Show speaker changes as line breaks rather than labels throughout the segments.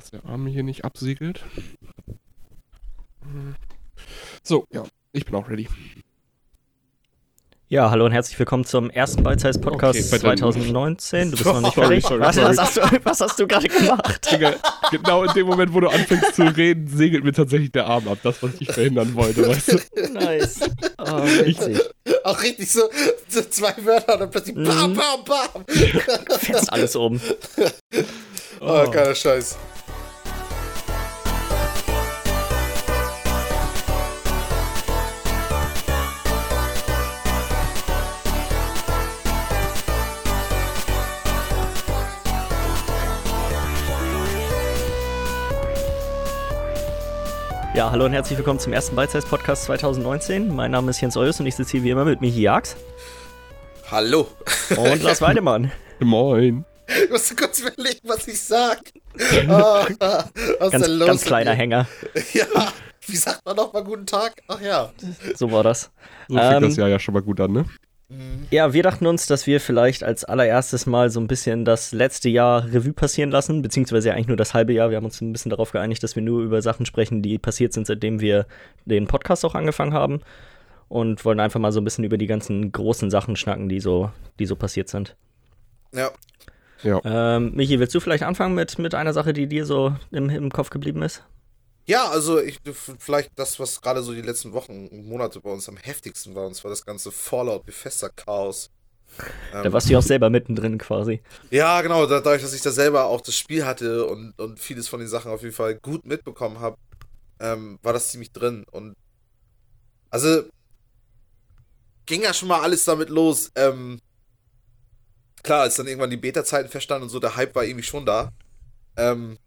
dass der Arme hier nicht absiegelt. So, ja, ich bin auch ready.
Ja, hallo und herzlich willkommen zum ersten Beizeis Podcast
Okay, bei den-
2019. Du bist noch nicht
Sorry,
fertig.
sorry,
was,
sorry.
was hast du, was hast du gerade gemacht?
Digga, genau in dem Moment, wo du anfängst zu reden, segelt mir tatsächlich der Arm ab. Das, was ich verhindern wollte, weißt du?
Nice. Oh, witzig.
Auch richtig so, so zwei Wörter und dann plötzlich bam,
Mhm.
bam, bam.
Fetzt alles um.
Oh, geiler Scheiß.
Ja, hallo und herzlich willkommen zum ersten Beizeis Podcast 2019. Mein Name ist Jens Eus und ich sitze hier wie immer mit Michi Jax
Hallo.
und Lars Weidemann.
Moin.
Ich musste kurz überlegen, was ich sag. Oh, was ist
Ganz,
denn los?
ganz kleiner? Hänger.
Ja, wie sagt man nochmal guten Tag? Ach ja.
So war das.
So fängt
Ähm,
das Jahr ja schon mal gut an, ne?
Ja, wir dachten uns, dass wir vielleicht als allererstes mal so ein bisschen das letzte Jahr Revue passieren lassen, beziehungsweise ja eigentlich nur das halbe Jahr. Wir haben uns ein bisschen darauf geeinigt, dass wir nur über Sachen sprechen, die passiert sind, seitdem wir den Podcast auch angefangen haben. Und wollen einfach mal so ein bisschen über die ganzen großen Sachen schnacken, die so, die so passiert sind.
Ja.
Ja.
Ähm, Michi, willst du vielleicht anfangen mit, mit einer Sache, die dir so im, im Kopf geblieben ist?
Ja, also ich vielleicht das, was gerade so die letzten Wochen und Monate bei uns am heftigsten war, und zwar das ganze Fallout Bethesda Chaos. Ähm,
Da warst du ja auch selber mittendrin quasi.
Ja, genau, da- dadurch, dass ich da selber auch das Spiel hatte und, und vieles von den Sachen auf jeden Fall gut mitbekommen habe, ähm, war das ziemlich drin. Und also ging ja schon mal alles damit los. Ähm, klar, als dann irgendwann die Beta-Zeiten verstanden und so, der Hype war irgendwie schon da. Ähm,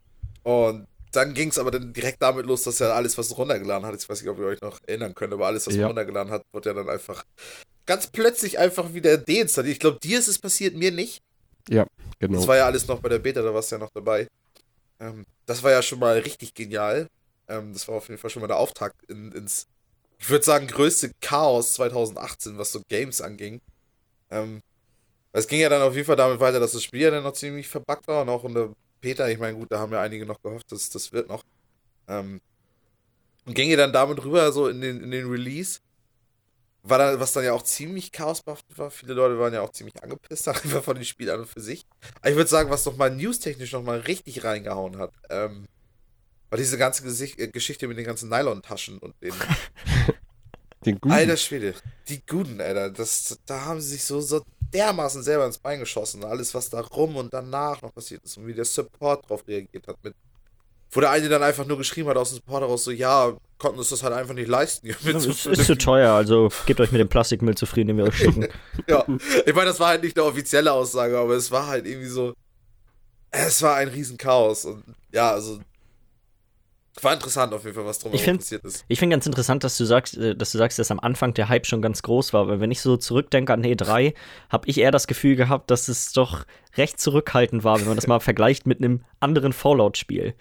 und dann ging es aber dann direkt damit los, dass ja alles, was runtergeladen hat, ich weiß nicht, ob ihr euch noch erinnern könnt, aber alles, was
Ja.
runtergeladen hat, wurde ja dann einfach ganz plötzlich einfach wieder deinstalliert. Ich glaube, dir ist es passiert, mir nicht. Das
Genau.
war ja alles noch bei der Beta, da warst du ja noch dabei. Ähm, das war ja schon mal richtig genial. Ähm, das war auf jeden Fall schon mal der Auftakt in, ins, ich würde sagen, größte Chaos 2018, was so Games anging. Ähm, es ging ja dann auf jeden Fall damit weiter, dass das Spiel ja dann noch ziemlich verbuggt war und auch in Beta, ich meine, gut, da haben ja einige noch gehofft, dass das wird noch. Ähm, und ging ja dann damit rüber, so in den, in den Release. War dann, was dann ja auch ziemlich chaosbehaftet war. Viele Leute waren ja auch ziemlich angepisst einfach von den Spielen an und für sich. Aber ich würde sagen, was noch mal newstechnisch noch mal richtig reingehauen hat, ähm, war diese ganze Gesicht, äh, Geschichte mit den ganzen Nylon-Taschen und den.
Den guten.
Alter Schwede, die Guten, Alter, das, da haben sie sich so, so dermaßen selber ins Bein geschossen. Alles, was da rum und danach noch passiert ist und wie der Support drauf reagiert hat mit. Wo der eine dann einfach nur geschrieben hat aus dem Support heraus, so, ja, konnten uns das halt einfach nicht leisten. hier so
Ist, ist zu teuer, also gebt euch mit dem Plastikmüll zufrieden, den wir euch schicken.
Ja, ich meine, das war halt nicht eine offizielle Aussage, aber es war halt irgendwie so. Es war ein Riesenchaos. Und ja, also. War interessant auf jeden Fall, was drumherum
Ich find-
passiert ist.
Ich finde ganz interessant, dass du sagst, äh, dass du sagst, dass am Anfang der Hype schon ganz groß war, weil wenn ich so zurückdenke an E3, habe ich eher das Gefühl gehabt, dass es doch recht zurückhaltend war, wenn man das mal vergleicht mit einem anderen Fallout-Spiel.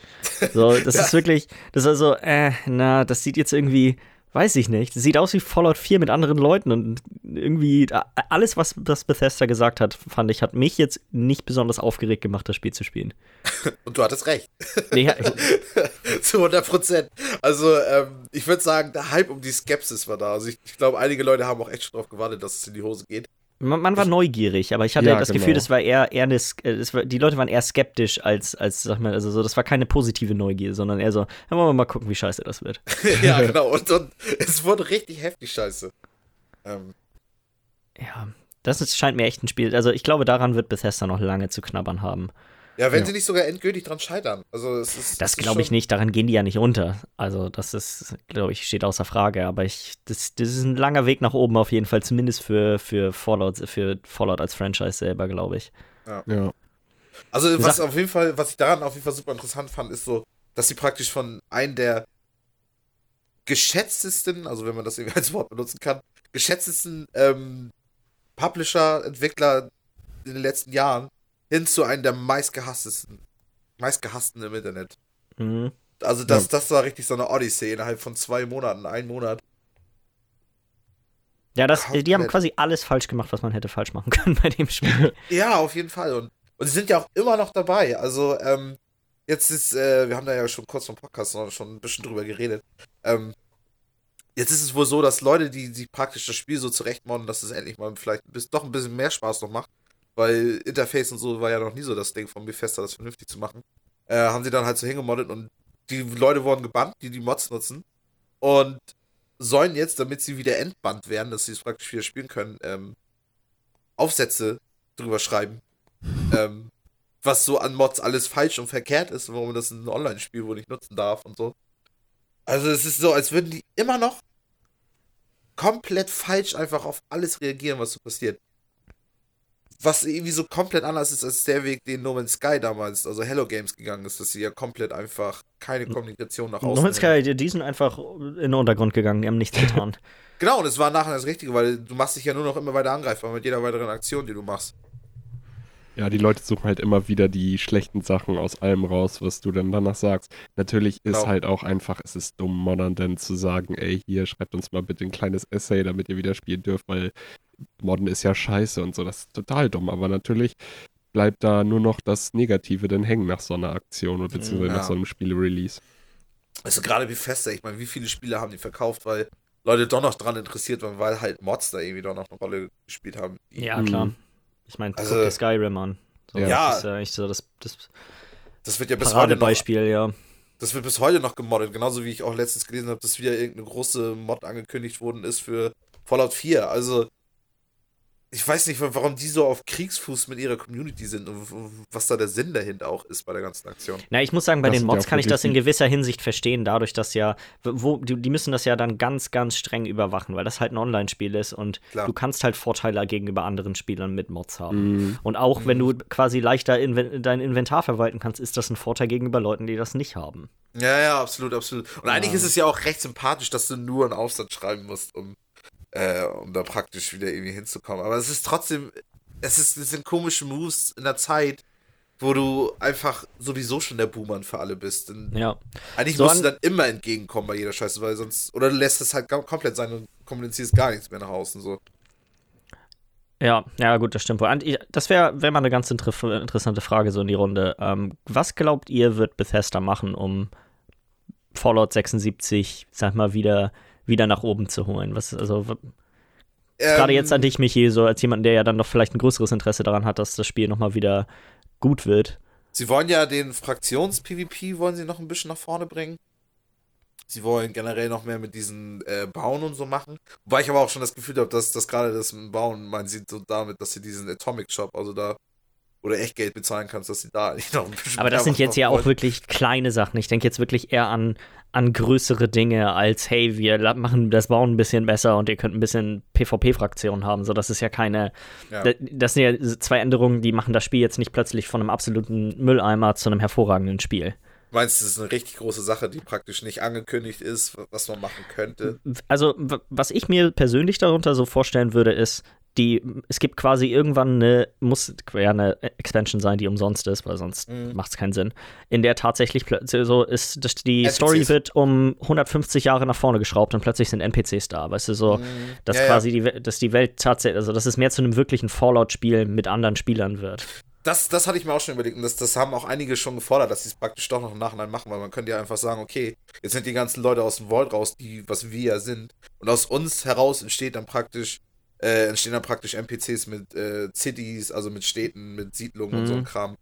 So, das ist wirklich, das ist also, äh, na, das sieht jetzt irgendwie, weiß ich nicht, sieht aus wie Fallout 4 mit anderen Leuten und irgendwie a- alles, was das Bethesda gesagt hat, fand ich, hat mich jetzt nicht besonders aufgeregt gemacht, das Spiel zu spielen.
Und du hattest recht.
Nee,
Zu 100 Prozent. Also, ähm, ich würde sagen, der Hype um die Skepsis war da. Also, ich, ich glaube, einige Leute haben auch echt schon drauf gewartet, dass es in die Hose geht.
Man, man war neugierig, aber ich hatte
Ja,
das
genau.
Gefühl, das war eher, eher eine, äh, war, die Leute waren eher skeptisch als, als sag mal, also so, das war keine positive Neugier, sondern eher so, ja, wollen wir mal gucken, wie scheiße das wird.
ja, genau. Und, und es wurde richtig heftig scheiße. Ähm,
Ja, das ist, scheint mir echt ein Spiel, also ich glaube, daran wird Bethesda noch lange zu knabbern haben.
Ja, wenn
Ja.
sie nicht sogar endgültig dran scheitern. Also, es ist.
Das glaube ich nicht, daran gehen die ja nicht unter. Also das ist, glaube ich, steht außer Frage, aber ich, das, das ist ein langer Weg nach oben auf jeden Fall, zumindest für, für Fallout, für Fallout als Franchise selber, glaube ich.
Ja.
Also, was
Sag-
auf jeden Fall, was ich daran auf jeden Fall super interessant fand, ist so, dass sie praktisch von einem der geschätztesten, also wenn man das irgendwie als Wort benutzen kann, geschätztesten ähm, Publisher, Entwickler in den letzten Jahren hin zu einem der meistgehasstesten, meistgehassten im Internet.
Mhm.
Also das,
Ja.
das war richtig so eine Odyssey innerhalb von zwei Monaten, ein Monat.
Ja, das, die haben quasi alles falsch gemacht, was man hätte falsch machen können bei dem Spiel.
Ja, auf jeden Fall. Und, und sie sind ja auch immer noch dabei. Also, ähm, jetzt ist, äh, wir haben da ja schon kurz vom Podcast noch schon ein bisschen drüber geredet. Ähm, jetzt ist es wohl so, dass Leute, die sich praktisch das Spiel so zurechtmodden, dass es endlich mal vielleicht bis, doch ein bisschen mehr Spaß noch macht, weil Interface und so war ja noch nie so das Ding von Bethesda, das vernünftig zu machen, äh, haben sie dann halt so hingemoddet und die Leute wurden gebannt, die die Mods nutzen und sollen jetzt, damit sie wieder entbannt werden, dass sie es praktisch wieder spielen können, ähm, Aufsätze drüber schreiben. ähm, was so an Mods alles falsch und verkehrt ist, warum man das in einem Online-Spiel wohl nicht nutzen darf und so. Also es ist so, als würden die immer noch komplett falsch einfach auf alles reagieren, was so passiert. Was irgendwie so komplett anders ist als der Weg, den No Man's Sky damals, also Hello Games gegangen ist, dass sie ja komplett einfach keine Kommunikation nach außen
No Man's Sky, die, die sind einfach in den Untergrund gegangen, die haben nichts getan.
Genau, und es war nachher das Richtige, weil du machst dich ja nur noch immer weiter angreifbar mit jeder weiteren Aktion, die du machst.
Ja, die Leute suchen halt immer wieder die schlechten Sachen aus allem raus, was du dann danach sagst. Natürlich ist
Genau.
halt auch einfach, es ist dumm, Modern denn zu sagen, ey, hier, schreibt uns mal bitte ein kleines Essay, damit ihr wieder spielen dürft, weil Modern ist ja scheiße und so. Das ist total dumm, aber natürlich bleibt da nur noch das Negative dann hängen nach so einer Aktion oder beziehungsweise
Ja.
nach so einem Spiele-Release.
Also gerade wie fester, ich meine, wie viele Spiele haben die verkauft, weil Leute doch noch dran interessiert waren, weil halt Mods da irgendwie doch noch eine Rolle gespielt haben.
ja,
Mhm.
klar. Ich meine,
Also-
guck dir Skyrim an. So,
Ja.
Das ist ja eigentlich so das, das
Das wird ja bis heute noch,
ja.
das wird bis heute noch gemoddet, genauso wie ich auch letztens gelesen habe, dass wieder irgendeine große Mod angekündigt worden ist für Fallout 4. Also ich weiß nicht, warum die so auf Kriegsfuß mit ihrer Community sind und was da der Sinn dahinter auch ist bei der ganzen Aktion.
Na, ich muss sagen, bei
Das
den Mods
ja
kann ich das in gewisser Hinsicht verstehen, dadurch, dass ja, wo, die, die müssen das ja dann ganz, ganz streng überwachen, weil das halt ein Online-Spiel ist und
Klar.
du kannst halt Vorteile gegenüber anderen Spielern mit Mods haben.
Mhm.
Und auch wenn du quasi leichter inven dein Inventar verwalten kannst, ist das ein Vorteil gegenüber Leuten, die das nicht haben.
Ja, ja, absolut, absolut. Und eigentlich ist es ja auch recht sympathisch, dass du nur einen Aufsatz schreiben musst, um, äh, um da praktisch wieder irgendwie hinzukommen. Aber es ist trotzdem, es, ist, es sind komische Moves in der Zeit, wo du einfach sowieso schon der Boomer für alle bist. Und
Ja.
eigentlich
So
musst du
an-
dann immer entgegenkommen bei jeder Scheiße, weil sonst, oder du lässt es halt komplett sein und kommunizierst gar nichts mehr nach außen, so.
Ja, ja, gut, das stimmt wohl. Das wäre wär mal eine ganz inter interessante Frage so in die Runde. Ähm, was glaubt ihr, wird Bethesda machen, um Fallout 76, sag mal, wieder, wieder nach oben zu holen? Was, also, w- gerade
Ähm,
jetzt an dich, Michi, so als jemand, der ja dann noch vielleicht ein größeres Interesse daran hat, dass das Spiel nochmal wieder gut wird.
Sie wollen ja den Fraktions-PvP wollen sie noch ein bisschen nach vorne bringen. Sie wollen generell noch mehr mit diesen äh, Bauen und so machen. Wobei ich aber auch schon das Gefühl habe, dass, dass gerade das Bauen, man sieht so damit, dass sie diesen Atomic Shop, also da, du echt Geld bezahlen kannst, dass sie da eigentlich noch ein bisschen
Aber das sind jetzt ja auch wirklich kleine Sachen. Ich denke jetzt wirklich eher an, an größere Dinge als, hey, wir machen das Bauen ein bisschen besser und ihr könnt ein bisschen PvP-Fraktionen haben. So, das ist ja keine.
Ja.
Da- Das sind ja zwei Änderungen, die machen das Spiel jetzt nicht plötzlich von einem absoluten Mülleimer zu einem hervorragenden Spiel.
Meinst du, das ist eine richtig große Sache, die praktisch nicht angekündigt ist, was man machen könnte?
Also, was ich mir persönlich darunter so vorstellen würde, ist, die, es gibt quasi irgendwann eine, muss ja eine Expansion sein, die umsonst ist, weil sonst
Mhm.
macht es keinen Sinn, in der tatsächlich so ist, dass die
NPCs.
Story wird um 150 Jahre nach vorne geschraubt und plötzlich sind NPCs da, weißt du, so, dass
Mhm. Ja, ja.
quasi die, We- dass die Welt tatsächlich, also dass es mehr zu einem wirklichen Fallout-Spiel mit anderen Spielern wird.
Das, das hatte ich mir auch schon überlegt und das, das haben auch einige schon gefordert, dass sie es praktisch doch noch im Nachhinein machen, weil man könnte ja einfach sagen, okay, jetzt sind die ganzen Leute aus dem Vault raus, die, was wir ja sind, und aus uns heraus entsteht dann praktisch, äh, entstehen dann praktisch NPCs mit äh, Cities, also mit Städten, mit Siedlungen und so ein
Mhm.
Kram.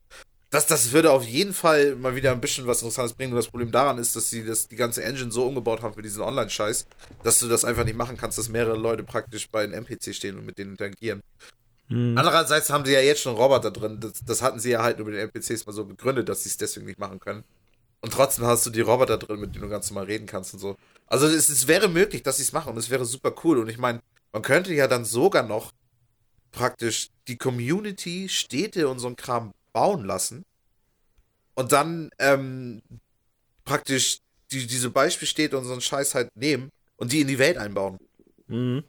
Das, das würde auf jeden Fall mal wieder ein bisschen was Interessantes bringen. Nur das Problem daran ist, dass sie das, die ganze Engine so umgebaut haben für diesen Online-Scheiß, dass du das einfach nicht machen kannst, dass mehrere Leute praktisch bei einem NPC stehen und mit denen interagieren.
Hm.
Andererseits haben sie ja jetzt schon Roboter drin. Das, das hatten sie ja halt nur mit den NPCs mal so begründet, dass sie es deswegen nicht machen können. Und trotzdem hast du die Roboter drin, mit denen du ganz normal reden kannst und so. Also es, es wäre möglich, dass sie es machen und es wäre super cool. Und ich meine, man könnte ja dann sogar noch praktisch die Community, Städte und so ein Kram bauen lassen. Und dann ähm, praktisch die, diese Beispielstädte und so einen Scheiß halt nehmen und die in die Welt einbauen.
Mhm.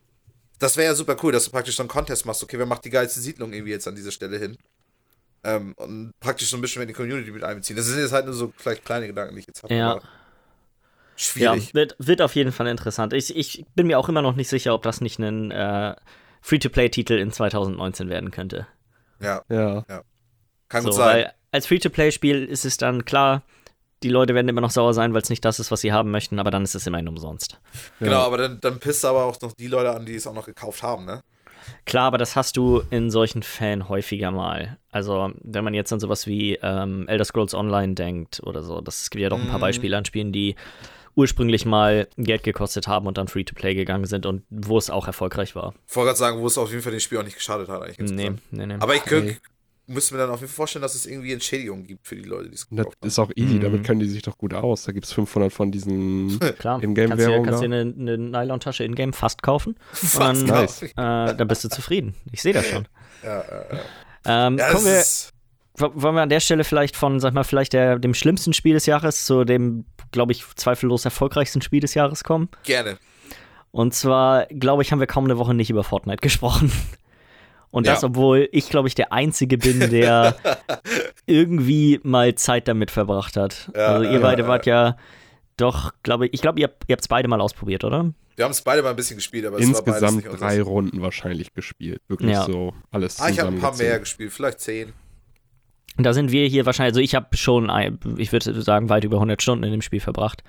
Das wäre ja super cool, dass du praktisch so einen Contest machst. Okay, wer macht die geilste Siedlung irgendwie jetzt an dieser Stelle hin? Ähm, und praktisch so ein bisschen in die Community mit einbeziehen. Das sind jetzt halt nur so vielleicht kleine Gedanken, die ich jetzt habe.
Ja.
aber
Ja,
Schwierig.
wird, wird auf jeden Fall interessant. Ich, ich bin mir auch immer noch nicht sicher, ob das nicht ein äh, Free-to-Play-Titel in 2019 werden könnte.
Ja,
Ja.
kann
so,
gut sein.
Weil als Free-to-Play-Spiel ist es dann klar, die Leute werden immer noch sauer sein, weil es nicht das ist, was sie haben möchten, aber dann ist es immerhin umsonst.
Genau, aber dann, dann pisst aber auch noch die Leute an, die es auch noch gekauft haben, ne?
Klar, aber das hast du in solchen Fällen häufiger mal. Also, wenn man jetzt an sowas wie ähm, Elder Scrolls Online denkt oder so, das gibt ja doch ein paar
Mhm.
Beispiele an Spielen, die ursprünglich mal Geld gekostet haben und dann Free-to-Play gegangen sind und wo es auch erfolgreich war.
Ich wollte gerade sagen, wo es auf jeden Fall dem Spiel auch nicht geschadet hat, eigentlich.
Nee, nee, nee.
Aber ich
Nee.
nee. müsste mir dann auf jeden Fall vorstellen, dass es irgendwie Entschädigungen gibt für die Leute, die es
das
gekauft haben.
ist auch easy,
Mhm.
damit können die sich doch gut aus. Da gibt es 500 von diesen.
Klar,
Ingame-Währung
kannst du dir, kannst dir eine, eine Nylon-Tasche in-game fast kaufen.
Fast
Und
nice.
äh, dann bist du zufrieden. Ich sehe das schon.
Ja, ja, ja.
Ähm,
ja
kommen wir, wollen wir an der Stelle vielleicht von, sag mal, vielleicht der, dem schlimmsten Spiel des Jahres zu dem, glaube ich, zweifellos erfolgreichsten Spiel des Jahres kommen?
gerne.
Und zwar, glaube ich, haben wir kaum eine Woche nicht über Fortnite gesprochen. Und das,
Ja.
obwohl ich, glaube ich, der Einzige bin, der irgendwie mal Zeit damit verbracht hat.
Ja,
also ihr
ja,
beide
ja.
wart ja doch, glaube ich, ich glaube, ihr, ihr habt es beide mal ausprobiert, oder?
Wir haben es beide mal ein bisschen gespielt, aber es war beides
insgesamt
nicht unseres.
drei Runden wahrscheinlich gespielt. Wirklich
Ja.
so alles
Ah, ich habe ein paar mehr gespielt, vielleicht zehn.
Da sind wir hier wahrscheinlich, also ich habe schon, ich würde sagen, weit über 100 Stunden in dem Spiel verbracht.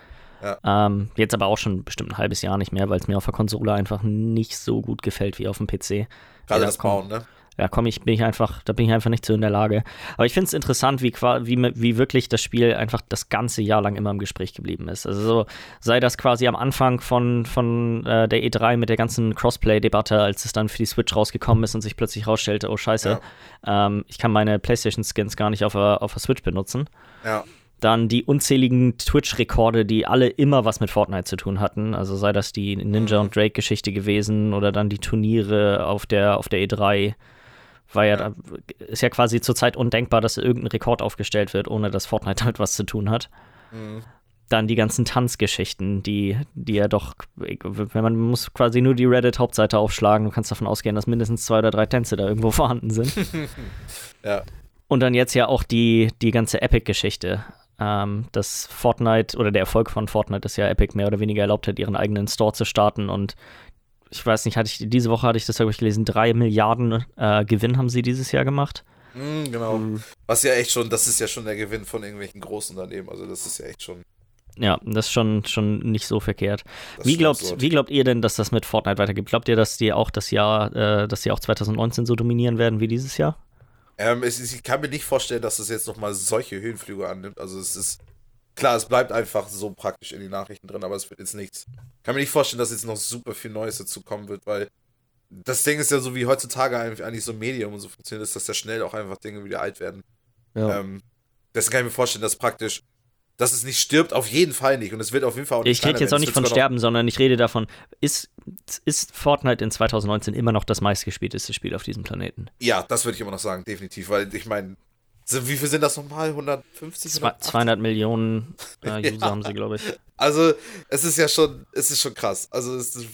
Ähm, jetzt aber auch schon bestimmt ein halbes Jahr nicht mehr, weil es mir auf der Konsole einfach nicht so gut gefällt wie auf dem PC.
Gerade
Ja,
das. Bauen, ne?
Ja, komm, ich bin ich einfach, da bin ich einfach nicht so in der Lage. Aber ich finde es interessant, wie, wie, wie wirklich das Spiel einfach das ganze Jahr lang immer im Gespräch geblieben ist. Also so, sei das quasi am Anfang von, von äh, der E3 mit der ganzen Crossplay-Debatte, als es dann für die Switch rausgekommen ist und sich plötzlich rausstellte, oh scheiße, ähm, ich kann meine PlayStation-Skins gar nicht auf der, auf der Switch benutzen.
Ja.
Dann die unzähligen Twitch-Rekorde, die alle immer was mit Fortnite zu tun hatten. Also sei das die Ninja und Drake-Geschichte gewesen oder dann die Turniere auf der, auf der E3. War ja,
Ja.
Da, ist ja quasi zurzeit undenkbar, dass irgendein Rekord aufgestellt wird, ohne dass Fortnite damit was zu tun hat.
Mhm.
Dann die ganzen Tanzgeschichten, die, die ja doch, wenn man muss quasi nur die Reddit-Hauptseite aufschlagen, du kannst davon ausgehen, dass mindestens zwei oder drei Tänze da irgendwo vorhanden sind.
Ja.
Und dann jetzt ja auch die, die ganze Epic-Geschichte. Ähm, dass Fortnite oder der Erfolg von Fortnite ist ja Epic mehr oder weniger erlaubt hat, ihren eigenen Store zu starten. Und ich weiß nicht, hatte ich diese Woche hatte ich das, glaube ich, gelesen, drei Milliarden äh, Gewinn haben sie dieses Jahr gemacht.
Mhm, genau.
Mhm.
Was ja echt schon, das ist ja schon der Gewinn von irgendwelchen großen Unternehmen. Also das ist ja echt schon.
Ja, das ist schon, schon nicht so verkehrt.
das
Wie glaubt,
absurd.
wie glaubt ihr denn, dass das mit Fortnite weitergeht? Glaubt ihr, dass die auch das Jahr, äh, dass die auch 2019 so dominieren werden wie dieses Jahr?
Ähm, es, ist- ich kann mir nicht vorstellen, dass es jetzt nochmal solche Höhenflüge annimmt. Also es ist. Klar, es bleibt einfach so praktisch in den Nachrichten drin, aber es wird jetzt nichts. Ich kann mir nicht vorstellen, dass jetzt noch super viel Neues dazu kommen wird, weil das Ding ist ja so wie heutzutage eigentlich so ein Medium und so funktioniert, ist, dass ja schnell auch einfach Dinge wieder alt werden.
Ja.
Ähm, deswegen kann ich mir vorstellen, dass praktisch, dass es nicht stirbt, auf jeden Fall nicht. Und es wird auf jeden Fall auch nicht
Ich rede jetzt auch nicht von Sterben, sondern ich rede davon, ist, ist Fortnite in 2019 immer noch das meistgespielteste Spiel auf diesem Planeten?
Ja, das würde ich immer noch sagen, definitiv. Weil ich meine, so, wie viel sind das nochmal? 150?
Zwei-
180?
200 Millionen äh, User
Ja.
haben sie, glaube ich.
Also, es ist ja schon, es ist schon krass. Also, es ist,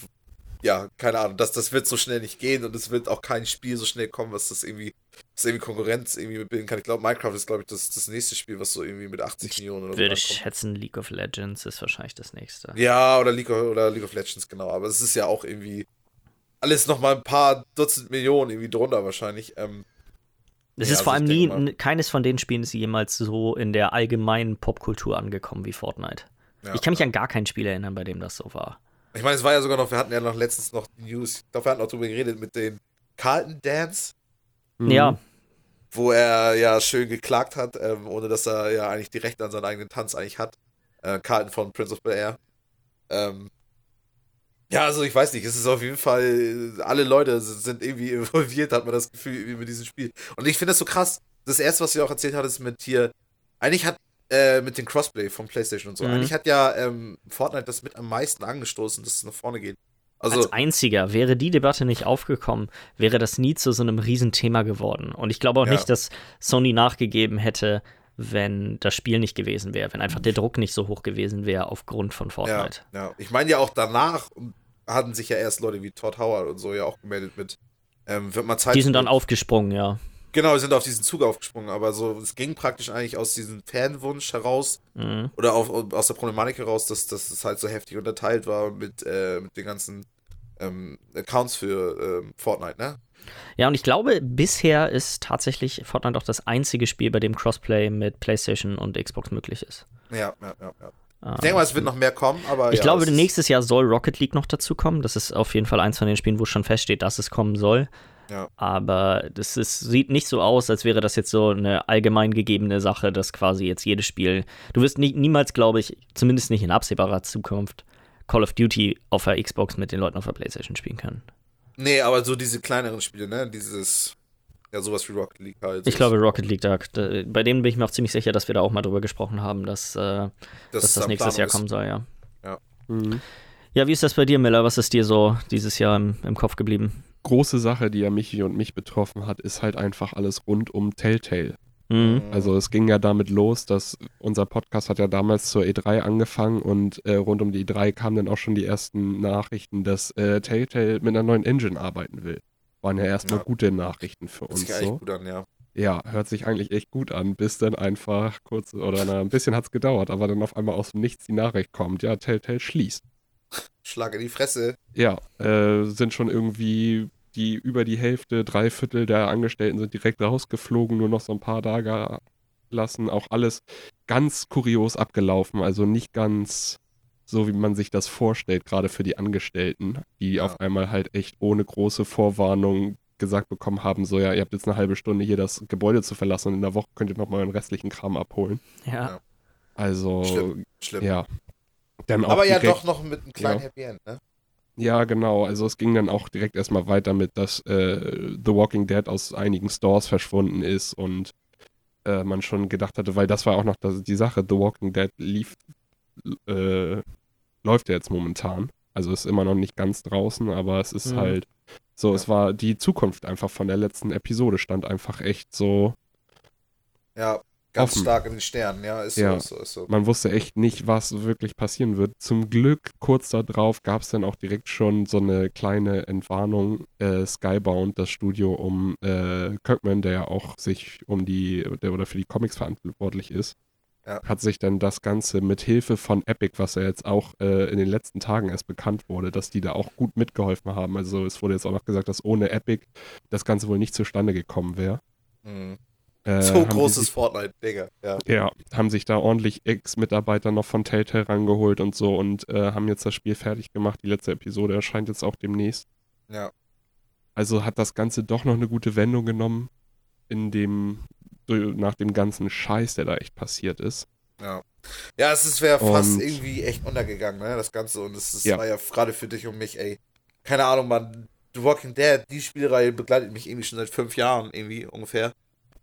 ja, keine Ahnung, das, das wird so schnell nicht gehen und es wird auch kein Spiel so schnell kommen, was das irgendwie, was irgendwie Konkurrenz irgendwie bilden kann. Ich glaube, Minecraft ist, glaube ich, das, das nächste Spiel, was so irgendwie mit 80 Millionen oder so
Würde ich schätzen, League of Legends ist wahrscheinlich das nächste.
Ja, oder League, of, oder League of Legends, genau. Aber es ist ja auch irgendwie alles nochmal ein paar Dutzend Millionen irgendwie drunter wahrscheinlich. Ähm,
Es
Ja,
ist vor
also
allem nie,
mal-
keines von den Spielen ist jemals so in der allgemeinen Popkultur angekommen wie Fortnite.
ja.
Ich kann mich an gar kein Spiel erinnern, bei dem das so war.
Ich meine, es war ja sogar noch, wir hatten ja noch letztens noch die News, ich glaube, wir hatten auch drüber geredet mit den Carlton Dance.
Mhm.
Ja,
wo er ja schön geklagt hat, ähm, ohne dass er ja eigentlich die Rechte an seinen eigenen Tanz eigentlich hat. Äh, Carlton von Prince of Bel Air. Ähm, ja, also ich weiß nicht, es ist auf jeden Fall, alle Leute sind irgendwie involviert, hat man das Gefühl, irgendwie mit diesem Spiel. Und ich finde das so krass. Das erste, was ihr auch erzählt hat, ist mit hier, eigentlich hat, äh, mit dem Crossplay von PlayStation und so,
Mhm.
eigentlich hat ja ähm, Fortnite das mit am meisten angestoßen, dass es nach vorne geht. Also,
als einziger, wäre die Debatte nicht aufgekommen, wäre das nie zu so einem Riesenthema geworden. Und ich glaube auch
Ja.
nicht, dass Sony nachgegeben hätte, wenn das Spiel nicht gewesen wäre, wenn einfach der Druck nicht so hoch gewesen wäre aufgrund von
ja,
Fortnite.
ja. Ich meine ja auch danach hatten sich ja erst Leute wie Todd Howard und so ja auch gemeldet mit, ähm, wird mal Zeit.
Die sind dann aufgesprungen, ja.
Genau, die sind auf diesen Zug aufgesprungen, aber so, es ging praktisch eigentlich aus diesem Fanwunsch heraus
Mhm.
oder auf, aus der Problematik heraus, dass, dass es halt so heftig unterteilt war mit, äh, mit den ganzen ähm, Accounts für ähm, Fortnite, ne?
Ja, und ich glaube, bisher ist tatsächlich Fortnite auch das einzige Spiel, bei dem Crossplay mit PlayStation und Xbox möglich ist.
Ja, ja, ja. ja. Ich denke mal, es wird noch mehr kommen, aber.
Ich
ja,
glaube, nächstes Jahr soll Rocket League noch dazu kommen. Das ist auf jeden Fall eins von den Spielen, wo schon feststeht, dass es kommen soll.
Ja.
Aber das ist, sieht nicht so aus, als wäre das jetzt so eine allgemein gegebene Sache, dass quasi jetzt jedes Spiel. Du wirst nie, niemals, glaube ich, zumindest nicht in absehbarer Zukunft, Call of Duty auf der Xbox mit den Leuten auf der PlayStation spielen können.
Nee, aber so diese kleineren Spiele, ne? Dieses. Ja, sowas wie Rocket League halt.
Ich glaube, Rocket League, da, da, bei denen bin ich mir auch ziemlich sicher, dass wir da auch mal drüber gesprochen haben, dass, äh, dass das nächstes Jahr
ist.
kommen soll, ja.
Mhm.
Ja, wie ist das bei dir, Miller? Was ist dir so dieses Jahr im, im Kopf geblieben?
Große Sache, die ja Michi und mich betroffen hat, ist halt einfach alles rund um Telltale.
Mhm.
Also es ging ja damit los, dass unser Podcast hat ja damals zur E3 angefangen und äh, rund um die E3 kamen dann auch schon die ersten Nachrichten, dass äh, Telltale mit einer neuen Engine arbeiten will. Waren ja erstmal
Ja.
gute Nachrichten für
Das
uns
ja echt
so.
gut an, ja.
Ja, hört sich eigentlich echt gut an, bis dann einfach kurz oder na, ein bisschen hat es gedauert, aber dann auf einmal aus dem Nichts die Nachricht kommt, ja, Telltale schließt.
Schlag in die Fresse.
Ja, äh, sind schon irgendwie die über die Hälfte, drei Viertel der Angestellten sind direkt rausgeflogen, nur noch so ein paar da gelassen. Auch alles ganz kurios abgelaufen, also nicht ganz so, wie man sich das vorstellt, gerade für die Angestellten, die
Ja.
auf einmal halt echt ohne große Vorwarnung gesagt bekommen haben, so ja, ihr habt jetzt eine halbe Stunde hier das Gebäude zu verlassen und in der Woche könnt ihr nochmal den restlichen Kram abholen.
Ja.
Also,
Schlimm. Schlimm.
ja. Dann auch
aber ja doch noch mit einem kleinen
Ja.
Happy End, ne?
Ja, genau. Also es ging dann auch direkt erstmal weiter mit, dass äh, The Walking Dead aus einigen Stores verschwunden ist und äh, man schon gedacht hatte, weil das war auch noch das, die Sache, The Walking Dead lief, äh, läuft ja jetzt momentan. Also ist immer noch nicht ganz draußen, aber es ist
Mhm.
halt so,
Ja.
es war die Zukunft einfach von der letzten Episode stand einfach echt so,
Ja, ganz
Offen.
stark in den Sternen, ja, ist so,
Ja.
ist so, ist so.
man wusste echt nicht, was wirklich passieren wird. Zum Glück, kurz darauf, gab es dann auch direkt schon so eine kleine Entwarnung. Äh, Skybound, das Studio um äh, Kirkman, der ja auch sich um die, der oder für die Comics verantwortlich ist,
Ja.
hat sich dann das Ganze mit Hilfe von Epic, was ja jetzt auch äh, in den letzten Tagen erst bekannt wurde, dass die da auch gut mitgeholfen haben. Also es wurde jetzt auch noch gesagt, dass ohne Epic das Ganze wohl nicht zustande gekommen wäre.
Mhm.
Äh,
So großes
sich-
Fortnite, Digga. Ja.
ja, haben sich da ordentlich Ex-Mitarbeiter noch von Telltale rangeholt und so und äh, haben jetzt das Spiel fertig gemacht. Die letzte Episode erscheint jetzt auch demnächst.
Ja.
Also hat das Ganze doch noch eine gute Wendung genommen in dem, nach dem ganzen Scheiß, der da echt passiert ist.
Ja. Ja, es ist- wäre fast
Und-
irgendwie echt untergegangen, ne, das Ganze. Und es es
Ja.
war ja gerade für dich und mich, ey. Keine Ahnung, man. The Walking Dead, die Spielreihe begleitet mich irgendwie schon seit fünf Jahren, irgendwie ungefähr.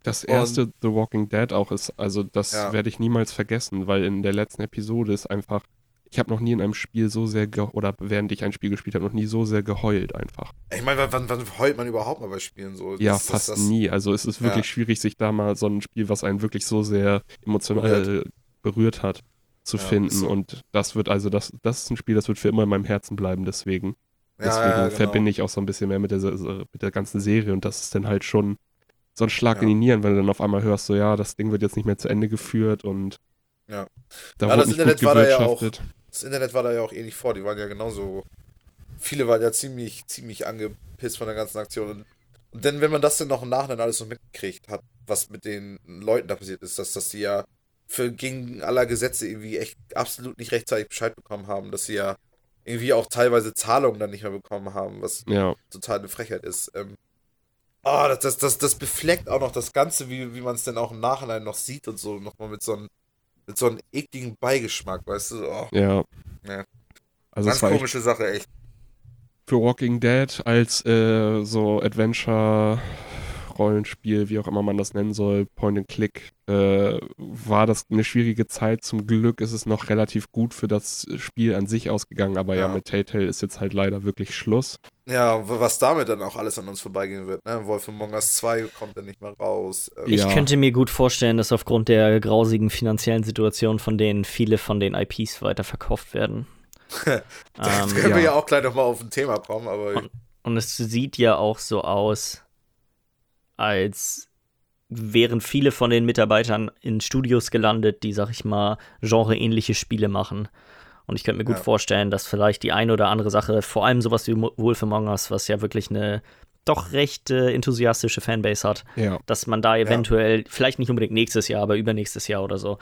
Das erste The Walking Dead auch ist, also das
Ja.
werde ich niemals vergessen, weil in der letzten Episode ist einfach, ich habe noch nie in einem Spiel so sehr, oder während ich ein Spiel gespielt habe, noch nie so sehr geheult einfach.
Ich meine, wann, wann heult man überhaupt mal bei Spielen so?
Ja,
Das- das-
fast
das-
nie. Also es ist wirklich
Ja.
schwierig, sich da mal so ein Spiel, was einen wirklich so sehr emotional berührt, hat, zu
Ja,
finden.
so.
Und das wird also, das, das ist ein Spiel, das wird für immer in meinem Herzen bleiben, deswegen.
Ja,
Deswegen
ja, genau.
verbinde ich auch so ein bisschen mehr mit der, mit der ganzen Serie und das ist dann halt schon so ein Schlag
Ja.
in die Nieren, wenn du dann auf einmal hörst, so ja, das Ding wird jetzt nicht mehr zu Ende geführt und
Ja.
da
Ja,
wurde
das
nicht
Internet
gut
war da ja auch-
gewirtschaftet.
Das Internet war da ja auch ähnlich vor, die waren ja genauso. Viele waren ja ziemlich, ziemlich angepisst von der ganzen Aktion. Und, und dann, wenn man das dann noch im Nachhinein alles so mitgekriegt hat, was mit den Leuten da passiert ist, dass, dass die ja für gegen aller Gesetze irgendwie echt absolut nicht rechtzeitig Bescheid bekommen haben, dass sie ja irgendwie auch teilweise Zahlungen dann nicht mehr bekommen haben, was
Ja,
total eine Frechheit ist. Ähm, oh, das, das, das, das befleckt auch noch das Ganze, wie, wie man es dann auch im Nachhinein noch sieht und so, nochmal mit so einem mit so einem ekligen Beigeschmack, weißt du? Oh,
ja.
Ja.
Also
ganz komische Sache, echt.
für Walking Dead als äh, so Adventure Rollenspiel, wie auch immer man das nennen soll, Point and Click, äh, war das eine schwierige Zeit. Zum Glück ist es noch relativ gut für das Spiel an sich ausgegangen, aber ja,
Ja.
mit Telltale ist jetzt halt leider wirklich Schluss.
Ja, was damit dann auch alles an uns vorbeigehen wird, ne? Wolf Among Us 2 kommt dann nicht mehr raus. Ähm,
Ich
Ja.
könnte mir gut vorstellen, dass aufgrund der grausigen finanziellen Situation von denen viele von den IPs weiterverkauft werden.
Da
ähm,
können wir
ja.
ja auch gleich nochmal auf ein Thema kommen, aber
und es sieht ja auch so aus, als wären viele von den Mitarbeitern in Studios gelandet, die, sag ich mal, genreähnliche Spiele machen. Und ich könnte mir gut
Ja.
vorstellen, dass vielleicht die eine oder andere Sache, vor allem sowas wie Wolf Among Us, was ja wirklich eine doch recht äh, enthusiastische Fanbase hat,
Ja,
dass man da eventuell, vielleicht nicht unbedingt nächstes Jahr, aber übernächstes Jahr oder so,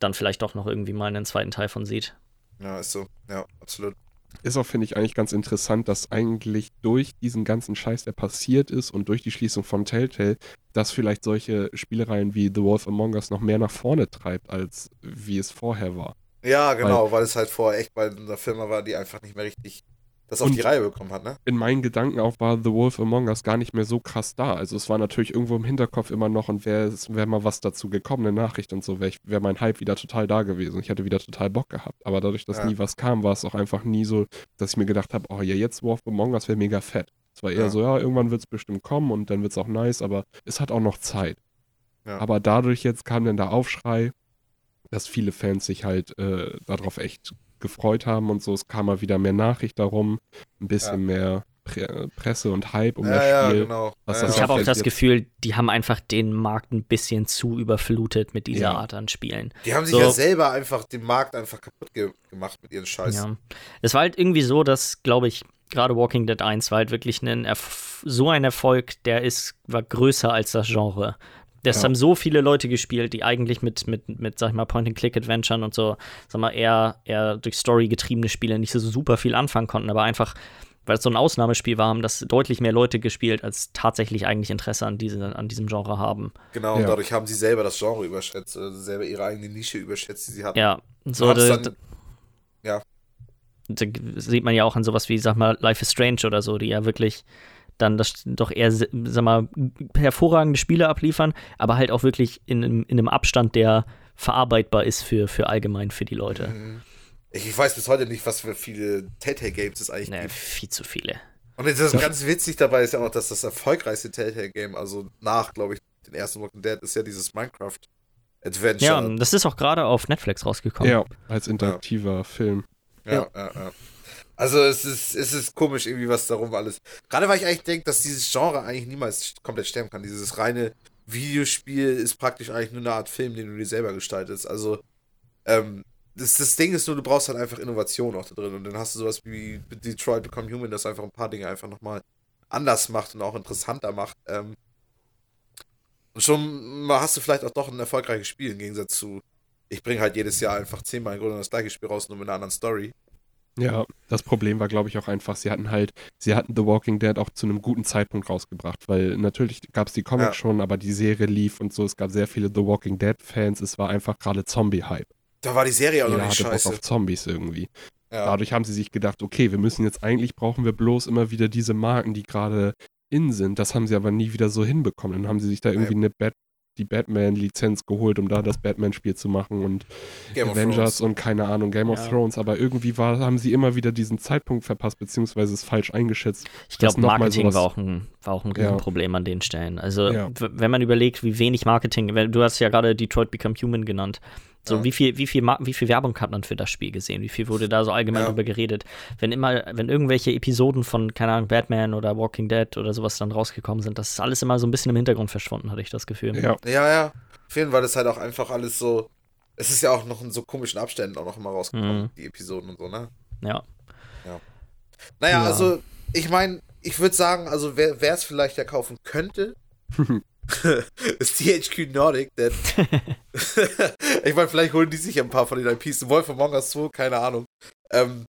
dann vielleicht doch noch irgendwie mal einen zweiten Teil von sieht.
Ja, ist so. Ja, absolut.
Ist auch, finde ich, eigentlich ganz interessant, dass eigentlich durch diesen ganzen Scheiß, der passiert ist und durch die Schließung von Telltale, dass vielleicht solche Spielereien wie The Wolf Among Us noch mehr nach vorne treibt, als wie es vorher war.
Ja, genau, weil, es halt vorher echt bei einer Firma war, die einfach nicht mehr richtig das auf die Reihe bekommen hat, ne?
in meinen Gedanken auch war The Wolf Among Us gar nicht mehr so krass da. Also es war natürlich irgendwo im Hinterkopf immer noch und wäre wär mal was dazu gekommen, eine Nachricht und so, wäre wär mein Hype wieder total da gewesen. Ich hätte wieder total Bock gehabt. Aber dadurch, dass
Ja.
nie was kam, war es auch einfach nie so, dass ich mir gedacht habe, oh ja, jetzt Wolf Among Us wäre mega fett. Es war eher
Ja.
so, ja, irgendwann wird es bestimmt kommen und dann wird es auch nice, aber es hat auch noch Zeit.
Ja.
Aber dadurch jetzt kam dann der Aufschrei, dass viele Fans sich halt äh, darauf echt gefreut haben und so. Es kam mal wieder mehr Nachricht darum, ein bisschen mehr Pre Presse und Hype um
ja,
das
ja,
Spiel.
genau. ja,
das
Ich habe auch das Gefühl, die haben einfach den Markt ein bisschen zu überflutet mit dieser
Ja.
Art an Spielen.
Die haben sich
So.
ja selber einfach den Markt einfach kaputt ge gemacht mit ihren Scheiß.
Ja. Es war halt irgendwie so, dass, glaube ich, gerade Walking Dead 1 war halt wirklich ein Erf so ein Erfolg, der ist, war größer als das Genre. Das
Ja.
haben so viele Leute gespielt, die eigentlich mit, mit, mit sag ich mal, Point-and-Click-Adventuren und so, sag mal, eher, eher durch Story getriebene Spiele nicht so super viel anfangen konnten, aber einfach, weil es so ein Ausnahmespiel war, haben das deutlich mehr Leute gespielt, als tatsächlich eigentlich Interesse an, diese, an diesem Genre haben.
Genau, und
Ja.
dadurch haben sie selber das Genre überschätzt, oder selber ihre eigene Nische überschätzt, die sie hatten.
Ja, so,
dann- ja.
da sieht man ja auch an sowas wie, sag mal, Life is Strange oder so, die ja wirklich dann das doch eher, sag mal, hervorragende Spiele abliefern, aber halt auch wirklich in, einem- in einem Abstand, der verarbeitbar ist für, für allgemein für die Leute.
Mhm. Ich, weiß bis heute nicht, was für viele Telltale-Games es eigentlich
Nee,
gibt.
viel zu viele.
Und das ist ganz witzig dabei ist ja auch, dass das erfolgreichste Telltale-Game, also nach, glaube ich, den ersten Walking Dead, ist ja dieses Minecraft Adventure.
Ja, das ist auch gerade auf Netflix rausgekommen.
Ja, als interaktiver Film.
Ja, ja, ja. Also es ist, es ist komisch irgendwie, was darum alles. Gerade weil ich eigentlich denke, dass dieses Genre eigentlich niemals komplett sterben kann. Dieses reine Videospiel ist praktisch eigentlich nur eine Art Film, den du dir selber gestaltest. Also, ähm, das, das Ding ist nur, du brauchst halt einfach Innovation auch da drin. Und dann hast du sowas wie Detroit Become Human, das einfach ein paar Dinge einfach nochmal anders macht und auch interessanter macht. Ähm, und schon mal hast du vielleicht auch doch ein erfolgreiches Spiel im Gegensatz zu, ich bringe halt jedes Jahr einfach zehnmal im Grunde das gleiche Spiel raus, nur mit einer anderen Story.
Ja, das Problem war, glaube ich, auch einfach, sie hatten halt, sie hatten The Walking Dead auch zu einem guten Zeitpunkt rausgebracht, weil natürlich gab es die Comics
Ja.
schon, aber die Serie lief und so, es gab sehr viele The Walking Dead-Fans, es war einfach gerade Zombie-Hype.
Da war die Serie auch noch nicht
hatte Bock
scheiße.
auf Zombies irgendwie.
Ja.
Dadurch haben sie sich gedacht, okay, wir müssen jetzt eigentlich brauchen wir bloß immer wieder diese Marken, die gerade in sind. Das haben sie aber nie wieder so hinbekommen. Dann haben sie sich da irgendwie eine Bat die Batman-Lizenz geholt, um da das Batman-Spiel zu machen und
Game of
Avengers und keine Ahnung, Game of
Ja.
Thrones. Aber irgendwie war, haben sie immer wieder diesen Zeitpunkt verpasst, beziehungsweise es falsch eingeschätzt.
Ich glaube, Marketing
sowas-
war auch ein, war auch ein
Ja.
Riesenproblem an den Stellen. Also,
Ja.
wenn man überlegt, wie wenig Marketing, du hast ja gerade Detroit Become Human genannt. So,
Ja.
wie, viel, wie, viel, wie viel Werbung hat man für das Spiel gesehen? Wie viel wurde da so allgemein
Ja.
drüber geredet? Wenn immer, wenn irgendwelche Episoden von, keine Ahnung, Batman oder Walking Dead oder sowas dann rausgekommen sind, das ist alles immer so ein bisschen im Hintergrund verschwunden, hatte ich das Gefühl.
Ja,
Ja, ja. Auf jeden Fall ist halt auch einfach alles so. Es ist ja auch noch in so komischen Abständen auch noch immer rausgekommen,
Mhm.
die Episoden und so, ne?
Ja.
Naja,
Ja.
also, ich meine, ich würde sagen, also wer es vielleicht ja kaufen könnte, ist THQ Nordic, denn ich meine, vielleicht holen die sich ja ein paar von den IPs. Wolf Among Us 2, keine Ahnung. Ähm,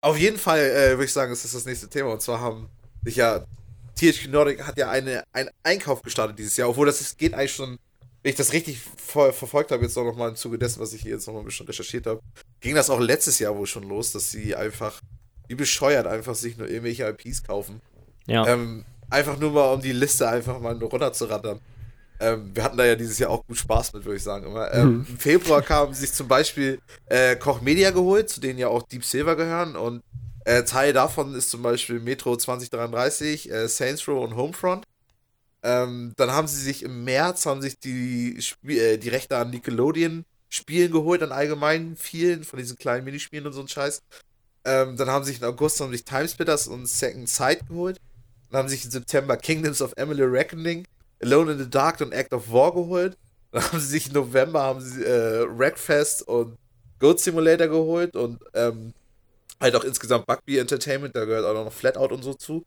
auf jeden Fall äh, würde ich sagen, ist das das nächste Thema. Und zwar haben sich ja THQ Nordic hat ja eine, einen Einkauf gestartet dieses Jahr, obwohl das ist, geht eigentlich schon, wenn ich das richtig ver verfolgt habe, jetzt auch nochmal im Zuge dessen, was ich hier jetzt nochmal ein bisschen recherchiert habe, ging das auch letztes Jahr wohl schon los, dass sie einfach, wie bescheuert, einfach sich nur irgendwelche IPs kaufen.
Ja.
Ähm, einfach nur mal, um die Liste einfach mal nur runterzurattern. Ähm, wir hatten da ja dieses Jahr auch gut Spaß mit, würde ich sagen. Immer. Ähm,
Mhm.
Im Februar kamen sich zum Beispiel äh, Koch Media geholt, zu denen ja auch Deep Silver gehören. Und äh, Teil davon ist zum Beispiel Metro 2033, äh, Saints Row und Homefront. Ähm, dann haben sie sich im März haben sich die, Spie äh, die Rechte an Nickelodeon Spielen geholt, an allgemein vielen von diesen kleinen Minispielen und so ein Scheiß. Ähm, dann haben sich im August haben sich Timesplitters und Second Sight geholt. Dann haben sich im September Kingdoms of Emily Reckoning, Alone in the Dark und Act of War geholt. Dann haben sie sich im November haben sie äh, Wreckfest und Goat Simulator geholt und ähm, halt auch insgesamt Bugby Entertainment, da gehört auch noch Flatout und so zu.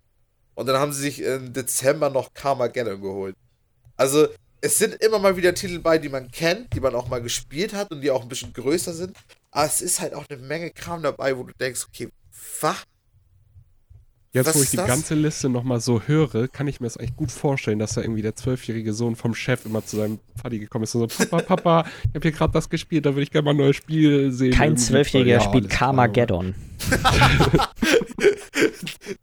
Und dann haben sie sich im Dezember noch Carmageddon geholt. Also, es sind immer mal wieder Titel bei, die man kennt, die man auch mal gespielt hat und die auch ein bisschen größer sind. Aber es ist halt auch eine Menge Kram dabei, wo du denkst, okay, was?
Jetzt,
Was
wo ich die
das?
ganze Liste nochmal so höre, kann ich mir das eigentlich gut vorstellen, dass da irgendwie der zwölfjährige Sohn vom Chef immer zu seinem Vati gekommen ist und so, Papa, Papa, ich habe hier gerade das gespielt, da würde ich gerne mal ein neues Spiel sehen.
Kein. Zwölfjähriger
Ja,
spielt Carmageddon.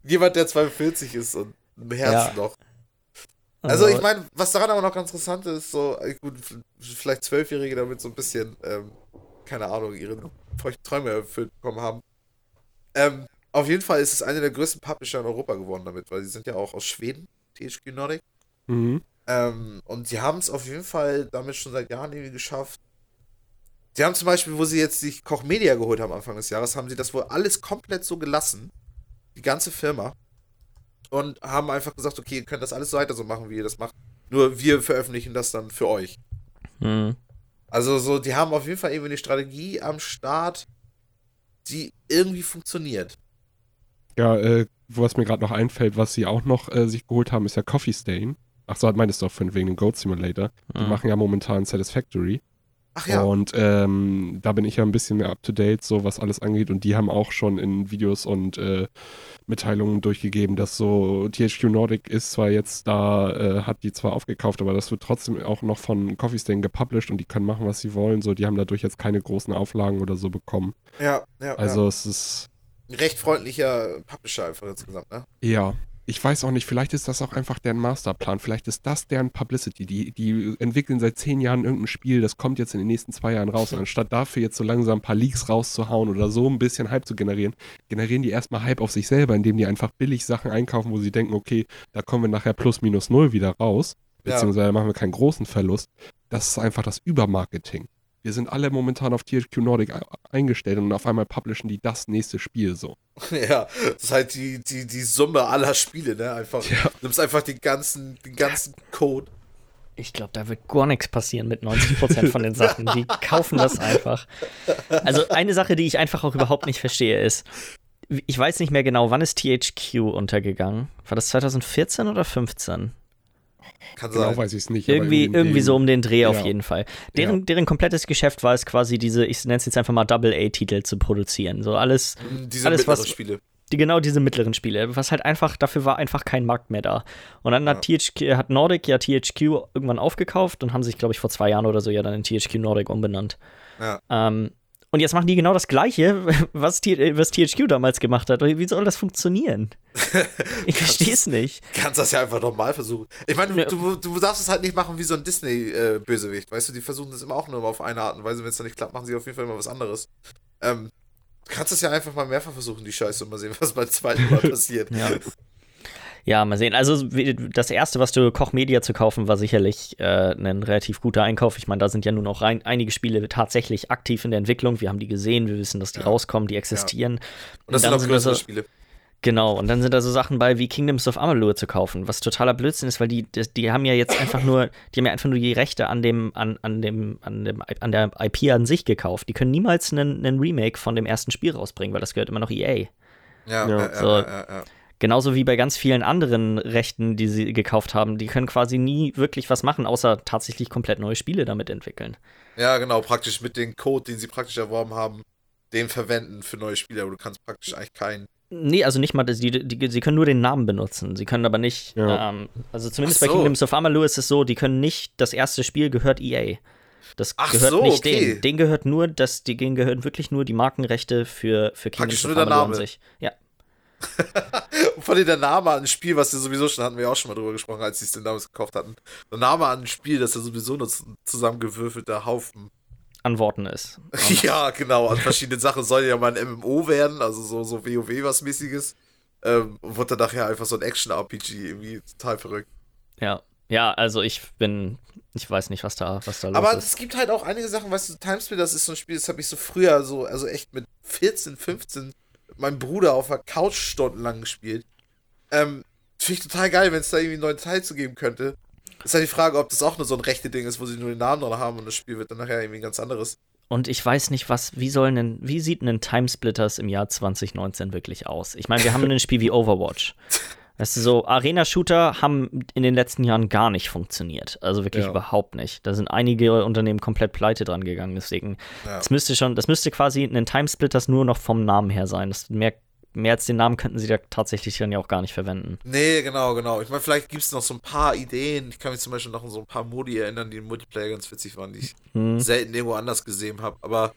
Jemand, der 42 ist und im Herzen
Ja.
noch. Also ich meine, was daran aber noch ganz interessant ist, so, äh, gut, vielleicht Zwölfjährige damit so ein bisschen, ähm, keine Ahnung, ihre feuchten Träume erfüllt bekommen haben. Ähm, auf jeden Fall ist es einer der größten Publisher in Europa geworden damit, weil sie sind ja auch aus Schweden, THQ Nordic.
Mhm.
Ähm, und sie haben es auf jeden Fall damit schon seit Jahren irgendwie geschafft. Sie haben zum Beispiel, wo sie jetzt sich Koch Media geholt haben Anfang des Jahres, haben sie das wohl alles komplett so gelassen. Die ganze Firma. Und haben einfach gesagt, okay, ihr könnt das alles so weiter so machen, wie ihr das macht. Nur wir veröffentlichen das dann für euch.
Hm.
Also so, die haben auf jeden Fall irgendwie eine Strategie am Start, die irgendwie funktioniert.
Ja, äh, was mir gerade noch einfällt, was sie auch noch äh, sich geholt haben, ist ja Coffee Stain. Ach so, meintest du auch von wegen dem Goat Simulator. Die
Mhm.
machen ja momentan Satisfactory.
Ach ja,
Und ähm, da bin ich ja ein bisschen mehr up to date, so was alles angeht. Und die haben auch schon in Videos und äh, Mitteilungen durchgegeben, dass so THQ Nordic ist zwar jetzt da, äh, hat die zwar aufgekauft, aber das wird trotzdem auch noch von Coffee Stain gepublished und die können machen, was sie wollen. So, die haben dadurch jetzt keine großen Auflagen oder so bekommen.
ja, ja.
Also es ist
ja. Ein recht freundlicher Publisher einfach insgesamt, ne?
Ja, ich weiß auch nicht, vielleicht ist das auch einfach deren Masterplan, vielleicht ist das deren Publicity. Die, die entwickeln seit zehn Jahren irgendein Spiel, das kommt jetzt in den nächsten zwei Jahren raus. Und anstatt dafür jetzt so langsam ein paar Leaks rauszuhauen oder so ein bisschen Hype zu generieren, generieren die erstmal Hype auf sich selber, indem die einfach billig Sachen einkaufen, wo sie denken, okay, da kommen wir nachher plus minus null wieder raus, beziehungsweise machen wir keinen großen Verlust. Das ist einfach das Übermarketing. Wir sind alle momentan auf THQ Nordic eingestellt und auf einmal publishen die das nächste Spiel so.
Ja, das ist halt die, die, die Summe aller Spiele, ne? Einfach.
Ja.
Du nimmst einfach den ganzen, den ganzen Code.
Ich glaube, da wird gar nichts passieren mit 90% von den Sachen. Die kaufen das einfach. Also eine Sache, die ich einfach auch überhaupt nicht verstehe, ist, ich weiß nicht mehr genau, wann ist THQ untergegangen? War das 2014 oder 15?
Kann
Genau
sein.
weiß ich es nicht.
Irgendwie, irgendwie
dem-
so um den Dreh auf
Ja.
jeden Fall. Deren, deren komplettes Geschäft war es quasi, diese, ich nenne es jetzt einfach mal Double-A-Titel zu produzieren. So alles,
Diese
alles,
mittleren
was-
Spiele.
die, genau diese mittleren Spiele, was halt einfach, dafür war einfach kein Markt mehr da. Und dann hat THQ, hat Nordic ja THQ irgendwann aufgekauft und haben sich, glaube ich, vor zwei Jahren oder so ja dann in THQ Nordic umbenannt.
Ja.
Ähm, und jetzt machen die genau das Gleiche, was, T was THQ damals gemacht hat. Wie soll das funktionieren? Ich verstehe es nicht.
Kannst das ja einfach nochmal versuchen. Ich meine, du, du, du darfst es halt nicht machen wie so ein Disney-Bösewicht. weißt du, die versuchen das immer auch nur auf eine Art und Weise. Wenn es dann nicht klappt, machen sie auf jeden Fall immer was anderes. Ähm, du kannst es ja einfach mal mehrfach versuchen, die Scheiße, und mal sehen, was beim zweiten Mal passiert.
Ja. Ja, mal sehen. Also das erste, was du Koch Media zu kaufen, war sicherlich äh, ein relativ guter Einkauf. Ich meine, da sind ja nun auch rein, einige Spiele tatsächlich aktiv in der Entwicklung. Wir haben die gesehen, wir wissen, dass die
Ja.
rauskommen, die existieren.
Und das
dann
sind auch größere
so-
Spiele.
Genau, und dann sind da so Sachen bei wie Kingdoms of Amalur zu kaufen, was totaler Blödsinn ist, weil die, die, die haben ja jetzt einfach nur, die haben ja einfach nur die Rechte an dem, an, an dem, an dem, an der IP an sich gekauft. Die können niemals einen, einen Remake von dem ersten Spiel rausbringen, weil das gehört immer noch EA.
Ja,
Ja,
ja, ja,
so.
ja, ja, ja.
Genauso wie bei ganz vielen anderen Rechten, die sie gekauft haben. Die können quasi nie wirklich was machen, außer tatsächlich komplett neue Spiele damit entwickeln.
Ja, genau, praktisch mit dem Code, den sie praktisch erworben haben, den verwenden für neue Spiele, aber du kannst praktisch eigentlich keinen.
Nee, also nicht mal, das- die, die, sie können nur den Namen benutzen. Sie können aber nicht,
Ja.
ähm, also zumindest
Ach
bei
so.
Kingdoms of Amalur ist es so, die können nicht, das erste Spiel gehört EA. Das
Ach
gehört
so,
nicht
okay.
denen. Den gehört nur, das, die denen gehören wirklich nur die Markenrechte für, für Kingdoms
Praktisch
of
nur der
Amalur an
Name.
sich. Ja.
Und von der Name an ein Spiel, was wir sowieso schon hatten wir auch schon mal drüber gesprochen, als sie es denn damals gekauft hatten. Der Name an ein Spiel, das ja sowieso nur zusammengewürfelter Haufen.
An Worten ist.
ja, genau, an verschiedenen Sachen soll ja mal ein MMO werden, also so, so WoW was mäßiges. Ähm, wurde dann nachher einfach so ein Action-RPG, irgendwie total verrückt.
Ja. Ja, also ich bin, ich weiß nicht, was da, was da los
Aber
ist.
es gibt halt auch einige Sachen, weißt du, Timespeed, das ist so ein Spiel, das habe ich so früher so, also echt mit 14, 15 mit meinem Bruder auf der Couch stundenlang gespielt. Ähm, finde ich total geil, wenn es da irgendwie einen neuen Teil zu geben könnte. Ist halt die Frage, ob das auch nur so ein rechte Ding ist, wo sie nur den Namen dran haben und das Spiel wird dann nachher irgendwie ein ganz anderes.
Und ich weiß nicht, was, wie soll denn, wie sieht ein Timesplitters im Jahr 2019 wirklich aus? Ich meine, wir haben ein Spiel wie Overwatch. Weißt du, so Arena-Shooter haben in den letzten Jahren gar nicht funktioniert. Also wirklich
Ja.
überhaupt nicht. Da sind einige Unternehmen komplett pleite dran gegangen. Deswegen,
Ja.
das müsste schon, das müsste quasi ein Timesplitters nur noch vom Namen her sein. Das mehr, mehr als den Namen könnten sie da tatsächlich dann ja auch gar nicht verwenden.
Nee, genau, genau. Ich meine, vielleicht gibt es noch so ein paar Ideen. Ich kann mich zum Beispiel noch an so ein paar Modi erinnern, die im Multiplayer ganz witzig waren, die ich
Hm.
selten irgendwo anders gesehen habe. Aber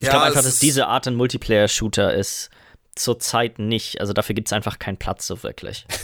Ich glaube einfach, dass diese Art ein Multiplayer-Shooter ist zurzeit nicht. Also dafür gibt es einfach keinen Platz so wirklich.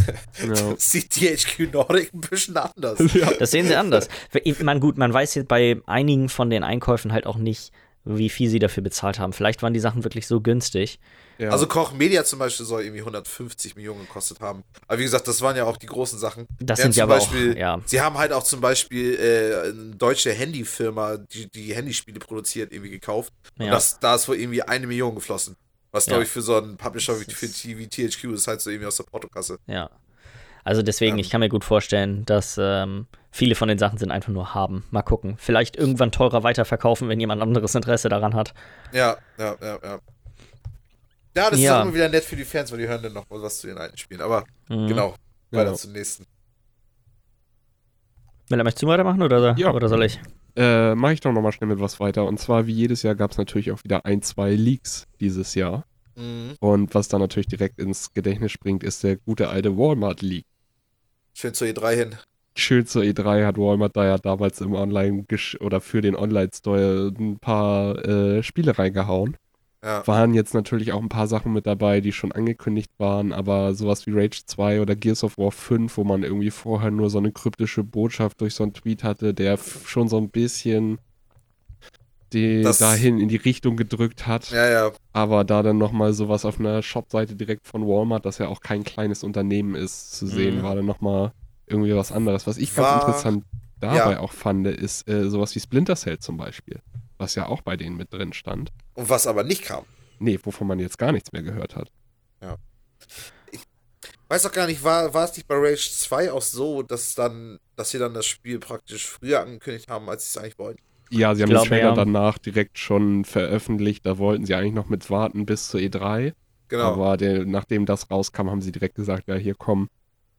Ja.
sieht THQ Nordic ein bisschen anders.
ja.
Das sehen sie anders. Ich meine, gut, man weiß jetzt bei einigen von den Einkäufen halt auch nicht, wie viel sie dafür bezahlt haben. Vielleicht waren die Sachen wirklich so günstig.
Ja.
Also Koch Media zum Beispiel soll irgendwie 150 Millionen gekostet haben. Aber wie gesagt, das waren ja auch die großen Sachen.
Das
Während
sind ja
zum
aber
Beispiel,
auch, ja.
Sie haben halt auch zum Beispiel äh, eine deutsche Handyfirma, die die Handyspiele produziert, irgendwie gekauft. Und
Ja.
das, da ist wohl irgendwie eine Million geflossen. Was, glaube
Ja.
ich, für so einen Publisher wie,
ist-
wie THQ ist halt so irgendwie aus der Portokasse.
Ja. Also deswegen,
Ähm.
ich kann mir gut vorstellen, dass ähm, viele von den Sachen sind einfach nur haben. Mal gucken. Vielleicht irgendwann teurer weiterverkaufen, wenn jemand anderes Interesse daran hat.
Ja, ja, ja, ja. Ja, das
Ja.
ist auch immer wieder nett für die Fans, weil die hören dann noch was zu den alten Spielen. Aber
Mhm.
genau, weiter
Ja.
zum nächsten.
Will er möchtest du weitermachen oder,
Ja.
oder soll ich?
Äh, Mache ich doch nochmal schnell mit was weiter. Und zwar, wie jedes Jahr, gab es natürlich auch wieder ein, zwei Leaks dieses Jahr.
Mhm.
Und was da natürlich direkt ins Gedächtnis springt, ist der gute alte Walmart-Leak.
Schön zur E3 hin.
Schön zur E3 hat Walmart da ja damals im Online- oder für den Online-Store ein paar äh, Spiele reingehauen.
Ja.
Waren jetzt natürlich auch ein paar Sachen mit dabei, die schon angekündigt waren, aber sowas wie Rage 2 oder Gears of War 5, wo man irgendwie vorher nur so eine kryptische Botschaft durch so einen Tweet hatte, der schon so ein bisschen die
Das-
dahin in die Richtung gedrückt hat.
Ja, ja.
Aber da dann nochmal sowas auf einer Shop-Seite direkt von Walmart, das ja auch kein kleines Unternehmen ist, zu sehen,
Mhm.
war dann nochmal irgendwie was anderes. Was ich
War-
ganz interessant dabei
ja.
auch fand, ist äh, sowas wie Splinter Cell zum Beispiel. Was ja auch bei denen mit drin stand.
Und was aber nicht kam.
Nee, wovon man jetzt gar nichts mehr gehört hat.
Weiß auch gar nicht, war, war es nicht bei Rage 2 auch so, dass dann, dass sie dann das Spiel praktisch früher angekündigt haben, als sie es eigentlich wollten?
Ja, sie haben den Trailer
ja.
danach direkt schon veröffentlicht. Da wollten sie eigentlich noch mit warten bis zur E3.
Genau.
Aber der, nachdem das rauskam, haben sie direkt gesagt, ja, hier komm,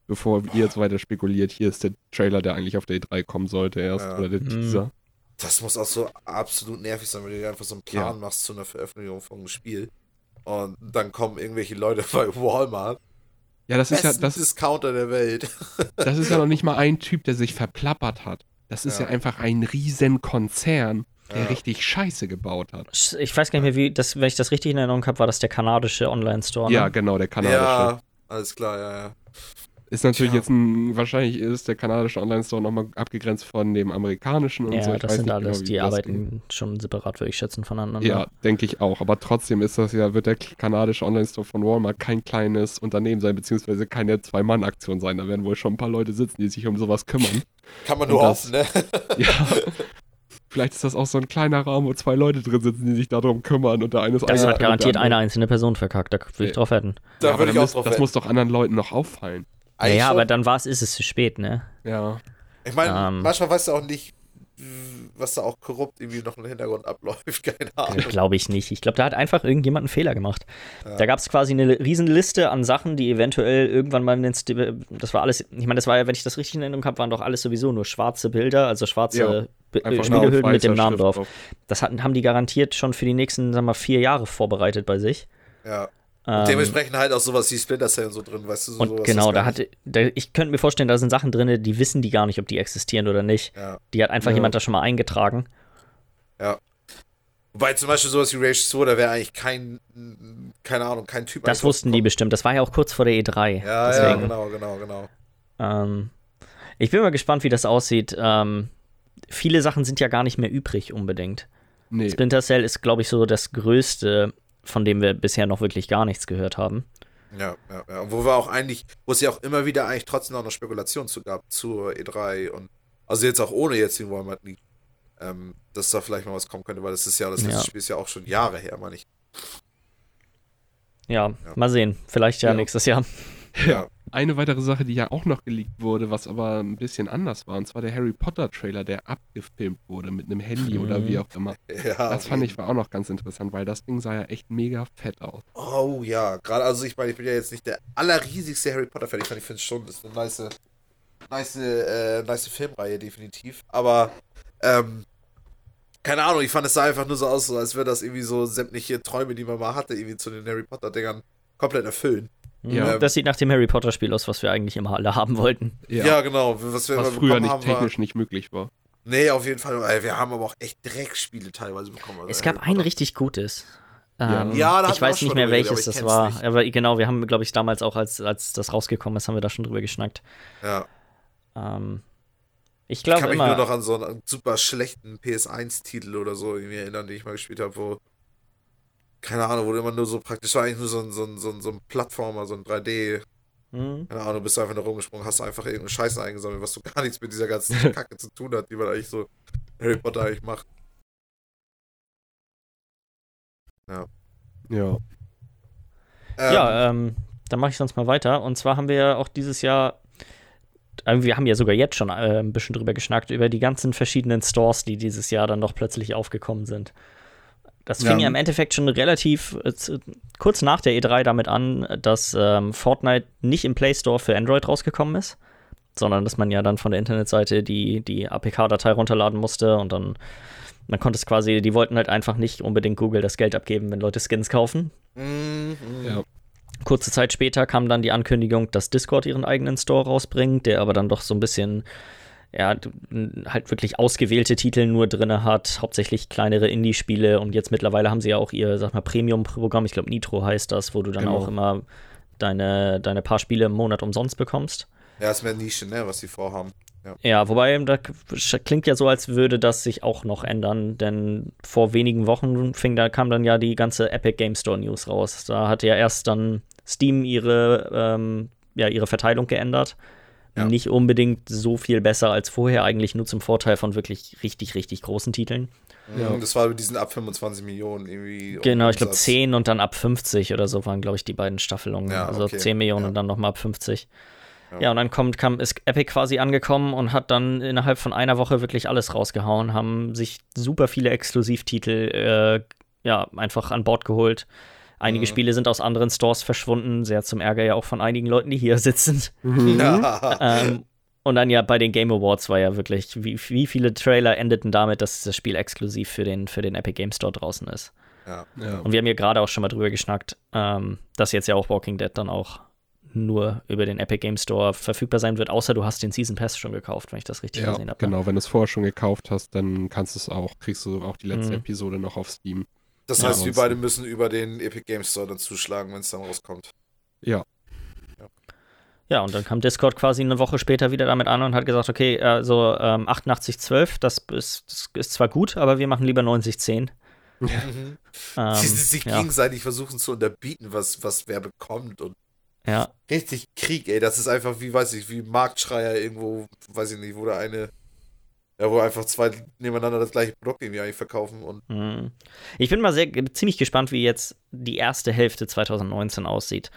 bevor ihr jetzt weiter spekuliert, hier ist der Trailer, der eigentlich auf der E3 kommen sollte erst,
Ja.
oder der
Mhm.
Teaser.
Das muss auch so absolut nervig sein, wenn du dir einfach so einen Plan
Ja.
machst zu einer Veröffentlichung von einem Spiel. Und dann kommen irgendwelche Leute bei Walmart.
Ja, das ist ja, das,
Discounter der Welt.
das ist ja noch nicht mal ein Typ, der sich verplappert hat. Das ist ja,
Ja.
einfach ein riesen Konzern, der
Ja.
richtig Scheiße gebaut hat.
Ich weiß gar nicht mehr, wie das, wenn ich das richtig in Erinnerung habe, war das der kanadische Online-Store. Ne?
Ja, genau, der kanadische.
Ja, alles klar, ja, ja.
Ist natürlich
Tja.
jetzt ein, wahrscheinlich ist der kanadische Online-Store nochmal abgegrenzt von dem amerikanischen und
Ja,
so. Ich
das sind
nicht
alles,
genau,
die
das
arbeiten schon separat, würde ich schätzen, voneinander.
Ja, denke ich auch. Aber trotzdem ist das ja, wird der kanadische Online-Store von Walmart kein kleines Unternehmen sein, beziehungsweise keine Zwei-Mann-Aktion sein. Da werden wohl schon ein paar Leute sitzen, die sich um sowas kümmern.
Kann man
Und
nur
das-
hoffen, ne?
ja. Vielleicht ist das auch so ein kleiner Raum, wo zwei Leute drin sitzen, die sich darum kümmern und der eine ist
Das
einer-
hat garantiert eine einzelne Person verkackt, da würde ich drauf wetten.
Da
Ja,
würde ich auch drauf
Das
wetten.
muss doch anderen Leuten noch auffallen.
Ja,
Eigentlich
ja,
schon.
aber dann war es, ist es zu spät, ne?
Ja.
Ich meine,
Ähm.
manchmal weißt du auch nicht, was da auch korrupt irgendwie noch im Hintergrund abläuft. Keine Ahnung.
Glaube ich nicht. Ich glaube, da hat einfach irgendjemand einen Fehler gemacht.
Ja.
Da gab es quasi eine Riesenliste an Sachen, die eventuell irgendwann mal ins. Das war alles. Ich meine, das war ja, wenn ich das richtig in Erinnerung habe, waren doch alles sowieso nur schwarze Bilder, also schwarze
Ja, nur
mit dem Namen drauf. Das hatten, haben die garantiert schon für die nächsten, sagen wir mal, vier Jahre vorbereitet bei sich.
Ja.
Ähm,
Dementsprechend halt auch sowas wie Splinter Cell und so drin, weißt du, so
und
sowas.
genau, da hatte, da, ich könnte mir vorstellen, da sind Sachen drin, die wissen die gar nicht, ob die existieren oder nicht.
Ja.
Die hat einfach
Ja.
jemand da schon mal eingetragen.
Wobei zum Beispiel sowas wie Rage 2, da wäre eigentlich kein, keine Ahnung, kein Typ.
Das wussten die bestimmt. Das war ja auch kurz vor der E3.
gekommen. Ja, ja,
Deswegen,
genau, genau, genau.
ähm, ich bin mal gespannt, wie das aussieht. Ähm, viele Sachen sind ja gar nicht mehr übrig unbedingt.
Nee.
Splinter Cell ist, glaube ich, so das Größte, von dem wir bisher noch wirklich gar nichts gehört haben.
Ja, ja, ja. Wo wir auch eigentlich, wo es ja auch immer wieder eigentlich trotzdem auch noch Spekulationen zu gab zur E3 und also jetzt auch ohne jetzt den Walmart League, ähm, dass da vielleicht mal was kommen könnte, weil das ist ja, das letzte
Ja.
Spiel ist ja auch schon Jahre her, meine ich.
Ja,
Ja.
mal sehen. Vielleicht ja,
Ja.
nächstes Jahr.
Ja. Eine weitere Sache, die ja auch noch geleakt wurde, was aber ein bisschen anders war, und zwar der Harry Potter Trailer, der abgefilmt wurde mit einem Handy oder wie auch immer.
Ja,
Das fand ich war auch noch ganz interessant, weil das Ding sah ja echt mega fett aus.
Oh ja, gerade, also ich meine, ich bin ja jetzt nicht der allerriesigste Harry Potter-Fan. Ich fand, ich finde schon, das ist eine nice, nice, äh, nice Filmreihe, definitiv. Aber, ähm, keine Ahnung, ich fand es sah einfach nur so aus, als wäre das irgendwie so sämtliche Träume, die man mal hatte, irgendwie zu den Harry Potter-Dingern komplett erfüllen.
Ja.
Ähm,
Das sieht nach dem Harry Potter-Spiel aus, was wir eigentlich immer alle haben wollten.
Ja, genau. Was wir
was früher nicht
haben, war,
technisch nicht möglich war.
Nee, auf jeden Fall. Wir haben aber auch echt Dreckspiele teilweise bekommen. also
Es gab
Harry
ein
Potter.
richtig gutes.
Ja.
Ähm,
Ja, da
ich weiß nicht mehr welches
ich
das war.
nicht.
Aber genau, wir haben, glaube ich, damals auch, als, als das rausgekommen ist, haben wir da schon drüber geschnackt.
Ja.
Ähm, ich
Ich
glaube
kann mich
immer.
nur noch an so einen super schlechten PS1-Titel oder so irgendwie erinnern, den ich mal gespielt habe, wo. Keine Ahnung, wo du immer nur so praktisch war eigentlich nur so ein, so ein, so ein, so ein Plattformer, so ein 3D.
Hm.
Keine Ahnung, bist du einfach nur rumgesprungen, hast einfach irgendeine Scheiße eingesammelt, was so gar nichts mit dieser ganzen Kacke zu tun hat, die man eigentlich so Harry Potter eigentlich macht.
Ja.
Ähm,
Ja, ähm, dann mache ich sonst mal weiter. Und zwar haben wir ja auch dieses Jahr, äh, wir haben ja sogar jetzt schon äh, ein bisschen drüber geschnackt, über die ganzen verschiedenen Stores, die dieses Jahr dann doch plötzlich aufgekommen sind. Das fing
Ja.
ja, im Endeffekt schon relativ äh, kurz nach der E3 damit an, dass ähm, Fortnite nicht im Play Store für Android rausgekommen ist, sondern dass man ja dann von der Internetseite die, die APK-Datei runterladen musste und dann, dann konnte es quasi, die wollten halt einfach nicht unbedingt Google das Geld abgeben, wenn Leute Skins kaufen.
mm.
Ja.
Kurze Zeit später kam dann die Ankündigung, dass Discord ihren eigenen Store rausbringt, der aber dann doch so ein bisschen, ja, halt wirklich ausgewählte Titel nur drin hat, hauptsächlich kleinere Indie-Spiele und jetzt mittlerweile haben sie ja auch ihr, sag mal, Premium-Programm, ich glaube Nitro heißt das, wo du dann
Genau.
auch immer deine, deine paar Spiele im Monat umsonst bekommst.
Ja, ist mehr Nische, ne, was sie vorhaben.
Ja, wobei, da k- klingt ja so, als würde das sich auch noch ändern, denn vor wenigen Wochen fing, da kam dann ja die ganze Epic Game Store News raus. Da hatte ja erst dann Steam ihre, ähm, ja, ihre Verteilung geändert.
Ja.
Nicht unbedingt so viel besser als vorher, eigentlich nur zum Vorteil von wirklich richtig, richtig großen Titeln.
Ja.
Das war mit diesen ab 25 Millionen irgendwie.
Genau, ich glaube
Umsatz.
10 und dann ab 50 oder so waren, glaube ich, die beiden Staffelungen.
Ja,
also
okay,
10 Millionen
ja.
und dann nochmal ab 50.
Ja.
Ja. und dann kommt, kam, ist Epic quasi angekommen und hat dann innerhalb von einer Woche wirklich alles rausgehauen, haben sich super viele Exklusivtitel äh, ja, einfach an Bord geholt. Einige
Mhm.
Spiele sind aus anderen Stores verschwunden, sehr zum Ärger ja auch von einigen Leuten, die hier sitzen.
Mhm.
Ähm, und dann ja bei den Game Awards war ja wirklich, wie, wie viele Trailer endeten damit, dass das Spiel exklusiv für den, für den Epic Game Store draußen ist.
ja.
Ja.
Und wir haben ja gerade auch schon mal drüber geschnackt, ähm, dass jetzt ja auch Walking Dead dann auch nur über den Epic Game Store verfügbar sein wird, außer du hast den Season Pass schon gekauft, wenn ich das richtig
Ja,
gesehen habe. ne?
genau. Wenn du es vorher schon gekauft hast, dann kannst du es auch, kriegst du auch die letzte
Mhm.
Episode noch auf Steam.
Das
Ja,
heißt, wir beide müssen über den Epic Games Store dann zuschlagen, wenn es dann rauskommt.
Ja,
Ja, und dann kam Discord quasi eine Woche später wieder damit an und hat gesagt, okay, also ähm, 8812, das ist, das ist zwar gut, aber wir machen lieber 9010.
Mhm.
Ähm,
die sich
ja,
gegenseitig versuchen zu unterbieten, was, was wer bekommt. Und
ja,
richtig Krieg, ey. Das ist einfach wie, weiß ich, wie Marktschreier irgendwo, weiß ich nicht, wo da eine. Ja, wo einfach zwei nebeneinander das gleiche Produkt irgendwie eigentlich verkaufen und
Mhm. Ich bin mal sehr ziemlich gespannt, wie jetzt die erste Hälfte 2019 aussieht.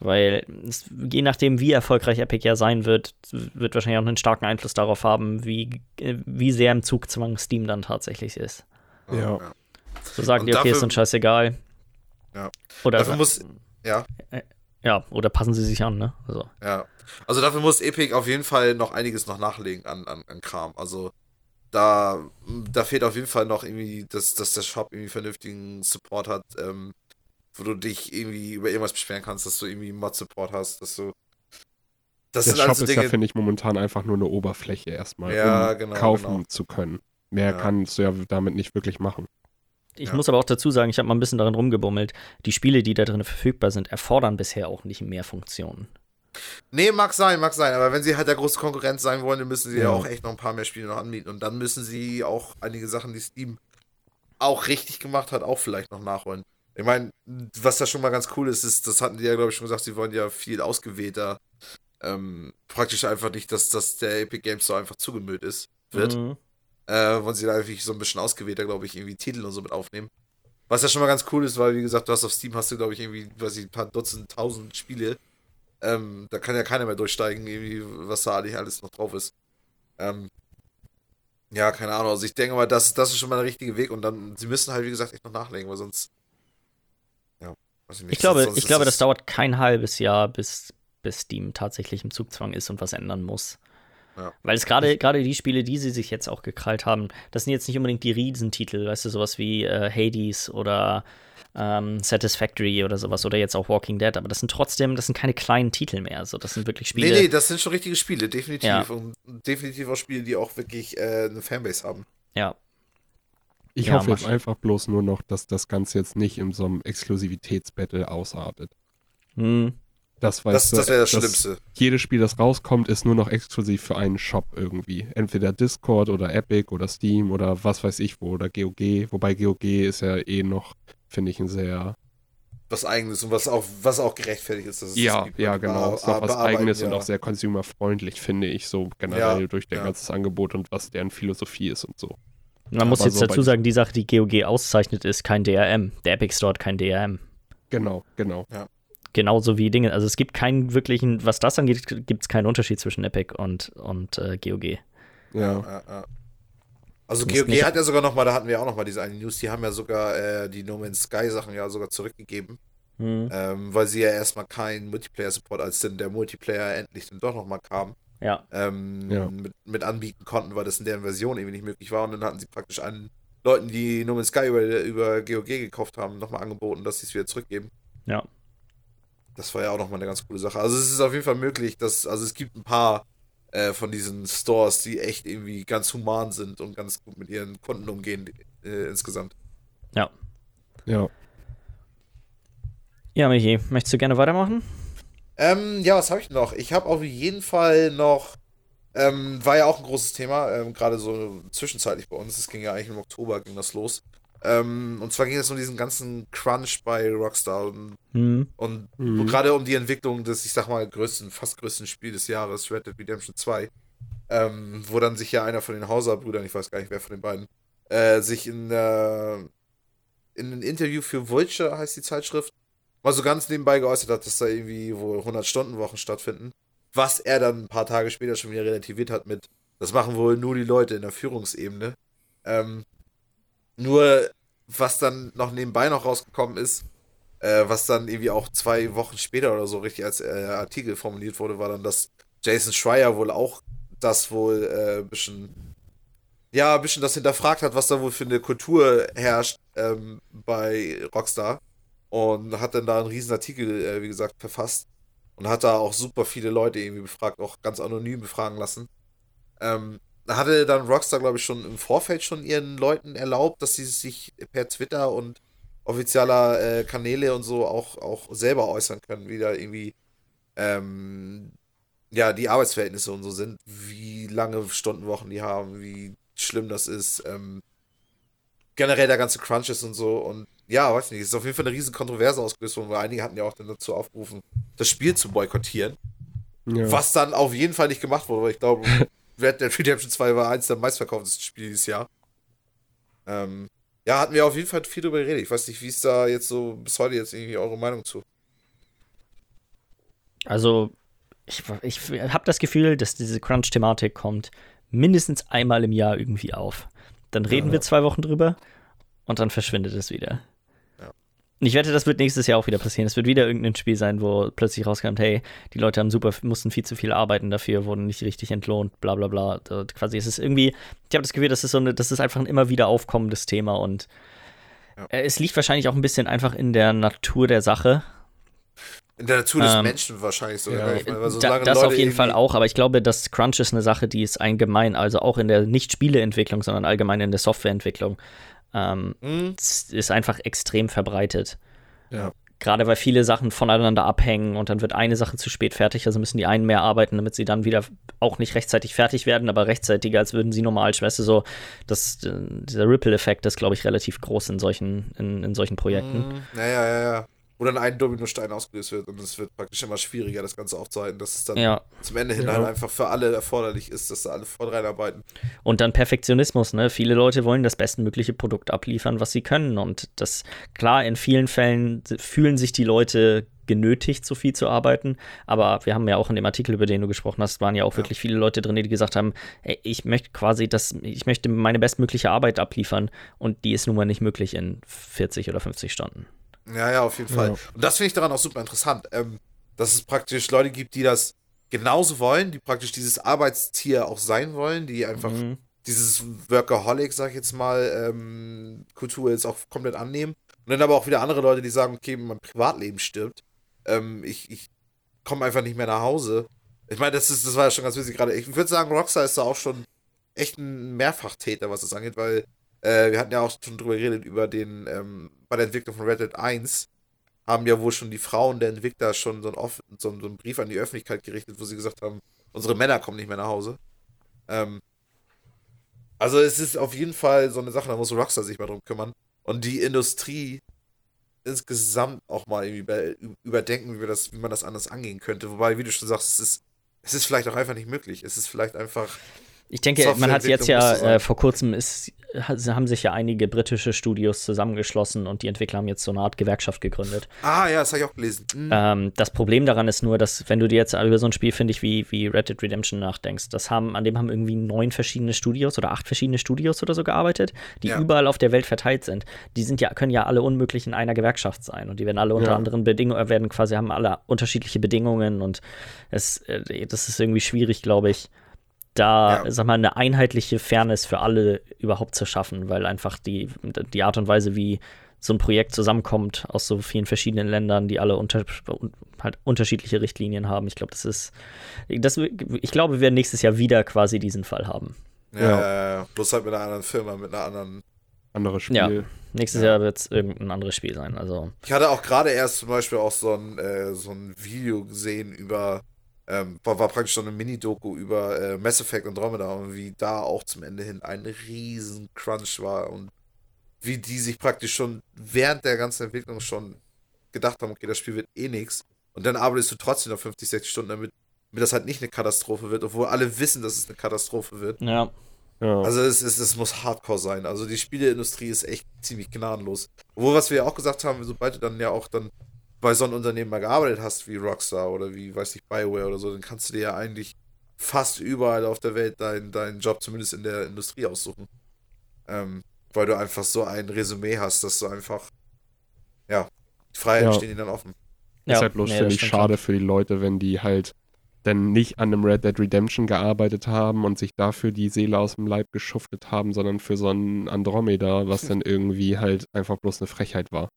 Weil es, je nachdem, wie erfolgreich Epic ja sein wird, wird wahrscheinlich auch einen starken Einfluss darauf haben, wie, äh, wie sehr im Zugzwang Steam dann tatsächlich ist.
Ja.
So sagen
Und
die, okay,
dafür-
ist uns scheißegal.
Ja.
Oder,
Dafür muss- ja.
ja, oder passen sie sich an, ne? Also,
Ja. Also dafür muss Epic auf jeden Fall noch einiges noch nachlegen an, an, an Kram. Also da, da fehlt auf jeden Fall noch irgendwie, dass, dass der Shop irgendwie vernünftigen Support hat, ähm, wo du dich irgendwie über irgendwas beschweren kannst, dass du irgendwie Mod-Support hast, dass du. Das
der
sind
Shop
also
ist ja, finde ich, momentan einfach nur eine Oberfläche erstmal,
Ja,
um
genau,
kaufen
genau.
zu können. Mehr
Ja.
kannst du ja damit nicht wirklich machen.
ich
Ja.
muss aber auch dazu sagen, ich habe mal ein bisschen darin rumgebummelt. Die Spiele, die da drin verfügbar sind, erfordern bisher auch nicht mehr Funktionen.
Nee, mag sein, mag sein, aber wenn sie halt der große Konkurrent sein wollen, dann müssen sie ja.
Ja.
auch echt noch ein paar mehr Spiele noch anbieten. Und dann müssen sie auch einige Sachen, die Steam auch richtig gemacht hat, auch vielleicht noch nachholen. Ich meine, was da schon mal ganz cool ist, ist, das hatten die ja, glaube ich, schon gesagt, sie wollen ja viel ausgewählter, ähm, praktisch einfach nicht, dass, dass der Epic Games so einfach zugemüllt ist, wird.
Mhm.
Äh, wollen sie da einfach so ein bisschen ausgewählter, glaube ich, irgendwie Titel und so mit aufnehmen. Was ja schon mal ganz cool ist, weil, wie gesagt, du hast auf Steam hast du, glaube ich, irgendwie, weiß ich, ein paar Dutzend, tausend Spiele. Ähm, da kann ja keiner mehr durchsteigen, irgendwie, was da eigentlich alles noch drauf ist. Ähm, ja, keine Ahnung. Also ich denke mal, das, das ist schon mal der richtige Weg und dann, sie müssen halt, wie gesagt, echt noch nachlegen, weil sonst. Ja, weiß ich nicht.
Ich glaube,
sonst
ich glaube, das dauert kein halbes Jahr, bis, bis Steam tatsächlich im Zugzwang ist und was ändern muss.
Ja.
Weil es gerade gerade die Spiele, die sie sich jetzt auch gekrallt haben, das sind jetzt nicht unbedingt die Riesentitel, weißt du, sowas wie äh, Hades oder ähm, Satisfactory oder sowas oder jetzt auch Walking Dead, aber das sind trotzdem, das sind keine kleinen Titel mehr, so das sind wirklich Spiele.
Nee, nee, das sind schon richtige Spiele, definitiv.
Ja.
Und definitiv auch Spiele, die auch wirklich äh, eine Fanbase haben.
Ja,
Ich
Ja,
hoffe jetzt einfach bloß nur noch, dass das Ganze jetzt nicht in so einem Exklusivitätsbattle ausartet.
hm.
Das,
Das, das wäre das Schlimmste.
Jedes Spiel, das rauskommt, ist nur noch exklusiv für einen Shop irgendwie. Entweder Discord oder Epic oder Steam oder was weiß ich wo oder GOG. Wobei GOG ist ja eh noch, finde ich, ein sehr.
Was eigenes und was auch, was auch gerechtfertigt ist. Dass es
Ja,
gibt.
ja,
Und
genau. Ist noch was Eigenes und
ja.
auch sehr consumerfreundlich, finde ich, so generell
Ja,
durch dein
ja.
ganzes Angebot und was deren Philosophie ist und so.
Man muss
Aber
jetzt
so
dazu sagen, die Sache, die GOG auszeichnet, ist kein DRM. Der Epic Store hat kein DRM.
Genau, genau.
Genauso wie Dinge. Also es gibt keinen wirklichen, was das angeht, gibt es keinen Unterschied zwischen Epic und, und äh, GOG.
Ja.
Ja, ja. Also GOG
nicht-
hat ja sogar noch mal, da hatten wir auch noch mal diese eine News, die haben ja sogar äh, die No Man's Sky Sachen ja sogar zurückgegeben,
Hm.
ähm, weil sie ja erstmal keinen Multiplayer-Support, als denn der Multiplayer endlich dann doch noch mal kam,
Ja.
ähm,
Ja.
mit, mit anbieten konnten, weil das in deren Version irgendwie nicht möglich war und dann hatten sie praktisch allen Leuten, die No Man's Sky über, über GOG gekauft haben, nochmal angeboten, dass sie es wieder zurückgeben.
Ja.
Das war ja auch nochmal eine ganz coole Sache. Also es ist auf jeden Fall möglich, dass, also es gibt ein paar äh, von diesen Stores, die echt irgendwie ganz human sind und ganz gut mit ihren Kunden umgehen äh, insgesamt.
Ja.
Ja.
Ja, Michi, möchtest du gerne weitermachen?
Ähm, ja, was habe ich noch? Ich habe auf jeden Fall noch, ähm, war ja auch ein großes Thema, ähm, gerade so zwischenzeitlich bei uns. Es ging ja eigentlich im Oktober, ging das los. Ähm, und zwar ging es um diesen ganzen Crunch bei Rockstar und,
Hm.
und
Mhm.
gerade um die Entwicklung des, ich sag mal, größten, fast größten Spiel des Jahres, Red Dead Redemption 2. Ähm, wo dann sich ja einer von den Hauser-Brüdern, ich weiß gar nicht wer von den beiden, äh, sich in, äh, in ein Interview für Vulture, heißt die Zeitschrift, mal so ganz nebenbei geäußert hat, dass da irgendwie wohl 100-Stunden-Wochen stattfinden. Was er dann ein paar Tage später schon wieder relativiert hat mit, das machen wohl nur die Leute in der Führungsebene. Ähm, nur, was dann noch nebenbei noch rausgekommen ist, äh, was dann irgendwie auch zwei Wochen später oder so richtig als äh, Artikel formuliert wurde, war dann, dass Jason Schreier wohl auch das wohl äh, ein bisschen, ja, ein bisschen das hinterfragt hat, was da wohl für eine Kultur herrscht ähm, bei Rockstar. Und hat dann da einen riesen Artikel, äh, wie gesagt, verfasst. Und hat da auch super viele Leute irgendwie befragt, auch ganz anonym befragen lassen. Ähm, hatte dann Rockstar, glaube ich, schon im Vorfeld schon ihren Leuten erlaubt, dass sie sich per Twitter und offizieller äh, Kanäle und so auch, auch selber äußern können, wie da irgendwie ähm, ja, die Arbeitsverhältnisse und so sind, wie lange Stundenwochen die haben, wie schlimm das ist, ähm, generell der ganze Crunch ist und so und ja, weiß nicht, es ist auf jeden Fall eine riesen Kontroverse ausgelöst worden, weil einige hatten ja auch dann dazu aufgerufen, das Spiel zu boykottieren,
ja.
was dann auf jeden Fall nicht gemacht wurde, weil ich glaube, Red Dead Redemption 2 war eins der meistverkauftesten Spiele dieses Jahr. Ähm, ja, hatten wir auf jeden Fall viel drüber geredet. Ich weiß nicht, wie ist da jetzt so bis heute jetzt irgendwie eure Meinung zu?
Also, ich, ich habe das Gefühl, dass diese Crunch-Thematik kommt mindestens einmal im Jahr irgendwie auf. Dann reden
Ja.
wir zwei Wochen drüber und dann verschwindet es wieder. Und Ich wette, das wird nächstes Jahr auch wieder passieren. Es wird wieder irgendein Spiel sein, wo plötzlich rauskommt, hey, die Leute haben super, mussten viel zu viel arbeiten dafür, wurden nicht richtig entlohnt, bla bla bla. Da- Quasi, es ist irgendwie, ich habe das Gefühl, das ist so eine, das ist einfach ein immer wieder aufkommendes Thema und
Ja.
äh, es liegt wahrscheinlich auch ein bisschen einfach in der Natur der Sache.
In der Natur des
Ähm,
Menschen wahrscheinlich sogar.
ja.
Meine, weil
Da,
solange
das
Leute
auf jeden Fall auch, aber ich glaube, dass Crunch ist eine Sache, die ist allgemein, also auch in der nicht Spieleentwicklung, sondern allgemein in der Softwareentwicklung, ähm,
Hm?
es ist einfach extrem verbreitet.
Ja.
Gerade weil viele Sachen voneinander abhängen und dann wird eine Sache zu spät fertig, also müssen die einen mehr arbeiten, damit sie dann wieder auch nicht rechtzeitig fertig werden, aber rechtzeitiger, als würden sie normal. Du, so, das, äh, dieser Ripple-Effekt ist, glaube ich, relativ groß in solchen, in, in solchen Projekten.
Hm, Ja, ja, ja, ja. Wo dann ein Dominostein ausgelöst wird und es wird praktisch immer schwieriger, das Ganze aufzuhalten, dass es dann
Ja.
zum Ende hin
Ja.
halt einfach für alle erforderlich ist, dass da alle voll reinarbeiten.
Und dann Perfektionismus, ne? Viele Leute wollen das bestmögliche Produkt abliefern, was sie können. Und das, klar, in vielen Fällen fühlen sich die Leute genötigt, so viel zu arbeiten. Aber wir haben ja auch in dem Artikel, über den du gesprochen hast, waren ja auch ja. wirklich viele Leute drin, die gesagt haben, ey, ich möchte quasi das, ich möchte meine bestmögliche Arbeit abliefern und die ist nun mal nicht möglich in 40 oder 50 Stunden.
Ja, ja, auf jeden Fall. Ja. Und das finde ich daran auch super interessant, ähm, dass es praktisch Leute gibt, die das genauso wollen, die praktisch dieses Arbeitstier auch sein wollen, die einfach mhm. dieses Workaholic, sag ich jetzt mal, ähm, Kultur jetzt auch komplett annehmen. Und dann aber auch wieder andere Leute, die sagen, okay, mein Privatleben stirbt. Ähm, ich ich komme einfach nicht mehr nach Hause. Ich meine, das, das war ja schon ganz witzig gerade. Ich würde sagen, Rockstar ist da auch schon echt ein Mehrfachtäter, was das angeht, weil äh, wir hatten ja auch schon drüber geredet, über den, ähm, bei der Entwicklung von Red Dead 1 haben ja wohl schon die Frauen der Entwickler schon so einen, Off so einen Brief an die Öffentlichkeit gerichtet, wo sie gesagt haben, unsere Männer kommen nicht mehr nach Hause. Ähm, also es ist auf jeden Fall so eine Sache, da muss Rockstar sich mal drum kümmern. Und die Industrie insgesamt auch mal irgendwie überdenken, wie, wir das, wie man das anders angehen könnte. Wobei, wie du schon sagst, es ist, es ist vielleicht auch einfach nicht möglich. Es ist vielleicht einfach
ich denke, man hat jetzt ja äh, vor kurzem ist, haben sich ja einige britische Studios zusammengeschlossen und die Entwickler haben jetzt so eine Art Gewerkschaft gegründet.
Ah ja, das habe ich auch gelesen.
Mhm. Ähm, das Problem daran ist nur, dass wenn du dir jetzt über so ein Spiel, finde ich, wie, wie Red Dead Redemption nachdenkst, das haben, an dem haben irgendwie neun verschiedene Studios oder acht verschiedene Studios oder so gearbeitet, die ja. überall auf der Welt verteilt sind. Die sind ja, können ja alle unmöglich in einer Gewerkschaft sein und die werden alle unter ja. anderen Bedingungen, werden quasi, haben alle unterschiedliche Bedingungen und es, äh, das ist irgendwie schwierig, glaube ich da, ja. sag mal, eine einheitliche Fairness für alle überhaupt zu schaffen, weil einfach die, die Art und Weise, wie so ein Projekt zusammenkommt aus so vielen verschiedenen Ländern, die alle unter, halt unterschiedliche Richtlinien haben. Ich glaube, das ist, das, ich glaube, wir werden nächstes Jahr wieder quasi diesen Fall haben.
Ja, ja. ja bloß halt mit einer anderen Firma, mit einer anderen.
Anderes Spiel.
Ja, nächstes Jahr wird es irgendein anderes Spiel sein. Also.
Ich hatte auch gerade erst zum Beispiel auch so ein, äh, so ein Video gesehen über ähm, war, war, praktisch so eine Mini-Doku über äh, Mass Effect Andromeda und wie da auch zum Ende hin ein riesen Crunch war und wie die sich praktisch schon während der ganzen Entwicklung schon gedacht haben, okay, das Spiel wird eh nichts. Und dann arbeitest du trotzdem noch 50, 60 Stunden, damit, damit das halt nicht eine Katastrophe wird, obwohl alle wissen, dass es eine Katastrophe wird.
Ja.
ja. Also es, es, es muss Hardcore sein. Also die Spieleindustrie ist echt ziemlich gnadenlos. Obwohl, was wir ja auch gesagt haben, sobald du dann ja auch dann bei so einem Unternehmen mal gearbeitet hast wie Rockstar oder wie, weiß ich, Bioware oder so, dann kannst du dir ja eigentlich fast überall auf der Welt deinen dein Job zumindest in der Industrie aussuchen. Ähm, weil du einfach so ein Resümee hast, dass du einfach, ja, die Freiheiten ja. stehen dir dann offen.
Ja, ist halt bloß, nee, finde ich, schade für die Leute, wenn die halt dann nicht an einem Red Dead Redemption gearbeitet haben und sich dafür die Seele aus dem Leib geschuftet haben, sondern für so ein Andromeda, was dann irgendwie halt einfach bloß eine Frechheit war.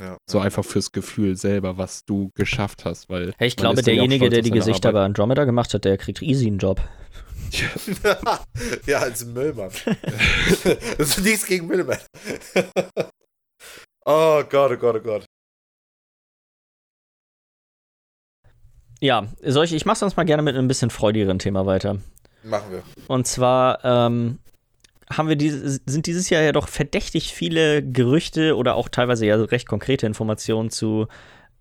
Ja. So einfach fürs Gefühl selber, was du geschafft hast, weil.
Hey, ich glaube, derjenige, der die Gesichter Arbeit. bei Andromeda gemacht hat, der kriegt easy einen Job.
ja, als Müllmann. das ist nichts gegen Müllmann. oh Gott, oh Gott, oh Gott.
Ja, soll ich, ich mach's sonst mal gerne mit einem bisschen freudigeren Thema weiter.
Machen wir.
Und zwar ähm, haben wir diese, sind dieses Jahr ja doch verdächtig viele Gerüchte oder auch teilweise ja recht konkrete Informationen zu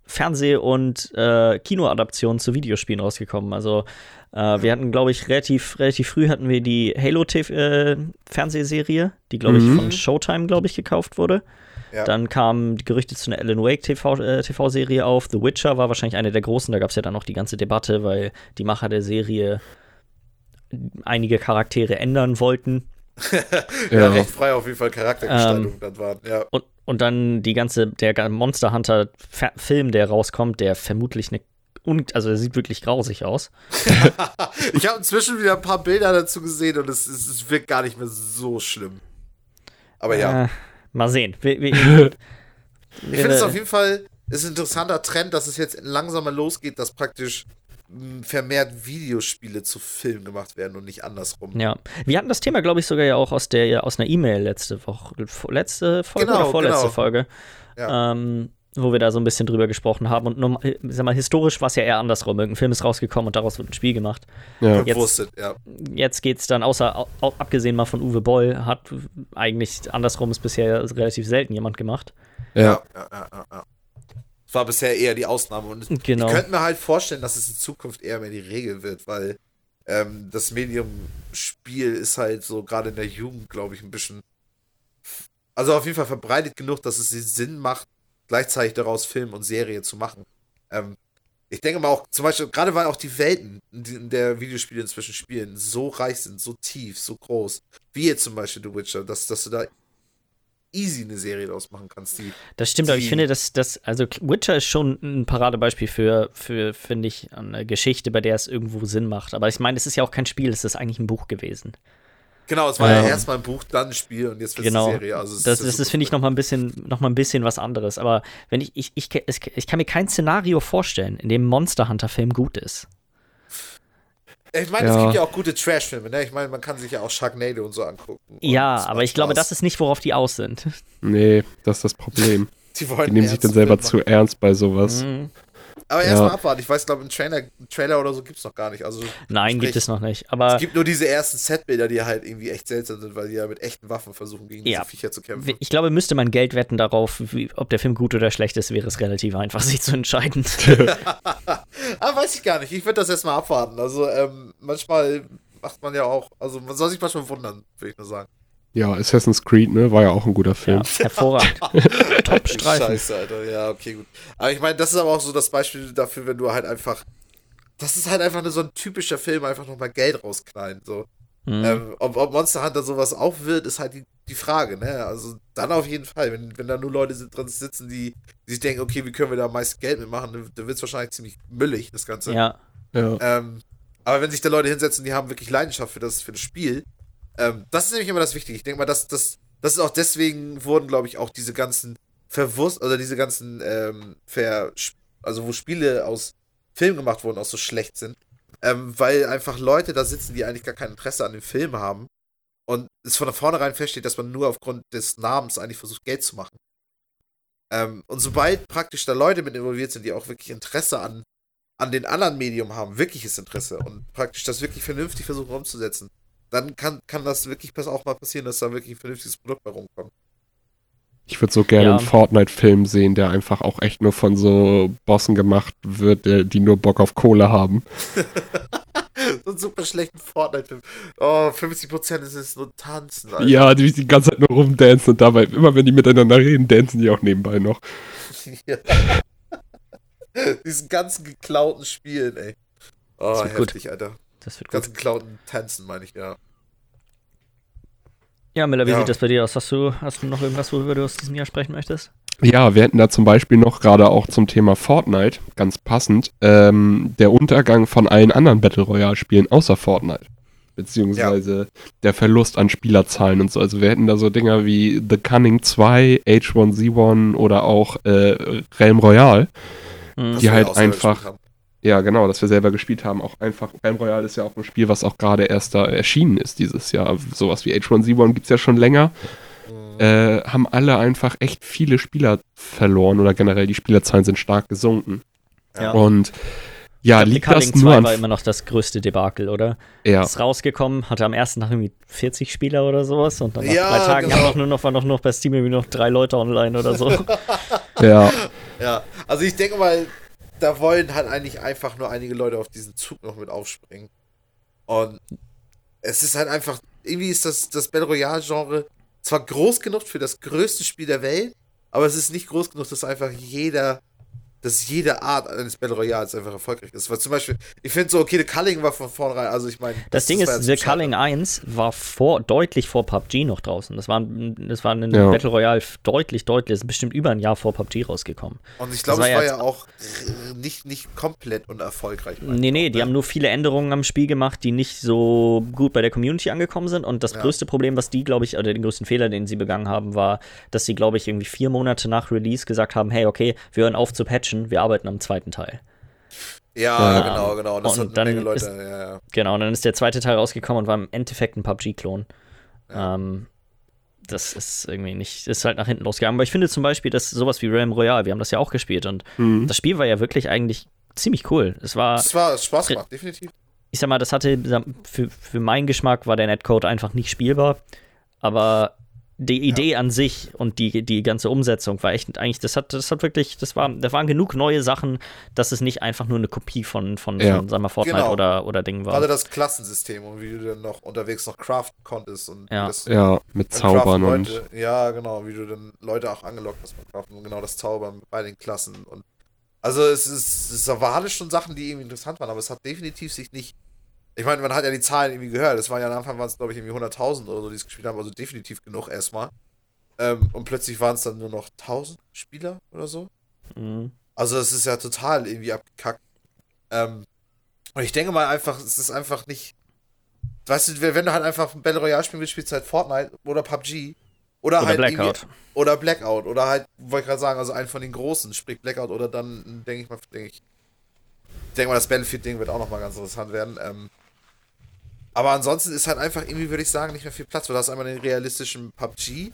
Fernseh- und äh, Kinoadaptionen zu Videospielen rausgekommen. Also äh, wir hatten, glaube ich, relativ, relativ früh hatten wir die Halo-Fernsehserie, äh, die, glaube ich, mhm. von Showtime, glaube ich, gekauft wurde. Ja. Dann kamen die Gerüchte zu einer Alan Wake TV-Serie TV auf. The Witcher war wahrscheinlich eine der großen. Da gab es ja dann noch die ganze Debatte, weil die Macher der Serie einige Charaktere ändern wollten.
ja, ja, recht frei auf jeden Fall Charaktergestaltung ähm, dann waren, ja.
Und, und dann die ganze, der Monster Hunter Film, der rauskommt, der vermutlich eine und, also er sieht wirklich grausig aus.
ich habe inzwischen wieder ein paar Bilder dazu gesehen und es, es, es wirkt gar nicht mehr so schlimm. Aber ja.
Äh, mal sehen. Wir, wir,
ich finde es auf jeden Fall ist ein interessanter Trend, dass es jetzt langsam mal losgeht, dass praktisch vermehrt Videospiele zu Filmen gemacht werden und nicht andersrum.
Ja, wir hatten das Thema, glaube ich, sogar ja auch aus der aus einer E-Mail letzte Woche, letzte Folge genau, oder vorletzte genau. Folge, ja. ähm, wo wir da so ein bisschen drüber gesprochen haben. Und normal, sag mal, historisch war es ja eher andersrum. Irgendein Film ist rausgekommen und daraus wird ein Spiel gemacht.
Ja. Jetzt, ja.
jetzt geht es dann, außer abgesehen mal von Uwe Boll, hat eigentlich andersrum ist bisher relativ selten jemand gemacht.
Ja, ja, ja, ja. War bisher eher die Ausnahme. Und genau. ich könnte mir halt vorstellen, dass es in Zukunft eher mehr die Regel wird, weil ähm, das Medium-Spiel ist halt so gerade in der Jugend, glaube ich, ein bisschen. Also auf jeden Fall verbreitet genug, dass es Sinn macht, gleichzeitig daraus Film und Serie zu machen. Ähm, ich denke mal auch, zum Beispiel, gerade weil auch die Welten, in der Videospiele inzwischen spielen, so reich sind, so tief, so groß, wie jetzt zum Beispiel The Witcher, dass, dass du da easy eine Serie draus machen kannst. Die,
das stimmt,
die,
aber ich finde, dass das, also Witcher ist schon ein Paradebeispiel für, für finde ich, eine Geschichte, bei der es irgendwo Sinn macht. Aber ich meine, es ist ja auch kein Spiel, es ist eigentlich ein Buch gewesen.
Genau, es war ja, ja erstmal ein Buch, dann ein Spiel und jetzt wird es
genau.
eine Serie. Also
das, das, das ist, finde ich, nochmal ein bisschen, noch mal ein bisschen was anderes. Aber wenn ich, ich, ich, ich kann mir kein Szenario vorstellen, in dem Monster Hunter-Film gut ist.
Ich meine, ja. es gibt ja auch gute Trash-Filme, ne? Ich meine, man kann sich ja auch Sharknado und so angucken.
Ja, aber ich glaube, das ist nicht, worauf die aus sind.
Nee, das ist das Problem. die, die nehmen sich dann selber zu ernst bei sowas. Mhm.
Aber erstmal ja. abwarten. Ich weiß, glaube, einen Trailer, einen Trailer oder so gibt es noch gar nicht. Also,
Nein, sprich, gibt es noch nicht. Aber
es gibt nur diese ersten Setbilder, die halt irgendwie echt seltsam sind, weil die ja mit echten Waffen versuchen, gegen ja. diese Viecher zu kämpfen.
Ich glaube, müsste man Geld wetten darauf, wie, ob der Film gut oder schlecht ist, wäre es relativ einfach, sich zu entscheiden.
Aber ah, weiß ich gar nicht. Ich würde das erstmal abwarten. Also, ähm, manchmal macht man ja auch, also man soll sich manchmal wundern, würde ich nur sagen.
Ja, Assassin's Creed, ne, war ja auch ein guter Film. Ja,
hervorragend.
Top-Streifen. Scheiße, Alter. Ja, okay, gut. Aber ich meine, das ist aber auch so das Beispiel dafür, wenn du halt einfach. Das ist halt einfach so ein typischer Film, einfach nochmal Geld rausknallen. So. Mhm. Ähm, ob, ob, Monster Hunter sowas auch wird, ist halt die, die Frage, ne? Also dann auf jeden Fall. Wenn, wenn da nur Leute drin sitzen, die, die sich denken, okay, wie können wir da am meisten Geld mitmachen, dann, dann wird es wahrscheinlich ziemlich müllig, das Ganze.
Ja.
ja.
Ähm, aber wenn sich da Leute hinsetzen, die haben wirklich Leidenschaft für das, für das Spiel, ähm, das ist nämlich immer das Wichtige. Ich denke mal, dass das, das ist auch deswegen wurden, glaube ich, auch diese ganzen Verwurst, oder diese ganzen, ähm, Ver, also wo Spiele aus Film gemacht wurden, auch so schlecht sind. Ähm, weil einfach Leute da sitzen, die eigentlich gar kein Interesse an dem Film haben. Und es von vornherein feststeht, dass man nur aufgrund des Namens eigentlich versucht, Geld zu machen. Ähm, und sobald praktisch da Leute mit involviert sind, die auch wirklich Interesse an, an den anderen Medium haben, wirkliches Interesse und praktisch das wirklich vernünftig versuchen umzusetzen, dann kann, kann das wirklich auch mal passieren, dass da wirklich ein vernünftiges Produkt bei rumkommt.
Ich würde so gerne ja. einen Fortnite-Film sehen, der einfach auch echt nur von so Bossen gemacht wird, die nur Bock auf Kohle haben.
so einen super schlechten Fortnite-Film. Oh, 50% ist es nur Tanzen.
Alter. Ja, die die ganze Zeit nur rumdancen und dabei, immer wenn die miteinander reden, dancen die auch nebenbei noch. ja.
Diesen ganzen geklauten Spielen, ey. Oh, heftig,
gut.
Alter.
Das wird
Ganz geklauten Tänzen, meine ich, ja.
Ja, Miller, wie ja. sieht das bei dir aus? Hast du, hast du noch irgendwas, worüber du aus diesem Jahr sprechen möchtest?
Ja, wir hätten da zum Beispiel noch gerade auch zum Thema Fortnite, ganz passend, ähm, der Untergang von allen anderen Battle Royale-Spielen außer Fortnite. Beziehungsweise ja. der Verlust an Spielerzahlen und so. Also wir hätten da so Dinger wie The Cunning 2, H1Z1 oder auch äh, Realm Royale, mhm. die halt einfach ja, genau, dass wir selber gespielt haben. Auch einfach, Realm Royale ist ja auch ein Spiel, was auch gerade erst da erschienen ist dieses Jahr. Sowas wie H1Z1 gibt es ja schon länger. Mhm. Äh, haben alle einfach echt viele Spieler verloren oder generell die Spielerzahlen sind stark gesunken.
Ja.
Und ja,
liegt das nur an war immer noch das größte Debakel, oder?
Ja.
Ist rausgekommen, hatte am ersten Tag irgendwie 40 Spieler oder sowas und dann nach
ja,
drei Tagen
genau.
haben nur noch, waren noch, noch bei Steam irgendwie noch drei Leute online oder so.
ja.
Ja, also ich denke mal, da wollen halt eigentlich einfach nur einige Leute auf diesen Zug noch mit aufspringen. Und es ist halt einfach, irgendwie ist das, das Battle Royale-Genre zwar groß genug für das größte Spiel der Welt, aber es ist nicht groß genug, dass einfach jeder dass jede Art eines Battle Royals einfach erfolgreich ist. Weil zum Beispiel, ich finde so, okay, The Culling war von vornherein, also ich meine.
Das, das, Ding ist, The Culling 1 war vor, deutlich vor PUBG noch draußen. Das war, das war ein ja. Battle Royale deutlich, deutlich, ist bestimmt über ein Jahr vor PUBG rausgekommen.
Und ich glaube, es war ja auch nicht, nicht komplett unerfolgreich.
Nee, nee, die ne? haben nur viele Änderungen am Spiel gemacht, die nicht so gut bei der Community angekommen sind. Und das ja. größte Problem, was die, glaube ich, oder den größten Fehler, den sie begangen haben, war, dass sie, glaube ich, irgendwie vier Monate nach Release gesagt haben, hey, okay, wir hören auf zu patchen Action, wir arbeiten am zweiten Teil.
Ja, ja. genau, genau.
Das und dann Leute, ist, ja, ja. Genau, und dann ist der zweite Teil rausgekommen und war im Endeffekt ein PUBG-Klon. Ähm, das ist irgendwie nicht, ist halt nach hinten losgegangen. Aber ich finde zum Beispiel, dass sowas wie Realm Royale, wir haben das ja auch gespielt und mhm. das Spiel war ja wirklich eigentlich ziemlich cool. Es war.
Es war Spaß gemacht, definitiv.
Ich sag mal, das hatte, für, für meinen Geschmack war der Netcode einfach nicht spielbar. Aber die Idee ja. an sich und die, die ganze Umsetzung war echt eigentlich, das hat, das hat wirklich, das war, da waren genug neue Sachen, dass es nicht einfach nur eine Kopie von, von, ja. von sagen wir, Fortnite genau. oder, oder Ding war.
Gerade das Klassensystem und wie du dann noch unterwegs noch craften konntest und
ja,
das,
ja mit Zaubern
Leute, und. Ja, genau, wie du dann Leute auch angelockt hast mit Craften und genau das Zaubern bei den Klassen und Also es ist, es war alles schon Sachen, die irgendwie interessant waren, aber es hat definitiv sich nicht. Ich meine, man hat ja die Zahlen irgendwie gehört. Es waren ja am Anfang waren es, glaube ich, irgendwie 100.000 oder so, die es gespielt haben, also definitiv genug erstmal. Ähm, und plötzlich waren es dann nur noch 1000 Spieler oder so.
Mhm.
Also es ist ja total irgendwie abgekackt. Ähm, und ich denke mal einfach, es ist einfach nicht. Weißt du, wenn du halt einfach ein Battle Royale spielen willst, spielst du halt Fortnite oder PUBG. Oder,
Oder
halt
Blackout.
Oder Blackout. Oder halt, wollte ich gerade sagen, also einen von den großen, sprich Blackout oder dann, denke ich mal, denke ich. denke mal, das Battlefield-Ding wird auch nochmal ganz interessant werden. Ähm, aber ansonsten ist halt einfach irgendwie, würde ich sagen, nicht mehr viel Platz. weil Du hast einmal den realistischen PUBG,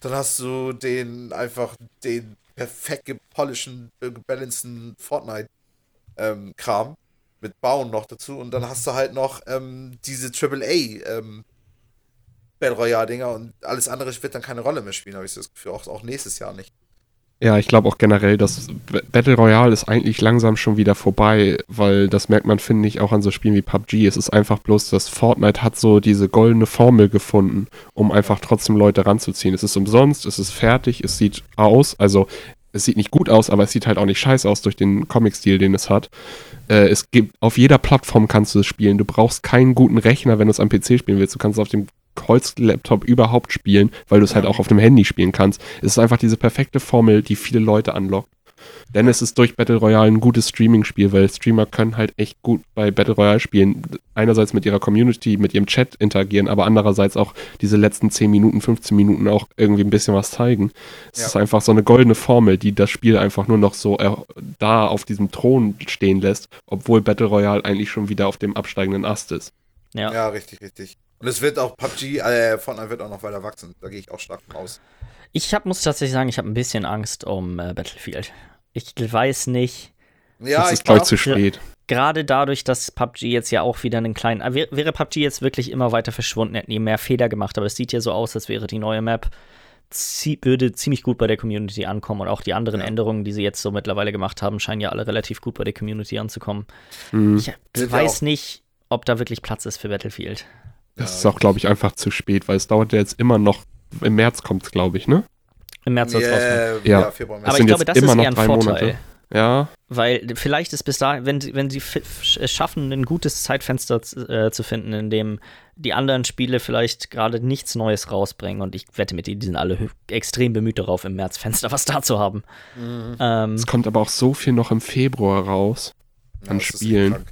dann hast du den einfach den perfekt gepolishten, äh, gebalanceden Fortnite-Kram mit Bauen noch dazu und dann hast du halt noch ähm, diese AAA ähm, Battle Royale-Dinger und alles andere wird dann keine Rolle mehr spielen, habe ich das Gefühl. Auch, auch nächstes Jahr nicht.
Ja, ich glaube auch generell, dass Battle Royale ist eigentlich langsam schon wieder vorbei, weil das merkt man, finde ich, auch an so Spielen wie PUBG. Es ist einfach bloß, dass Fortnite hat so diese goldene Formel gefunden, um einfach trotzdem Leute ranzuziehen. Es ist umsonst, es ist fertig, es sieht aus, also es sieht nicht gut aus, aber es sieht halt auch nicht scheiße aus durch den Comic-Stil, den es hat. Äh, es gibt, auf jeder Plattform kannst du es spielen. Du brauchst keinen guten Rechner, wenn du es am PC spielen willst. Du kannst es auf dem Holz-Laptop überhaupt spielen, weil du es halt auch auf dem Handy spielen kannst. Es ist einfach diese perfekte Formel, die viele Leute anlockt. Denn es ist durch Battle Royale ein gutes Streaming-Spiel, weil Streamer können halt echt gut bei Battle Royale spielen. Einerseits mit ihrer Community, mit ihrem Chat interagieren, aber andererseits auch diese letzten 10 Minuten, 15 Minuten auch irgendwie ein bisschen was zeigen. Es
Ja.
ist einfach so eine goldene Formel, die das Spiel einfach nur noch so äh, da auf diesem Thron stehen lässt, obwohl Battle Royale eigentlich schon wieder auf dem absteigenden Ast ist.
Ja.
Ja, richtig, richtig. Und es wird auch PUBG, äh, Fortnite wird auch noch weiter wachsen. Da gehe ich auch stark von aus.
Ich hab, muss tatsächlich sagen, ich habe ein bisschen Angst um äh, Battlefield. Ich weiß nicht,
Ja,
das
ich
ist, glaube ich,
glaub,
zu spät.
gerade dadurch, dass PUBG jetzt ja auch wieder einen kleinen. äh, wär- Wäre PUBG jetzt wirklich immer weiter verschwunden, hätten die mehr Fehler gemacht, aber es sieht ja so aus, als wäre die neue Map. zie- Würde ziemlich gut bei der Community ankommen und auch die anderen
Ja.
Änderungen, die sie jetzt so mittlerweile gemacht haben, scheinen ja alle relativ gut bei der Community anzukommen.
Mhm.
Ich weiß nicht, ob da wirklich Platz ist für Battlefield.
Das ist auch, glaube ich, einfach zu spät, weil es dauert ja jetzt immer noch. Im März kommt es, glaube ich, ne?
Im März soll es rauskommen.
yeah,
Ja.
ja. Februar,
Aber
März.
ich
sind
glaube, das ist
immer noch
eher ein
drei
Vorteil.
Monate. Ja,
Weil vielleicht ist bis dahin, wenn, sie- wenn sie es schaffen, ein gutes Zeitfenster äh, zu finden, in dem die anderen Spiele vielleicht gerade nichts Neues rausbringen und ich wette mit dir, die sind alle extrem bemüht darauf, im Märzfenster was da zu haben.
Mhm.
Ähm,
es kommt aber auch so viel noch im Februar raus.
Ja,
an
ist
Spielen.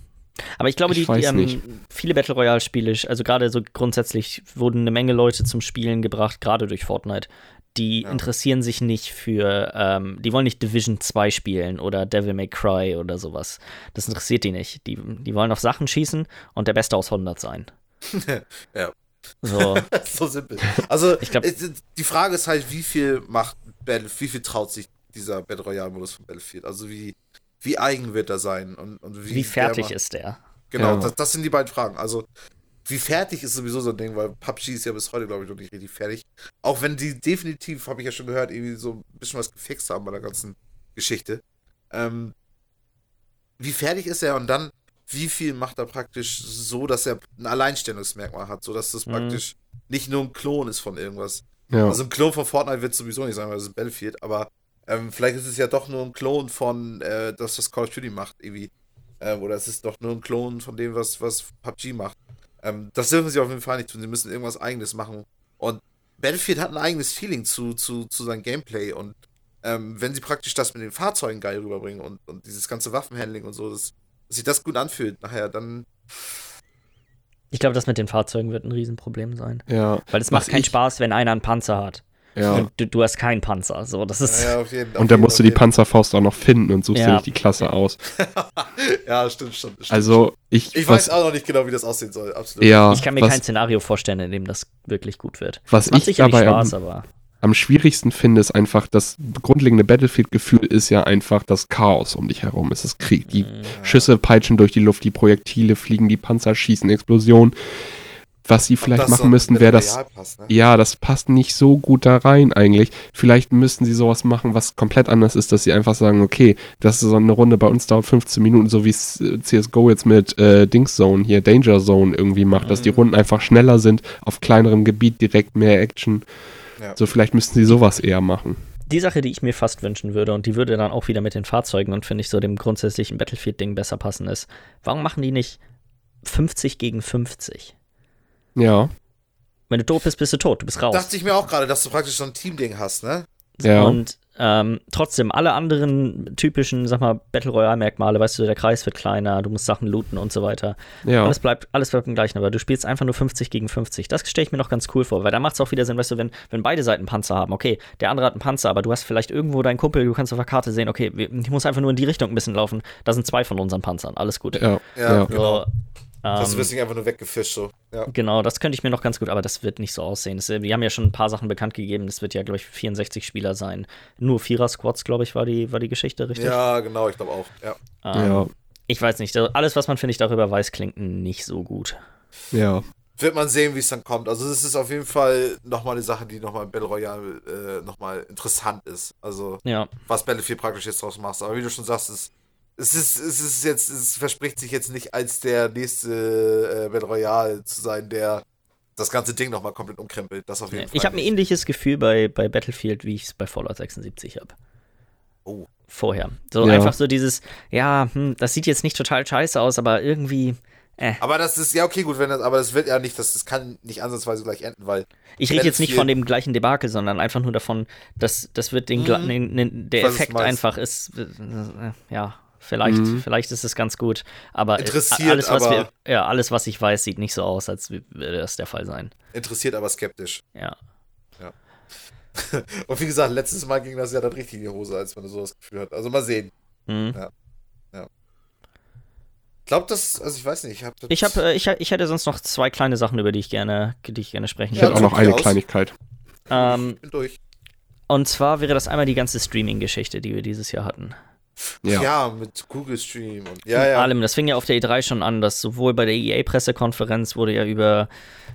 Aber ich glaube,
ich
die, die ähm, viele Battle Royale-Spiele, also gerade so grundsätzlich wurden eine Menge Leute zum Spielen gebracht, gerade durch Fortnite. Die
Ja.
interessieren sich nicht für, ähm, die wollen nicht Division 2 spielen oder Devil May Cry oder sowas. Das interessiert die nicht. Die, die wollen auf Sachen schießen und der Beste aus 100 sein.
Ja.
So,
so simpel. Also,
Ich glaub-
die Frage ist halt, wie viel macht Battle, wie viel traut sich dieser Battle Royale-Modus von Battlefield? Also, wie, wie eigen wird er sein? Und, und wie,
wie fertig
der
ist der?
Genau,
Ja.
das, das sind die beiden Fragen. Also, wie fertig ist sowieso so ein Ding, weil PUBG ist ja bis heute, glaube ich, noch nicht richtig fertig. Auch wenn die definitiv, habe ich ja schon gehört, irgendwie so ein bisschen was gefixt haben bei der ganzen Geschichte. Ähm, wie fertig ist er und dann, wie viel macht er praktisch so, dass er ein Alleinstellungsmerkmal hat, so dass das
Mhm.
praktisch nicht nur ein Klon ist von irgendwas.
Ja.
Also ein Klon von Fortnite wird sowieso nicht sein, weil das ist Battlefield, aber ähm, vielleicht ist es ja doch nur ein Klon von, äh, das, was Call of Duty macht, irgendwie. Ähm, oder es ist doch nur ein Klon von dem, was, was PUBG macht. Ähm, das dürfen sie auf jeden Fall nicht tun. Sie müssen irgendwas eigenes machen. Und Battlefield hat ein eigenes Feeling zu, zu, zu seinem Gameplay. Und ähm, wenn sie praktisch das mit den Fahrzeugen geil rüberbringen und, und dieses ganze Waffenhandling und so, dass, dass sich das gut anfühlt nachher, dann
Ich glaube, das mit den Fahrzeugen wird ein Riesenproblem sein.
ja.
Weil es macht keinen
ich-
Spaß, wenn einer einen Panzer hat.
Ja.
Und du, du hast keinen Panzer. So, das ist.
ja, auf jeden, auf
Und da
jeden,
musst du die. Panzerfaust auch noch finden und suchst
Ja.
dir nicht die Klasse aus.
Ja, stimmt, stimmt. stimmt
Also ich,
Ich
was,
weiß auch noch nicht genau, wie das aussehen soll. Absolut.
ja,
Ich kann mir
was,
kein Szenario vorstellen, in dem das wirklich gut wird.
was
Macht
ich dabei
Spaß,
am,
aber.
am schwierigsten finde, ist einfach, das grundlegende Battlefield-Gefühl ist ja einfach das Chaos um dich herum. Es ist Krieg. Die
Mhm.
Schüsse peitschen durch die Luft, die Projektile fliegen, die Panzer schießen, Explosionen. Was sie vielleicht machen müssten, wäre das.
Passt, ne?
Ja, das passt nicht so gut da rein eigentlich. Vielleicht müssten sie sowas machen, was komplett anders ist, dass sie einfach sagen, okay, das ist so eine Runde bei uns dauert 15 Minuten, so wie es äh, CSGO jetzt mit äh, Dings Zone hier, Danger Zone irgendwie macht, dass die
Mhm.
Runden einfach schneller sind, auf kleinerem Gebiet direkt mehr Action.
Ja.
So vielleicht müssten sie sowas eher machen.
Die Sache, die ich mir fast wünschen würde, und die würde dann auch wieder mit den Fahrzeugen und finde ich so dem grundsätzlichen Battlefield-Ding besser passen, ist, warum machen die nicht 50 gegen 50?
Ja.
Wenn du tot bist, bist du tot, du bist raus.
Dachte ich mir auch gerade, dass du praktisch so ein Team-Ding hast, ne?
Ja.
Und ähm, trotzdem, alle anderen typischen, sag mal, Battle Royale-Merkmale, weißt du, der Kreis wird kleiner, du musst Sachen looten und so weiter.
ja.
Alles bleibt, alles bleibt im gleichen, aber du spielst einfach nur 50 gegen 50. Das stelle ich mir noch ganz cool vor, weil da macht es auch wieder Sinn, weißt du, wenn, wenn beide Seiten Panzer haben, okay, der andere hat einen Panzer, aber du hast vielleicht irgendwo deinen Kumpel, du kannst auf der Karte sehen, okay, ich muss einfach nur in die Richtung ein bisschen laufen. Da sind zwei von unseren Panzern, alles gut.
ja.
Ja,
Ja.
genau. Das
ähm,
wirst nicht einfach nur weggefischt, so. Ja.
Genau, das könnte ich mir noch ganz gut, aber das wird nicht so aussehen. Das, wir haben ja schon ein paar Sachen bekannt gegeben. Das wird ja, glaube ich, 64 Spieler sein. Nur Vierer-Squads, glaube ich, war die, war die Geschichte, richtig?
ja, genau, ich glaube auch. Ja.
Ähm,
ja.
Ich weiß nicht. also Alles, was man, finde ich, darüber weiß, klingt nicht so gut.
Ja.
Wird man sehen, wie es dann kommt. Also, es ist auf jeden Fall nochmal eine Sache, die nochmal im Battle Royale äh, nochmal interessant ist. Also,
Ja,
was Battlefield praktisch jetzt draus macht. Aber wie du schon sagst, es, es ist, es ist jetzt, es verspricht sich jetzt nicht als der nächste äh, Battle Royale zu sein, der das ganze Ding nochmal komplett umkrempelt. Das auf jeden Fall.
ich habe ein ähnliches Gefühl bei, bei Battlefield, wie ich es bei Fallout 76 habe.
Oh.
Vorher. So
Ja.
einfach so dieses, ja, hm, das sieht jetzt nicht total scheiße aus, aber irgendwie. Äh.
Aber das ist, ja, okay, gut, wenn das, aber das wird ja nicht, das, das kann nicht ansatzweise gleich enden, weil
Ich rede jetzt nicht von dem gleichen Debakel, sondern einfach nur davon, dass das wird den,
Mhm.
den, den der Effekt einfach ist, äh, äh, ja, vielleicht,
Mhm.
vielleicht ist es ganz gut, aber
Interessiert,
alles, was
aber-
wir, ja, alles, was ich weiß, sieht nicht so aus, als würde das der Fall sein.
interessiert, aber skeptisch.
Ja.
Und wie gesagt, letztes Mal ging das ja dann richtig in die Hose, als man so das Gefühl hat. Also mal sehen.
Mhm.
Glaubt das, also ich weiß nicht, ich habe
Ich habe, äh, ich, ich hätte sonst noch zwei kleine Sachen, über die ich gerne, die ich gerne sprechen
Ich
Ja,
hätte auch
würde.
noch eine
aus.
Kleinigkeit.
Ähm,
bin durch.
und zwar wäre das einmal die ganze Streaming-Geschichte, die wir dieses Jahr hatten.
Ja.
Ja.
mit Google Stream und ja, ja.
allem. Das fing ja auf der E3 schon an, dass sowohl bei der EA-Pressekonferenz wurde ja über,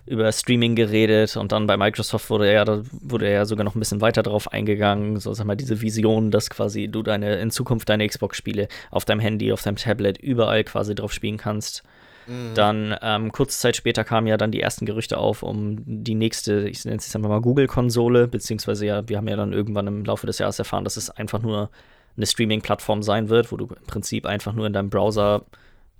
über Streaming geredet und dann bei Microsoft wurde ja, da wurde ja sogar noch ein bisschen weiter drauf eingegangen. So, sag mal, diese Vision, dass quasi du deine, in Zukunft deine Xbox-Spiele auf deinem Handy, auf deinem Tablet, überall quasi drauf spielen kannst.
Mhm.
Dann ähm, kurze Zeit später kamen ja dann die ersten Gerüchte auf um die nächste, ich nenne es jetzt einfach mal Google-Konsole, beziehungsweise ja, wir haben ja dann irgendwann im Laufe des Jahres erfahren, dass es einfach nur eine Streaming-Plattform sein wird, wo du im Prinzip einfach nur in deinem Browser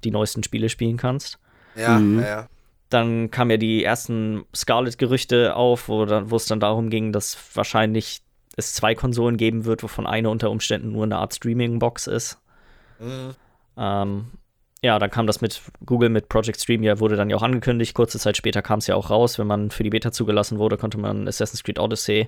die neuesten Spiele spielen kannst.
Ja,
Mhm.
ja, ja.
Dann kamen ja die ersten Scarlet-Gerüchte auf, wo, dann, wo es dann darum ging, dass wahrscheinlich es zwei Konsolen geben wird, wovon eine unter Umständen nur eine Art Streaming-Box ist.
Mhm.
Ähm, ja, dann kam das mit Google, mit Project Stream, ja, wurde dann ja auch angekündigt. Kurze Zeit später kam es ja auch raus. Wenn man für die Beta zugelassen wurde, konnte man Assassin's Creed Odyssey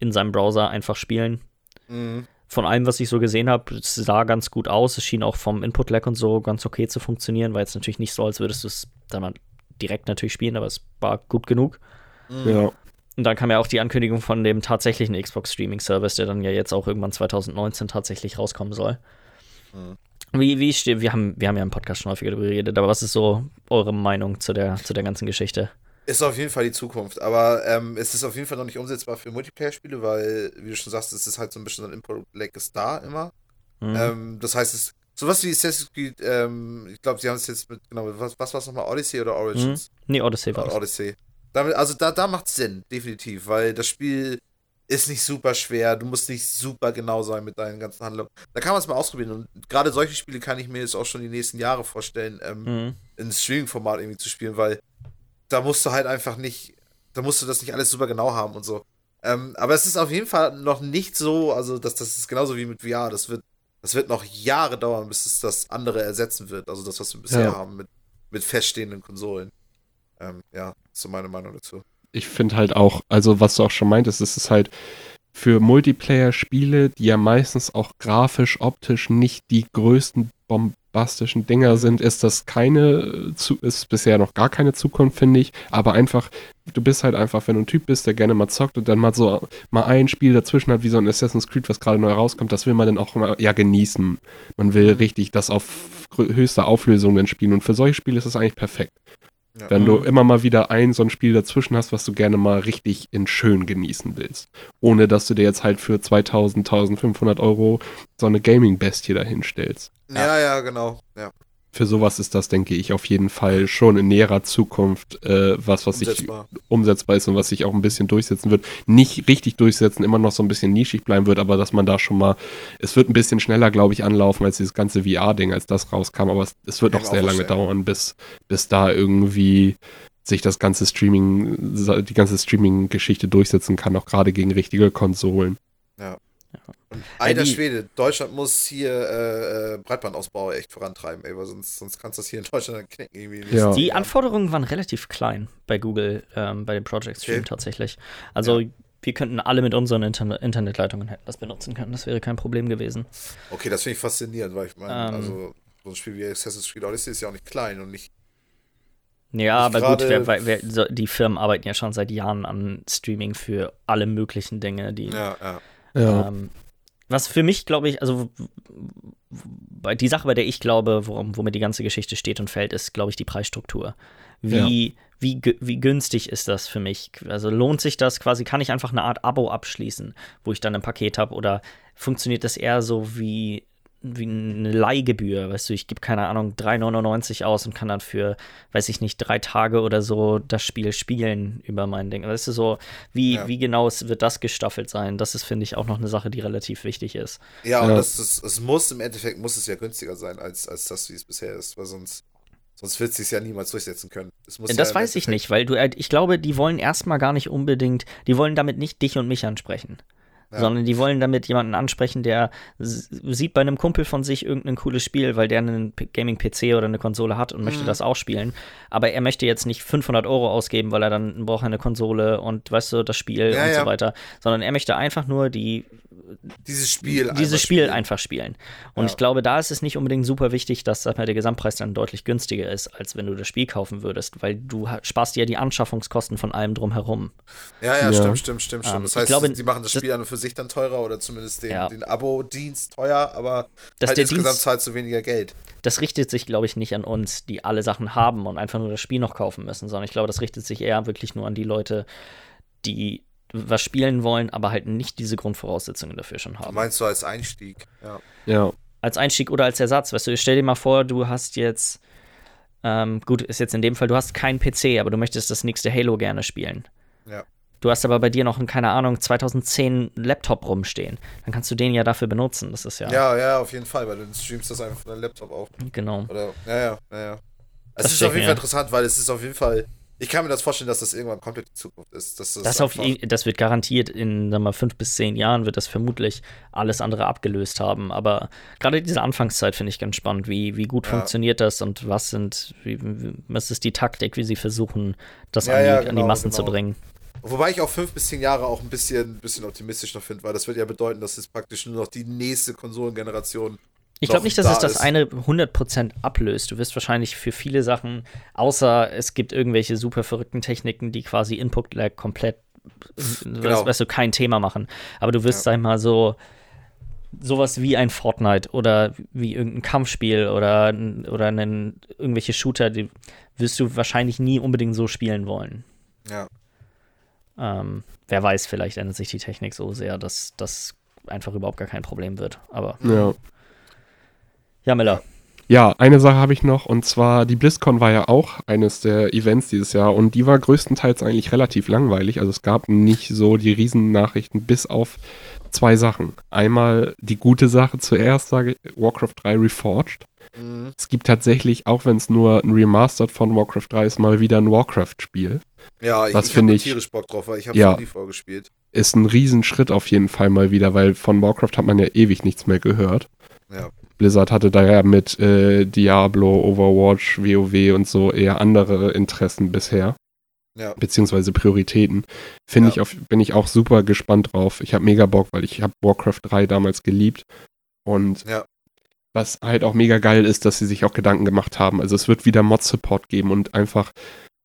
in seinem Browser einfach spielen.
Mhm.
Von allem, was ich so gesehen habe, es sah ganz gut aus. Es schien auch vom Input-Lag und so ganz okay zu funktionieren. War jetzt natürlich nicht so, als würdest du es dann mal direkt natürlich spielen, aber es war gut genug.
Mhm.
Ja.
Und dann kam ja auch die Ankündigung von dem tatsächlichen Xbox Streaming Service, der dann ja jetzt auch irgendwann 2019 tatsächlich rauskommen soll.
Mhm.
Wie, wie steht, wir haben, wir haben ja im Podcast schon häufiger darüber geredet, aber was ist so eure Meinung zu der, zu der ganzen Geschichte?
Ist auf jeden Fall die Zukunft, aber ähm, es ist auf jeden Fall noch nicht umsetzbar für Multiplayer-Spiele, weil, wie du schon sagst, es ist halt so ein bisschen so ein Input-Lag ist da immer.
Hm.
Ähm, das heißt, es sowas wie Assassin's Creed, ähm, ich glaube, sie haben es jetzt mit, genau, was, was war es nochmal, Odyssey oder Origins?
nee, Odyssey war das.
Odyssey. Damit, also da, da macht es Sinn, definitiv, weil das Spiel ist nicht super schwer, du musst nicht super genau sein mit deinen ganzen Handlungen. Da kann man es mal ausprobieren und gerade solche Spiele kann ich mir jetzt auch schon die nächsten Jahre vorstellen, ähm,
Mhm.
in Streaming-Format irgendwie zu spielen, weil da musst du halt einfach nicht, da musst du das nicht alles super genau haben und so. Ähm, aber es ist auf jeden Fall noch nicht so, also das, das ist genauso wie mit VR, das wird, das wird noch Jahre dauern, bis es das andere ersetzen wird, also das, was wir bisher
Ja.
haben mit, mit feststehenden Konsolen. Ähm, ja, so meine Meinung dazu.
ich finde halt auch, also was du auch schon meintest, es ist halt für Multiplayer-Spiele, die ja meistens auch grafisch, optisch nicht die größten bombastischen Dinger sind, ist das keine, äh, ist bisher noch gar keine Zukunft, finde ich. Aber einfach, du bist halt einfach, wenn du ein Typ bist, der gerne mal zockt und dann mal so mal ein Spiel dazwischen hat, wie so ein Assassin's Creed, was gerade neu rauskommt, das will man dann auch mal ja genießen. Man will richtig das auf höchster Auflösung dann spielen. Und für solche Spiele ist das eigentlich perfekt.
Ja.
Wenn du immer mal wieder ein so ein Spiel dazwischen hast, was du gerne mal richtig in schön genießen willst. Ohne dass du dir jetzt halt für 2000, 1500 Euro so eine Gaming-Bestie dahinstellst.
Ja, ja, genau. Ja.
Für sowas ist das, denke ich, auf jeden Fall schon in näherer Zukunft äh, was, was
Umsetzbar.
sich umsetzbar ist und was sich auch ein bisschen durchsetzen wird. Nicht richtig durchsetzen, immer noch so ein bisschen nischig bleiben wird, aber dass man da schon mal, es wird ein bisschen schneller, glaube ich, anlaufen als dieses ganze VR-Ding, als das rauskam, aber es, es wird noch sehr lange dauern, bis, bis da irgendwie sich das ganze Streaming, die ganze Streaming-Geschichte durchsetzen kann, auch gerade gegen richtige Konsolen.
Und alter Schwede, Deutschland muss hier äh, äh, Breitbandausbau echt vorantreiben, ey, weil sonst, sonst kannst du das hier in Deutschland dann knicken
Ja.
Die. Anforderungen waren relativ klein bei Google, ähm, bei dem Project Stream
Okay.
tatsächlich. Also wir könnten alle mit unseren Interne Internetleitungen hätten das benutzen können. Das wäre kein Problem gewesen.
Okay, das finde ich faszinierend, weil ich meine,
Ähm.
also so ein Spiel wie Assassin's Creed Odyssey ist ja auch nicht klein und nicht.
Ja, aber gut, wer, wer, wer, so, die Firmen arbeiten ja schon seit Jahren an Streaming für alle möglichen Dinge, die
Ja, ja.
Ja.
Ähm, was für mich, glaube ich, also die Sache, bei der ich glaube, worum, womit die ganze Geschichte steht und fällt, ist, glaube ich, die Preisstruktur. Wie, wie, gü- wie günstig ist das für mich? Also lohnt sich das quasi? Kann ich einfach eine Art Abo abschließen, wo ich dann ein Paket habe? Oder funktioniert das eher so wie, wie eine Leihgebühr? Weißt du, ich gebe keine Ahnung 3,99 aus und kann dann für, weiß ich nicht, drei Tage oder so das Spiel spielen über mein Ding. Weißt du, so, wie,
Ja.
wie genau wird das gestaffelt sein? Das ist, finde ich, auch noch eine Sache, die relativ wichtig ist.
Ja, und
Ja.
das, das, es muss im Endeffekt muss es ja günstiger sein, als, als das, wie es bisher ist, weil sonst, sonst wird es sich ja niemals durchsetzen können. Es muss
das
ja
weiß ich nicht, weil du, äh, ich glaube, die wollen erstmal gar nicht unbedingt, die wollen damit nicht dich und mich ansprechen.
Ja.
Sondern die wollen damit jemanden ansprechen, der sieht bei einem Kumpel von sich irgendein cooles Spiel, weil der einen Gaming-PC oder eine Konsole hat und möchte
Mhm.
das auch spielen. Aber er möchte jetzt nicht 500 Euro ausgeben, weil er dann braucht eine Konsole und weißt du, das Spiel
Ja,
und
ja.
so weiter. Sondern er möchte einfach nur die
Dieses Spiel
dieses
einfach
Spiel
spielen.
einfach spielen. Und
Ja.
ich glaube, da ist es nicht unbedingt super wichtig, dass sag mal, der Gesamtpreis dann deutlich günstiger ist, als wenn du das Spiel kaufen würdest, weil du sparst dir ja die Anschaffungskosten von allem drumherum.
Ja, ja,
Ja.
stimmt, stimmt, stimmt, stimmt.
Ähm,
das
ich
heißt,
glaube,
sie machen das
das-
Spiel an und für sich dann teurer oder zumindest den,
Ja.
den Abo-Dienst teuer, aber halt
der
insgesamt
Dienst-
zahlst du weniger Geld.
Das richtet sich, glaube ich, nicht an uns, die alle Sachen haben und einfach nur das Spiel noch kaufen müssen, sondern ich glaube, das richtet sich eher wirklich nur an die Leute, die was spielen wollen, aber halt nicht diese Grundvoraussetzungen dafür schon haben.
Meinst du als Einstieg? Ja.
Ja.
als Einstieg oder als Ersatz. Weißt du, stell dir mal vor, du hast jetzt, ähm, gut, ist jetzt in dem Fall, du hast keinen PC, aber du möchtest das nächste Halo gerne spielen.
Ja.
Du hast aber bei dir noch einen, keine Ahnung, 2010 Laptop rumstehen. Dann kannst du den ja dafür benutzen. Das ist ja,
ja, ja, auf jeden Fall, weil du streamst das einfach von deinem Laptop auf.
genau.
Oder, ja, ja, ja, ja. Es
Das
ist auf jeden
mir-
Fall interessant, weil es ist auf jeden Fall, ich kann mir das vorstellen, dass das irgendwann komplett die Zukunft ist. Dass das
Das, auf, das wird garantiert in sagen wir, fünf bis zehn Jahren wird das vermutlich alles andere abgelöst haben. Aber gerade diese Anfangszeit finde ich ganz spannend. Wie, wie gut
Ja.
funktioniert das und was sind, wie, was ist die Taktik, wie sie versuchen, das
Ja,
an, die,
ja,
an die
genau,
Massen zu
genau.
bringen.
Wobei ich auch fünf bis zehn Jahre auch ein bisschen, bisschen optimistisch noch finde, weil das wird ja bedeuten, dass es praktisch nur noch die nächste Konsolengeneration.
Ich glaube nicht, dass
da
es das
ist.
eine 100% ablöst. Du wirst wahrscheinlich für viele Sachen, außer es gibt irgendwelche super verrückten Techniken, die quasi Input-Lag komplett,
Genau.
weißt du, kein Thema machen. Aber du wirst,
Ja.
sag ich mal, so sowas wie ein Fortnite oder wie irgendein Kampfspiel oder, oder einen, irgendwelche Shooter, die wirst du wahrscheinlich nie unbedingt so spielen wollen.
Ja.
Ähm, wer weiß, vielleicht ändert sich die Technik so sehr, dass das einfach überhaupt gar kein Problem wird. Aber
Ja.
Ja, Miller.
Ja, eine Sache habe ich noch und zwar die BlizzCon war ja auch eines der Events dieses Jahr und die war größtenteils eigentlich relativ langweilig. Also es gab nicht so die Riesennachrichten bis auf zwei Sachen. Einmal die gute Sache zuerst, sage ich, Warcraft 3 Reforged.
Mhm.
Es gibt tatsächlich, auch wenn es nur ein Remastered von Warcraft 3 ist, mal wieder ein Warcraft-Spiel.
Ja, ich,
Das
ich habe
finde
da
ich-
tierisch Bock drauf, weil ich habe
Ja.
ja. nie vorgespielt.
Ist ein Riesenschritt auf jeden Fall mal wieder, weil von Warcraft hat man ja ewig nichts mehr gehört.
Ja.
Blizzard hatte da ja mit äh, Diablo, Overwatch, WoW und so eher andere Interessen bisher,
Ja.
beziehungsweise Prioritäten. Finde
Ja.
ich auf, bin ich auch super gespannt drauf. Ich habe mega Bock, weil ich habe Warcraft 3 damals geliebt. Und
Ja.
was halt auch mega geil ist, dass sie sich auch Gedanken gemacht haben. Also es wird wieder Mod-Support geben und einfach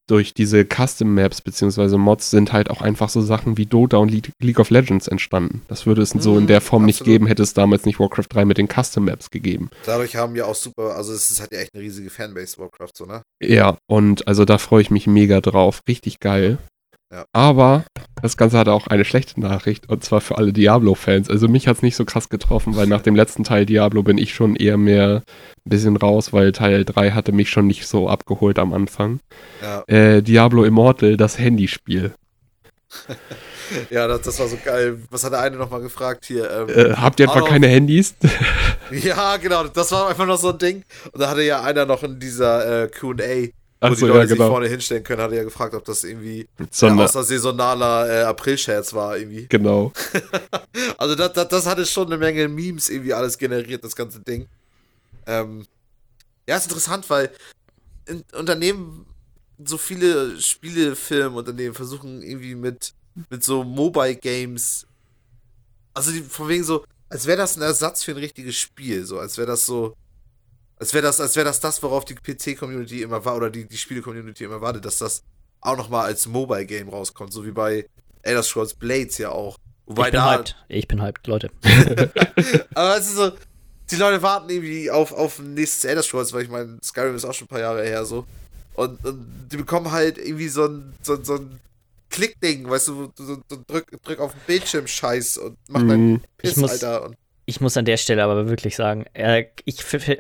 durch diese Custom Maps beziehungsweise Mods sind halt auch einfach so Sachen wie Dota und Le League of Legends entstanden. Das würde es so in
Mhm,
der Form nicht
absolut.
geben, hätte es damals nicht Warcraft 3 mit den Custom Maps gegeben.
Dadurch haben wir auch super, also es halt ja echt eine riesige Fanbase, Warcraft, so, ne?
Ja, und also da freue ich mich mega drauf. Richtig geil.
Ja.
Aber das Ganze hat auch eine schlechte Nachricht und zwar für alle Diablo-Fans. Also mich hat es nicht so krass getroffen, weil nach dem letzten Teil Diablo bin ich schon eher mehr ein bisschen raus, weil Teil 3 hatte mich schon nicht so abgeholt am Anfang.
Ja,
Äh, Diablo Immortal, das Handyspiel.
ja das, das war so geil. Was hat der eine nochmal gefragt hier? Ähm,
Äh, habt ihr etwa
Hallo.
keine Handys?
Ja, genau, das war einfach noch so ein Ding. Und da hatte ja einer noch in dieser äh, QA, wo die
Achso,
Leute
ja,
sich
genau.
vorne hinstellen können, hatte ja gefragt, ob das irgendwie äh,
Sondern,
außer saisonaler äh, April-Scherz war irgendwie.
genau.
Also das, das, das hatte schon eine Menge Memes irgendwie alles generiert, das ganze Ding. Ähm, ja, ist interessant, weil in Unternehmen, so viele Spiele, Filmunternehmen versuchen irgendwie mit, mit so Mobile Games, also die, von wegen so, als wäre das ein Ersatz für ein richtiges Spiel, so als wäre das so, als wäre das, als wäre das das, worauf die PC-Community immer war, oder die, die Spiele-Community immer wartet, dass das auch nochmal als Mobile-Game rauskommt, so wie bei Elder Scrolls Blades ja auch. Wobei
ich bin
da,
hyped. Ich bin hyped, Leute.
aber es ist so, die Leute warten irgendwie auf, auf ein nächstes Elder Scrolls, weil ich meine, Skyrim ist auch schon ein paar Jahre her so. Und, und die bekommen halt irgendwie so ein, so, ein- so ein Klickding, weißt du, so, so, so drück, drück auf den Bildschirm Scheiß und mach deinen
Mhm.
Piss,
muss-
Alter. Und,
Ich muss an der Stelle aber wirklich sagen, äh, ich,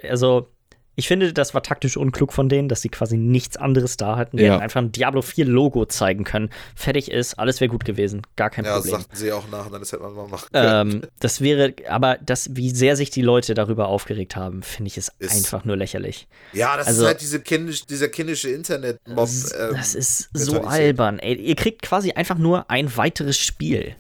also, ich finde, das war taktisch unklug von denen, dass sie quasi nichts anderes da hatten. Die
Ja.
hätten einfach ein Diablo 4 Logo zeigen können. Fertig ist, alles wäre gut gewesen. Gar kein
ja,
Problem.
sagten sie auch nach und dann das hätte man mal machen können.
Ähm, das wäre, aber das, wie sehr sich die Leute darüber aufgeregt haben, finde ich, ist,
Ist-
einfach nur lächerlich.
ja, das
also-
ist halt diese kindisch, dieser kindische Internet-Mob.
Das,
ähm,
das ist so
Mentalität.
albern. Ey, ihr kriegt quasi einfach nur ein weiteres Spiel.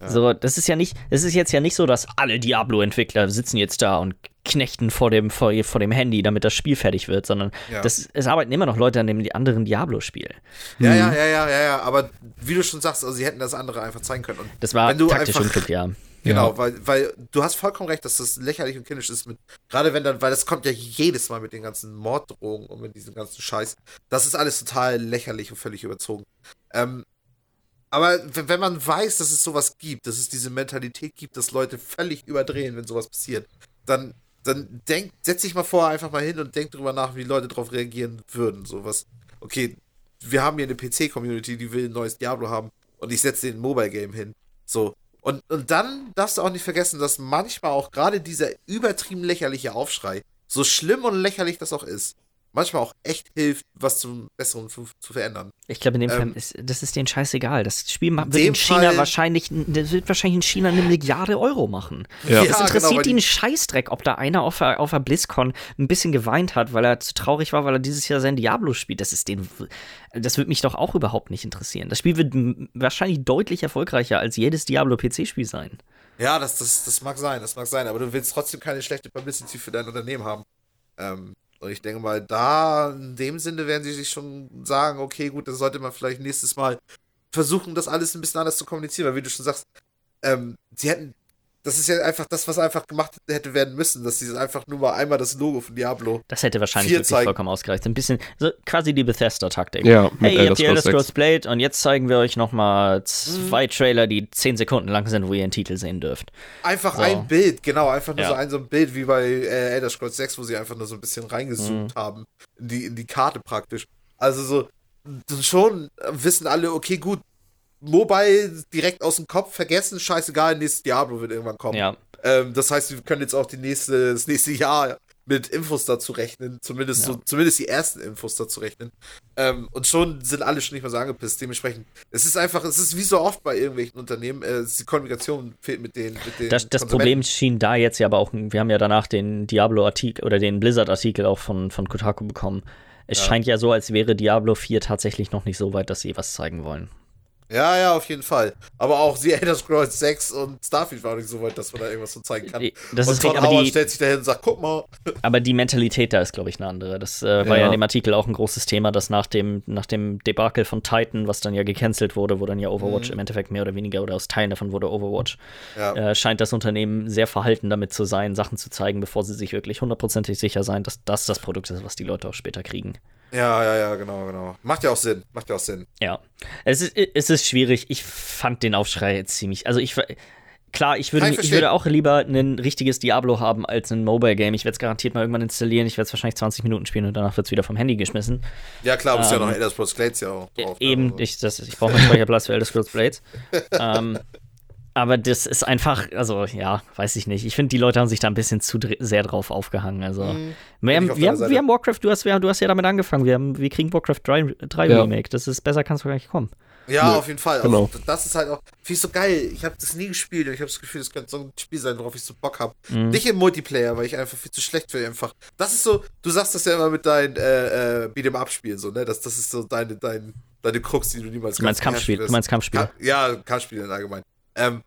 Ja.
So, das ist ja nicht, es ist jetzt ja nicht so, dass alle Diablo-Entwickler sitzen jetzt da und knechten vor dem, vor, vor dem Handy, damit das Spiel fertig wird, sondern
Ja.
das, es arbeiten immer noch Leute an dem anderen Diablo-Spiel.
Ja, ja, ja, ja, ja, ja, aber wie du schon sagst, also sie hätten das andere einfach zeigen können. Und
Das war taktisch
einfach-
unklug, ja.
Genau,
Ja.
weil, weil du hast vollkommen recht, dass das lächerlich und kindisch ist mit, gerade wenn dann, weil das kommt ja jedes Mal mit den ganzen Morddrohungen und mit diesem ganzen Scheiß. Das ist alles total lächerlich und völlig überzogen. Ähm, aber wenn, man weiß, dass es sowas gibt, dass es diese Mentalität gibt, dass Leute völlig überdrehen, wenn sowas passiert, dann, dann denk, setz dich mal vor, einfach mal hin und denk drüber nach, wie Leute darauf reagieren würden. Sowas, okay, wir haben hier eine PC-Community, die will ein neues Diablo haben und ich setze den Mobile-Game hin. So, und, und dann darfst du auch nicht vergessen, dass manchmal auch gerade dieser übertrieben lächerliche Aufschrei, so schlimm und lächerlich das auch ist, manchmal auch echt hilft, was zum Besseren zu, zu verändern.
Ich glaube, in dem
Ähm,
Fall ist das ist denen scheißegal. Das Spiel wird in China
Fall-
wahrscheinlich, das wird wahrscheinlich in China eine Milliarde Euro machen.
Ja.
Das interessiert
genau, weil
die
die-
einen Scheißdreck, ob da einer auf der, auf der BlizzCon ein bisschen geweint hat, weil er zu traurig war, weil er dieses Jahr sein Diablo spielt. Das ist den, das würde mich doch auch überhaupt nicht interessieren. Das Spiel wird wahrscheinlich deutlich erfolgreicher als jedes Diablo-PC-Spiel sein.
Ja, das, das, das mag sein, das mag sein, aber du willst trotzdem keine schlechte Publicity für dein Unternehmen haben. Ähm, und ich denke mal, da in dem Sinne werden sie sich schon sagen, okay, gut, dann sollte man vielleicht nächstes Mal versuchen, das alles ein bisschen anders zu kommunizieren, weil wie du schon sagst, ähm, sie hätten, das ist ja einfach das, was einfach gemacht hätte werden müssen, dass sie einfach nur mal einmal das Logo von Diablo.
Das hätte wahrscheinlich wirklich
zeigen.
vollkommen ausgereicht. Ein bisschen, so quasi die Bethesda-Taktik.
Ja,
Hey, ihr habt die Elder
Scrolls
Blade und jetzt zeigen wir euch nochmal zwei Trailer, die 10 Sekunden lang sind, wo ihr einen Titel sehen dürft.
Einfach
So.
ein Bild, genau, einfach nur
Ja.
so ein so ein Bild wie bei äh, Elder Scrolls 6, wo sie einfach nur so ein bisschen
Mhm.
reingezoomt haben in die, in die Karte praktisch. Also so, dann schon wissen alle, okay, gut, Mobile direkt aus dem Kopf vergessen, scheißegal, nächstes Diablo wird irgendwann kommen.
Ja.
Ähm, das heißt, wir können jetzt auch die nächste, das nächste Jahr mit Infos dazu rechnen, zumindest
Ja.
so, zumindest die ersten Infos dazu rechnen. Ähm, und schon sind alle schon nicht mehr so angepisst. Dementsprechend, es ist einfach, es ist wie so oft bei irgendwelchen Unternehmen, äh, die Kommunikation fehlt mit den, mit den
Das, das. Problem schien da jetzt ja aber auch, wir haben ja danach den Diablo-Artikel oder den Blizzard-Artikel auch von, von Kotaku bekommen. Es
Ja.
scheint ja so, als wäre Diablo 4 tatsächlich noch nicht so weit, dass sie was zeigen wollen.
Ja, ja, auf jeden Fall. Aber auch die Elder Scrolls 6 und Starfield waren nicht so weit, dass man da irgendwas so zeigen kann.
Das
und
ist
Todd
richtig, aber
Howard
die,
stellt sich dahin und sagt, guck mal.
aber die Mentalität da ist, glaube ich, eine andere. Das äh, war ja.
Ja.
in dem Artikel auch ein großes Thema, dass nach dem, nach dem Debakel von Titan, was dann ja gecancelt wurde, wo dann ja Overwatch
Mhm.
im Endeffekt mehr oder weniger oder aus Teilen davon wurde Overwatch,
Ja,
äh, scheint das Unternehmen sehr verhalten damit zu sein, Sachen zu zeigen, bevor sie sich wirklich hundertprozentig sicher sein, dass das das Produkt ist, was die Leute auch später kriegen.
Ja, ja, ja, genau, genau. Macht ja auch Sinn. Macht ja auch Sinn.
Ja, es ist, es ist schwierig. Ich fand den Aufschrei jetzt ziemlich. Also ich, Klar, ich würde,
ich
ich würde auch lieber ein richtiges Diablo haben als ein Mobile-Game. Ich werde es garantiert mal irgendwann installieren. Ich werde es wahrscheinlich 20 Minuten spielen und danach wird es wieder vom Handy geschmissen.
Ja, klar, du bist ja
Ähm,
noch Elder Scrolls Blades ja auch drauf.
Eben,
Also,
ich, das, ich brauche einen Speicherplatz für Elder Scrolls Blades. ähm, aber das ist einfach, also ja, weiß ich nicht. Ich finde, die Leute haben sich da ein bisschen zu dr- sehr drauf aufgehangen. Also,
Mhm.
wir, haben,
auf
wir, haben, wir haben Warcraft, du hast, wir, du hast ja damit angefangen. Wir, haben, wir kriegen Warcraft 3, 3
Ja.
Remake. Das ist besser, kannst du gar nicht kommen.
Ja,
Nö,
auf jeden Fall.
genau.
Also, das ist halt auch, finde ich so geil. Ich habe das nie gespielt und ich habe das Gefühl, das könnte so ein Spiel sein, worauf ich so Bock habe.
Mhm.
Nicht im Multiplayer, weil ich einfach viel zu schlecht für einfach. Das ist so, du sagst das ja immer mit deinen äh, äh, Beat'em Up Spielen so, ne? Das, das ist so deine, dein, deine Krux, die du niemals
Du meinst Kampfspiel, du meinst Kampfspiel.
Ka ja, Kampfspiele in allgemein. Ähm,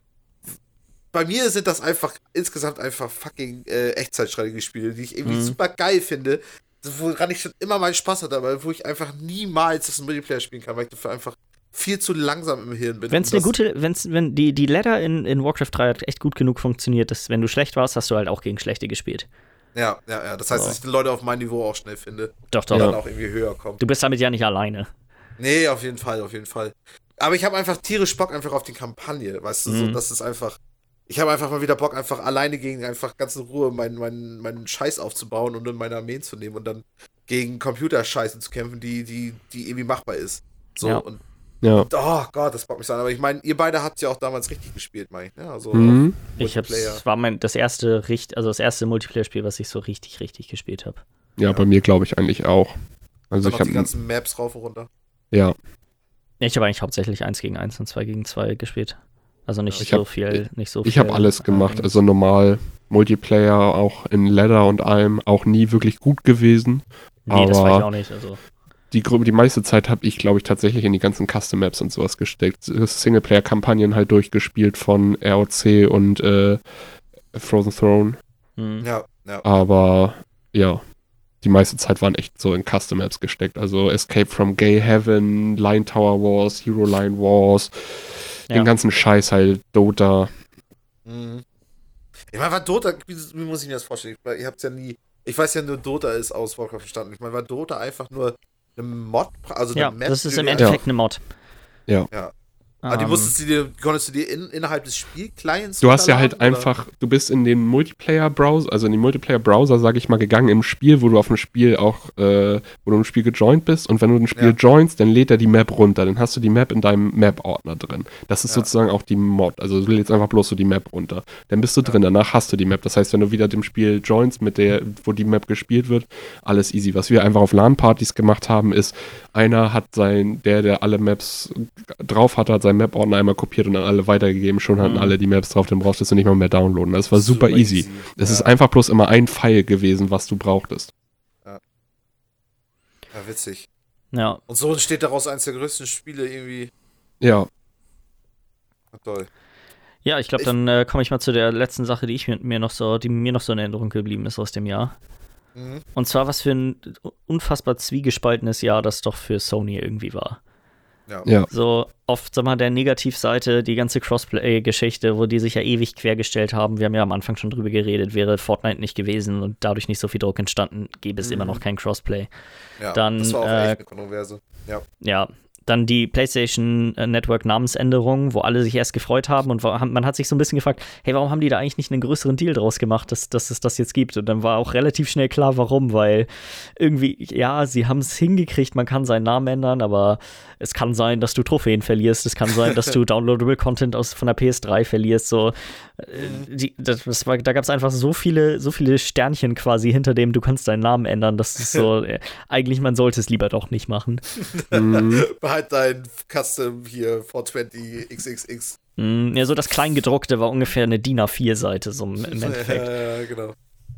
bei mir sind das einfach insgesamt einfach fucking äh, Echtzeitstrategiespiele, die ich irgendwie
Mhm.
super geil finde, woran ich schon immer meinen Spaß hatte, aber wo ich einfach niemals das Multiplayer spielen kann, weil ich dafür einfach viel zu langsam im Hirn bin.
Wenn es eine gute, wenn's, wenn die, die Ladder in, in Warcraft 3 hat echt gut genug funktioniert, dass wenn du schlecht warst, hast du halt auch gegen Schlechte gespielt.
Ja, ja, ja. Das heißt,
So.
dass ich die Leute auf mein Niveau auch schnell finde
Doch, doch.
und
Ja.
dann auch irgendwie höher kommen.
Du bist damit ja nicht alleine.
Nee, auf jeden Fall, auf jeden Fall. Aber ich habe einfach tierisch Bock einfach auf die Kampagne, weißt du, so,
Mhm.
das ist einfach. Ich habe einfach mal wieder Bock, einfach alleine gegen einfach ganz in Ruhe meinen, meinen, meinen Scheiß aufzubauen und in meine Armeen zu nehmen und dann gegen Computerscheiße zu kämpfen, die, die, die irgendwie machbar ist. So,
Ja.
und
Ja.
oh Gott, das bockt mich so an. Aber ich meine, ihr beide habt ja auch damals richtig gespielt, meine ich. Ne? Also,
Mhm.
Ich hab's, das war mein das erste richt, also das erste Multiplayer-Spiel, was ich so richtig, richtig gespielt habe.
Ja, bei mir glaube ich eigentlich auch. Also
dann
ich
noch die
habe
ganzen Maps rauf und runter.
ja,
Ich habe eigentlich hauptsächlich 1 gegen 1 und 2 gegen 2 gespielt. Also nicht
Ich
so
hab-
viel, nicht so
ich habe alles gemacht.
ähm,
Also normal Multiplayer auch in Ladder und allem auch nie wirklich gut gewesen.
nee, das war ich
aber-
auch nicht. Also
Die, die meiste Zeit habe ich, glaube ich, tatsächlich in die ganzen Custom Maps und sowas gesteckt. Singleplayer-Kampagnen halt durchgespielt von ROC und äh, Frozen Throne.
hm.
Ja, ja.
Aber ja, die meiste Zeit waren echt so in Custom Maps gesteckt. Also Escape from Gay Heaven, Line Tower Wars, Hero Line Wars,
Ja.
den ganzen Scheiß halt, Dota.
Mhm. Ich meine, war Dota, wie, wie muss ich mir das vorstellen? Weil ihr habt ja nie, ich weiß ja nur, Dota ist aus Warcraft verstanden. Ich meine, war Dota einfach nur eine Mod, also eine
ja,
Map?
das ist im Endeffekt eine Mod.
Ja.
Ja. Aber die musstest du dir, konntest du dir in, innerhalb des Spielclients
Du hast ja halt
oder?
einfach, du bist in den Multiplayer-Browser, also in den Multiplayer-Browser, sag ich mal, gegangen im Spiel, wo du auf dem Spiel auch, äh, wo du im Spiel gejoint bist und wenn du ein Spiel
Ja.
joinst, dann lädt er die Map runter, dann hast du die Map in deinem Map-Ordner drin. Das ist
Ja.
sozusagen auch die Mod, also du lädst einfach bloß so die Map runter. Dann bist du drin, danach hast du die Map. Das heißt, wenn du wieder dem Spiel joinst, mit der, wo die Map gespielt wird, alles easy. Was wir einfach auf LAN-Partys gemacht haben, ist, einer hat sein, der, der alle Maps drauf hatte, hat seinen Map-Ordner einmal kopiert und dann alle weitergegeben. Schon hatten
Mhm.
alle die Maps drauf, dann brauchtest du nicht mal mehr downloaden. Das war super,
Super
easy. Es
Ja.
ist einfach bloß immer ein Pfeil gewesen, was du brauchtest.
Ja, witzig.
Ja,
Und so entsteht daraus eines der größten Spiele irgendwie.
Ja,
toll.
ja ich glaube, dann äh, komme ich mal zu der letzten Sache, die ich mir, mir noch so, die mir noch so in Erinnerung geblieben ist aus dem Jahr.
Mhm.
Und zwar, was für ein unfassbar zwiegespaltenes Jahr das doch für Sony irgendwie war.
Ja.
ja.
So oft, sag mal, der Negativseite, die ganze Crossplay-Geschichte, wo die sich ja ewig quergestellt haben. Wir haben ja am Anfang schon drüber geredet, wäre Fortnite nicht gewesen und dadurch nicht so viel Druck entstanden, gäbe es
Mhm.
immer noch kein Crossplay.
ja.
Dann,
das war auch
äh,
echt eine Kontroverse. Ja.
Ja, dann die PlayStation äh, Network Namensänderung, wo alle sich erst gefreut haben und man hat sich so ein bisschen gefragt, hey, warum haben die da eigentlich nicht einen größeren Deal draus gemacht, dass, dass es das jetzt gibt? Und dann war auch relativ schnell klar, warum, weil irgendwie, ja, sie haben es hingekriegt, man kann seinen Namen ändern, aber es kann sein, dass du Trophäen verlierst, es kann sein, dass du downloadable Content aus von der PS3 verlierst, so. Äh, Die, das, das war, da gab es einfach so viele, so viele Sternchen quasi hinter dem, du kannst deinen Namen ändern, dass es so, äh, eigentlich man sollte es lieber doch nicht machen.
Mhm.
Behalt dein Custom hier 420 XXX.
Mm, Ja, so das Kleingedruckte war ungefähr eine DIN A4-Seite, so im im Endeffekt.
Ja, genau.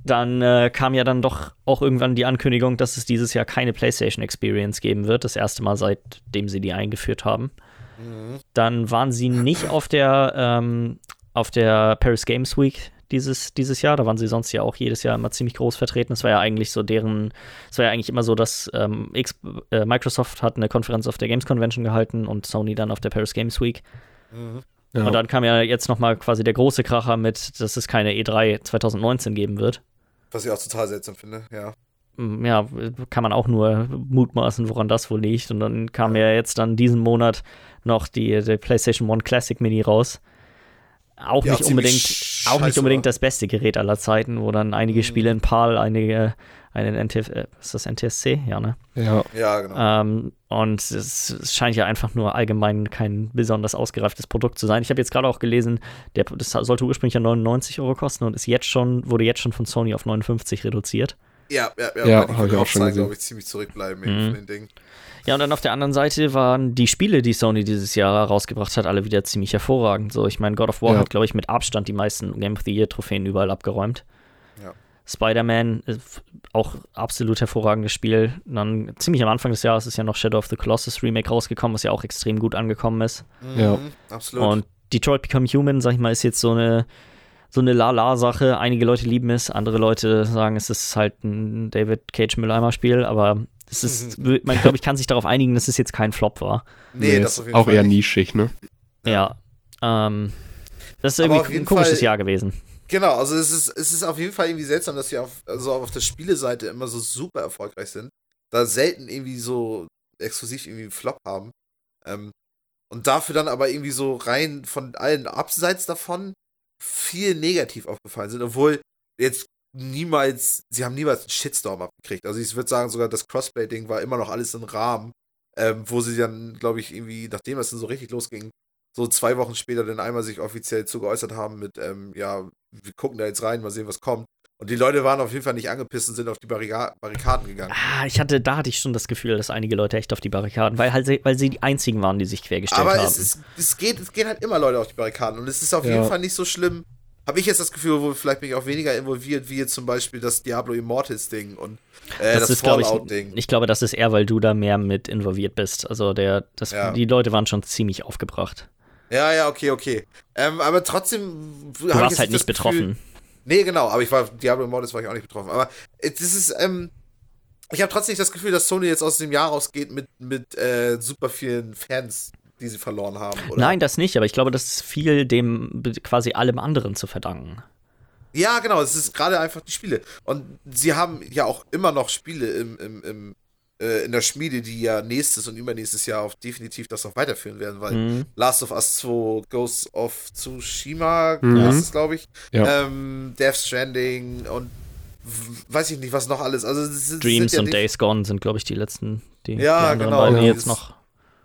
Dann äh, kam ja dann doch auch irgendwann die Ankündigung, dass es dieses Jahr keine PlayStation Experience geben wird. Das erste Mal seitdem sie die eingeführt haben.
Mhm.
Dann waren sie nicht auf der, ähm, auf der Paris Games Week dieses, dieses Jahr. Da waren sie sonst ja auch jedes Jahr immer ziemlich groß vertreten. Es war ja eigentlich so deren, es war ja eigentlich immer so, dass ähm, X, äh, Microsoft hat eine Konferenz auf der Games Convention gehalten und Sony dann auf der Paris Games Week.
Mhm.
ja.
Und dann kam ja jetzt nochmal quasi der große Kracher mit, dass es keine E3 2019 geben wird.
Was ich auch total seltsam finde, ja.
Mm, Ja, kann man auch nur mutmaßen, woran das wohl liegt. Und dann kam ja jetzt dann diesen Monat noch die, die PlayStation One Classic Mini raus. Auch
Ja,
nicht unbedingt, auch nicht unbedingt
war.
das beste Gerät aller Zeiten, wo dann einige
Mhm.
Spiele in PAL, einige einen NTF, äh, ist das NTSC? Ja, ne?
Ja,
Ja, genau.
Ähm, und es, es scheint ja einfach nur allgemein kein besonders ausgereiftes Produkt zu sein. Ich habe jetzt gerade auch gelesen, der, das sollte ursprünglich ja 99 Euro kosten und ist jetzt schon, wurde jetzt schon von Sony auf 59 reduziert.
Ja, ja, ja,
Ja,
weil die
hab ich auch schon gesehen.
glaube ich, ziemlich zurückbleiben
Mhm.
von den Dingen.
Ja, und dann auf der anderen Seite waren die Spiele, die Sony dieses Jahr rausgebracht hat, alle wieder ziemlich hervorragend. So, ich meine, God of War
Ja.
hat, glaube ich, mit Abstand die meisten Game of the Year Trophäen überall abgeräumt.
Ja.
Spider-Man, äh, auch absolut hervorragendes Spiel. Und dann ziemlich am Anfang des Jahres ist ja noch Shadow of the Colossus Remake rausgekommen, was ja auch extrem gut angekommen ist.
Ja.
Mhm, Absolut.
Und Detroit Become Human, sag ich mal, ist jetzt so eine so eine La-La-Sache. Einige Leute lieben es, andere Leute sagen, es ist halt ein David Cage Mülleimer-Spiel, aber es ist, man glaube ich, kann sich darauf einigen, dass es jetzt kein Flop war.
nee, das
ist
auf jeden
auch
Fall
eher
nicht.
nischig, ne?
Ja. Ähm, das ist irgendwie ein komisches
Fall-
Jahr gewesen.
Genau, also es ist, es ist auf jeden Fall irgendwie seltsam, dass sie auf, also auf der Spieleseite immer so super erfolgreich sind. Da selten irgendwie so exklusiv irgendwie einen Flop haben. Ähm, und dafür dann aber irgendwie so rein von allen abseits davon viel negativ aufgefallen sind, obwohl jetzt niemals, sie haben niemals einen Shitstorm abgekriegt. Also ich würde sagen, sogar das Crossplay-Ding war immer noch alles im Rahmen, ähm, wo sie dann, glaube ich, irgendwie, nachdem es dann so richtig losging, so zwei Wochen später dann einmal sich offiziell zu geäußert haben mit, ähm, ja, wir gucken da jetzt rein, mal sehen, was kommt. Und die Leute waren auf jeden Fall nicht angepisst und sind auf die Barrika Barrikaden gegangen.
Ah, ich hatte, da hatte ich schon das Gefühl, dass einige Leute echt auf die Barrikaden, weil halt, sie- weil sie die einzigen waren, die sich quergestellt
Aber
haben.
es, ist, es, geht, es gehen halt immer Leute auf die Barrikaden und es ist auf
Ja.
jeden Fall nicht so schlimm. Habe ich jetzt das Gefühl, wo vielleicht bin ich auch weniger involviert, wie jetzt zum Beispiel das Diablo Immortals Ding und äh, das,
ist, glaube
Fallout
ich,
Ding.
ich glaube, das ist eher, weil du da mehr mit involviert bist. Also der, das,
Ja.
die Leute waren schon ziemlich aufgebracht.
Ja, ja, okay, okay. Ähm, aber trotzdem.
Du warst halt nicht betroffen.
Nee, genau, aber ich war, Diablo Immortals war ich auch nicht betroffen. Aber es ist, ähm, ich habe trotzdem nicht das Gefühl, dass Sony jetzt aus dem Jahr rausgeht mit, mit äh, super vielen Fans, die sie verloren haben. Oder?
Nein, das nicht, aber ich glaube, das ist viel dem quasi allem anderen zu verdanken.
Ja, genau, es ist gerade einfach die Spiele. Und sie haben ja auch immer noch Spiele im, im, im, äh, in der Schmiede, die ja nächstes und übernächstes Jahr auch definitiv das noch weiterführen werden, weil
Mhm.
Last of Us 2, Ghost of Tsushima,
Mhm.
glaube ich.
Ja.
Ähm, Death Stranding und weiß ich nicht, was noch alles. Also, sind-
Dreams
sind ja
und Days Gone sind, glaube ich, die letzten, die,
Ja,
die
genau,
beiden, die jetzt noch.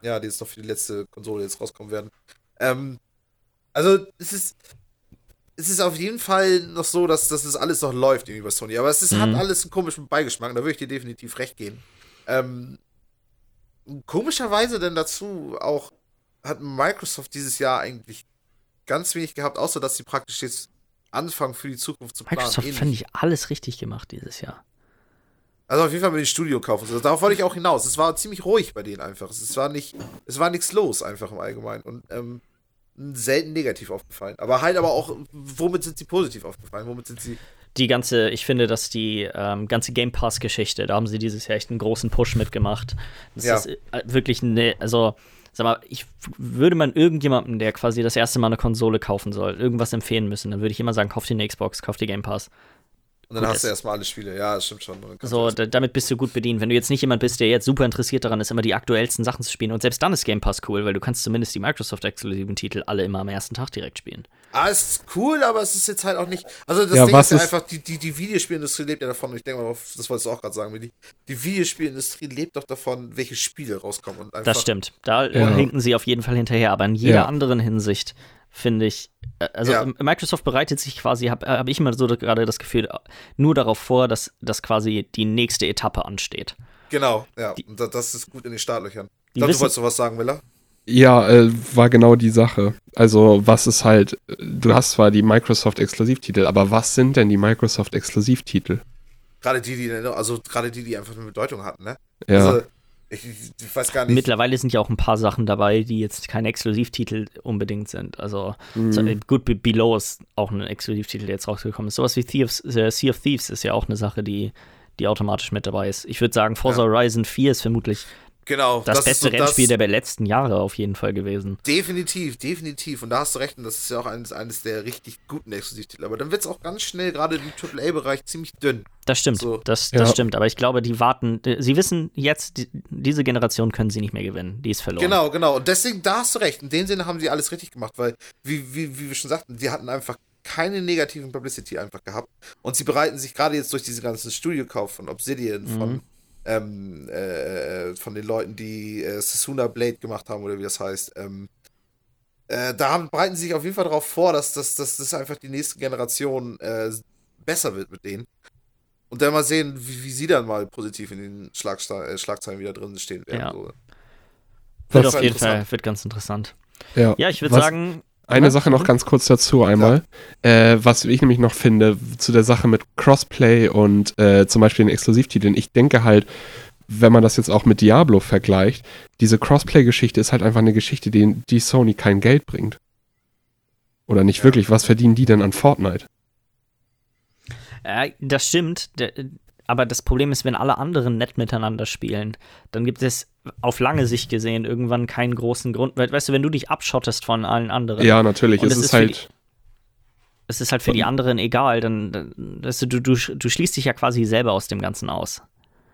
Ja, die jetzt noch für die letzte Konsole jetzt rauskommen werden. Ähm, also, es ist. Es ist auf jeden Fall noch so, dass, dass das alles noch läuft irgendwie bei Sony. Aber es ist, hat
Mhm.
alles einen komischen Beigeschmack. Da würde ich dir definitiv recht geben. Ähm, komischerweise denn dazu auch hat Microsoft dieses Jahr eigentlich ganz wenig gehabt, außer dass sie praktisch jetzt anfangen für die Zukunft zu planen.
Microsoft fand ich alles richtig gemacht dieses Jahr.
Also auf jeden Fall mit dem Studio kaufen. Also darauf wollte ich auch hinaus. Es war ziemlich ruhig bei denen einfach. Es war nicht, es war nichts los einfach im Allgemeinen und ähm, selten negativ aufgefallen. Aber halt aber auch, womit sind sie positiv aufgefallen? Womit sind sie?
Die ganze, ich finde, dass die ähm, ganze Game Pass-Geschichte, da haben sie dieses Jahr echt einen großen Push mitgemacht. Das
Ja.
ist äh, wirklich eine, also, sag mal, ich würde man irgendjemandem, der quasi das erste Mal eine Konsole kaufen soll, irgendwas empfehlen müssen, dann würde ich immer sagen, kauf dir eine Xbox, kauf dir Game Pass.
Und dann
Gut,
hast du erstmal alle Spiele. Ja, das stimmt schon.
So, damit bist du gut bedient. Wenn du jetzt nicht jemand bist, der jetzt super interessiert daran ist, immer die aktuellsten Sachen zu spielen, und selbst dann ist Game Pass cool, weil du kannst zumindest die Microsoft-exklusiven Titel alle immer am ersten Tag direkt spielen.
Ah, es ist cool, aber es ist jetzt halt auch nicht. Also das
Ja,
Ding
was
ist ja
ist-
einfach, die, die, die Videospielindustrie lebt ja davon, und ich denke mal, das wolltest du auch gerade sagen, Willi. Die Videospielindustrie lebt doch davon, welche Spiele rauskommen. Und einfach,
Das stimmt. Da äh,
Ja.
hinken sie auf jeden Fall hinterher. Aber in jeder
Ja.
anderen Hinsicht finde ich, äh, also
Ja.
Microsoft bereitet sich quasi, habe hab ich immer so gerade das Gefühl, äh, nur darauf vor, dass, dass quasi die nächste Etappe ansteht.
Genau, ja.
Die-
das ist gut in den Startlöchern.
Die
Ich glaube, du wolltest noch was sagen, Miller?
Ja, äh, war genau die Sache. Also, was ist halt, äh, du hast zwar die Microsoft-Exklusivtitel, aber was sind denn die Microsoft-Exklusivtitel?
Gerade die, die, also gerade die, die einfach eine Bedeutung hatten, ne?
Ja,
Also, ich, ich weiß gar nicht.
Mittlerweile sind ja auch ein paar Sachen dabei, die jetzt keine Exklusivtitel unbedingt sind. Also
Mhm.
so, äh, Be- Below ist auch ein Exklusivtitel, der jetzt rausgekommen ist. Sowas wie Thieves, äh, Sea of Thieves ist ja auch eine Sache, die, die automatisch mit dabei ist. Ich würde sagen, Forza
Ja.
Horizon 4 ist vermutlich
Genau.
Das,
ist
beste
so das-
Rennspiel der letzten Jahre auf jeden Fall gewesen.
Definitiv, definitiv. Und da hast du recht, und das ist ja auch eines, eines der richtig guten Exklusivtitel. Aber dann wird es auch ganz schnell, gerade im AAA-Bereich, ziemlich dünn.
Das stimmt,
So.
das,
Ja.
das stimmt. Aber ich glaube, die warten, sie wissen jetzt, die, diese Generation können sie nicht mehr gewinnen. Die ist verloren.
Genau, genau. Und deswegen, da hast du recht. In dem Sinne haben sie alles richtig gemacht, weil, wie, wie, wie wir schon sagten, die hatten einfach keine negativen Publicity einfach gehabt. Und sie bereiten sich gerade jetzt durch diese ganzen Studiokauf von Obsidian, von,
Mhm.
Ähm, äh, von den Leuten, die äh, Sasuna Blade gemacht haben, oder wie das heißt, ähm, äh, da haben, bereiten sie sich auf jeden Fall darauf vor, dass das dass, dass einfach die nächste Generation äh, besser wird mit denen. Und dann mal sehen, wie, wie sie dann mal positiv in den Schlagsta äh, Schlagzeilen wieder drin stehen werden.
Ja.
So.
Wird auf jeden. Fall, wird ganz interessant.
Ja,
Ja, ich würde sagen,
Eine
Ja.
Sache noch ganz kurz dazu einmal. Äh, was ich nämlich noch finde, zu der Sache mit Crossplay und äh, zum Beispiel den Exklusivtiteln. Ich denke halt, wenn man das jetzt auch mit Diablo vergleicht, diese Crossplay-Geschichte ist halt einfach eine Geschichte, die, die Sony kein Geld bringt. Oder nicht
Ja.
wirklich. Was verdienen die denn an Fortnite?
äh, das stimmt. Aber das Problem ist, wenn alle anderen nett miteinander spielen, dann gibt es auf lange Sicht gesehen irgendwann keinen großen Grund. We- Weißt du, wenn du dich abschottest von allen anderen,
Ja, natürlich. Es ist,
ist
halt.
es ist halt für die anderen egal, dann, dann weißt du, du, du, du schließt dich ja quasi selber aus dem Ganzen aus.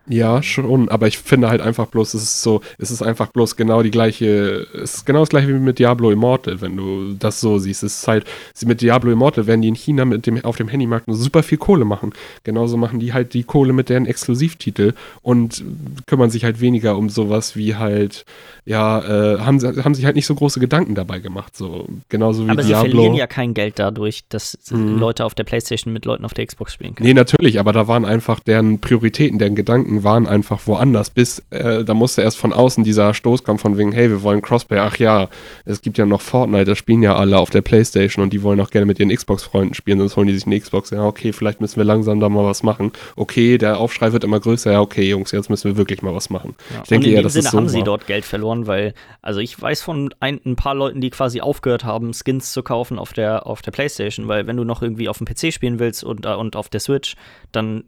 Ja, schon, aber ich finde halt einfach bloß, es ist so, es ist einfach bloß genau die gleiche, es ist genau das gleiche wie mit Diablo Immortal, wenn du das so siehst. Es ist halt, sie mit Diablo Immortal werden die in China mit dem, auf dem Handymarkt super viel Kohle machen. Genauso machen die halt die Kohle mit deren Exklusivtitel und kümmern sich halt weniger um sowas wie halt, ja, äh, haben, sie- haben sich halt nicht so große Gedanken dabei gemacht. So, genauso wie
Aber sie
Diablo.
verlieren ja kein Geld dadurch, dass
Mhm.
Leute auf der Playstation mit Leuten auf der Xbox spielen können.
Nee, natürlich, aber da waren einfach deren Prioritäten, deren Gedanken waren einfach woanders. Bis äh, da musste erst von außen dieser Stoß kommen von wegen, hey, wir wollen Crossplay. Ach ja, es gibt ja noch Fortnite, das spielen ja alle auf der Playstation und die wollen auch gerne mit ihren Xbox-Freunden spielen, sonst holen die sich eine Xbox. Ja, okay, vielleicht müssen wir langsam da mal was machen. Okay, der Aufschrei wird immer größer. Ja, okay, Jungs, jetzt müssen wir wirklich mal was machen.
Ja.
Ich denke
und in
eher,
dem Sinne
so
haben sie dort Geld verloren, weil, also ich weiß von ein, ein paar Leuten, die quasi aufgehört haben, Skins zu kaufen auf der, auf der Playstation, weil wenn du noch irgendwie auf dem PC spielen willst und, äh, und auf der Switch, dann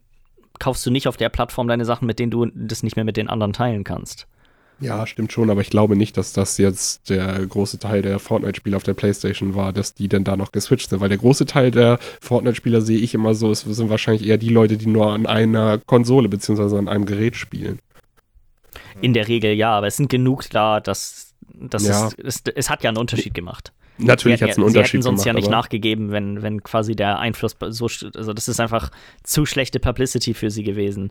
kaufst du nicht auf der Plattform deine Sachen, mit denen du das nicht mehr mit den anderen teilen kannst.
Ja, stimmt schon, aber ich glaube nicht, dass das jetzt der große Teil der Fortnite-Spieler auf der Playstation war, dass die denn da noch geswitcht sind, weil der große Teil der Fortnite-Spieler sehe ich immer so, es sind wahrscheinlich eher die Leute, die nur an einer Konsole beziehungsweise an einem Gerät spielen.
In der Regel ja, aber es sind genug da, dass, dass
Ja.
es, es, es hat ja einen Unterschied gemacht.
Natürlich hat es einen
hätten-
Unterschied
Sie hätten sonst
gemacht,
ja nicht nachgegeben, wenn, wenn quasi der Einfluss so, also das ist einfach zu schlechte Publicity für sie gewesen.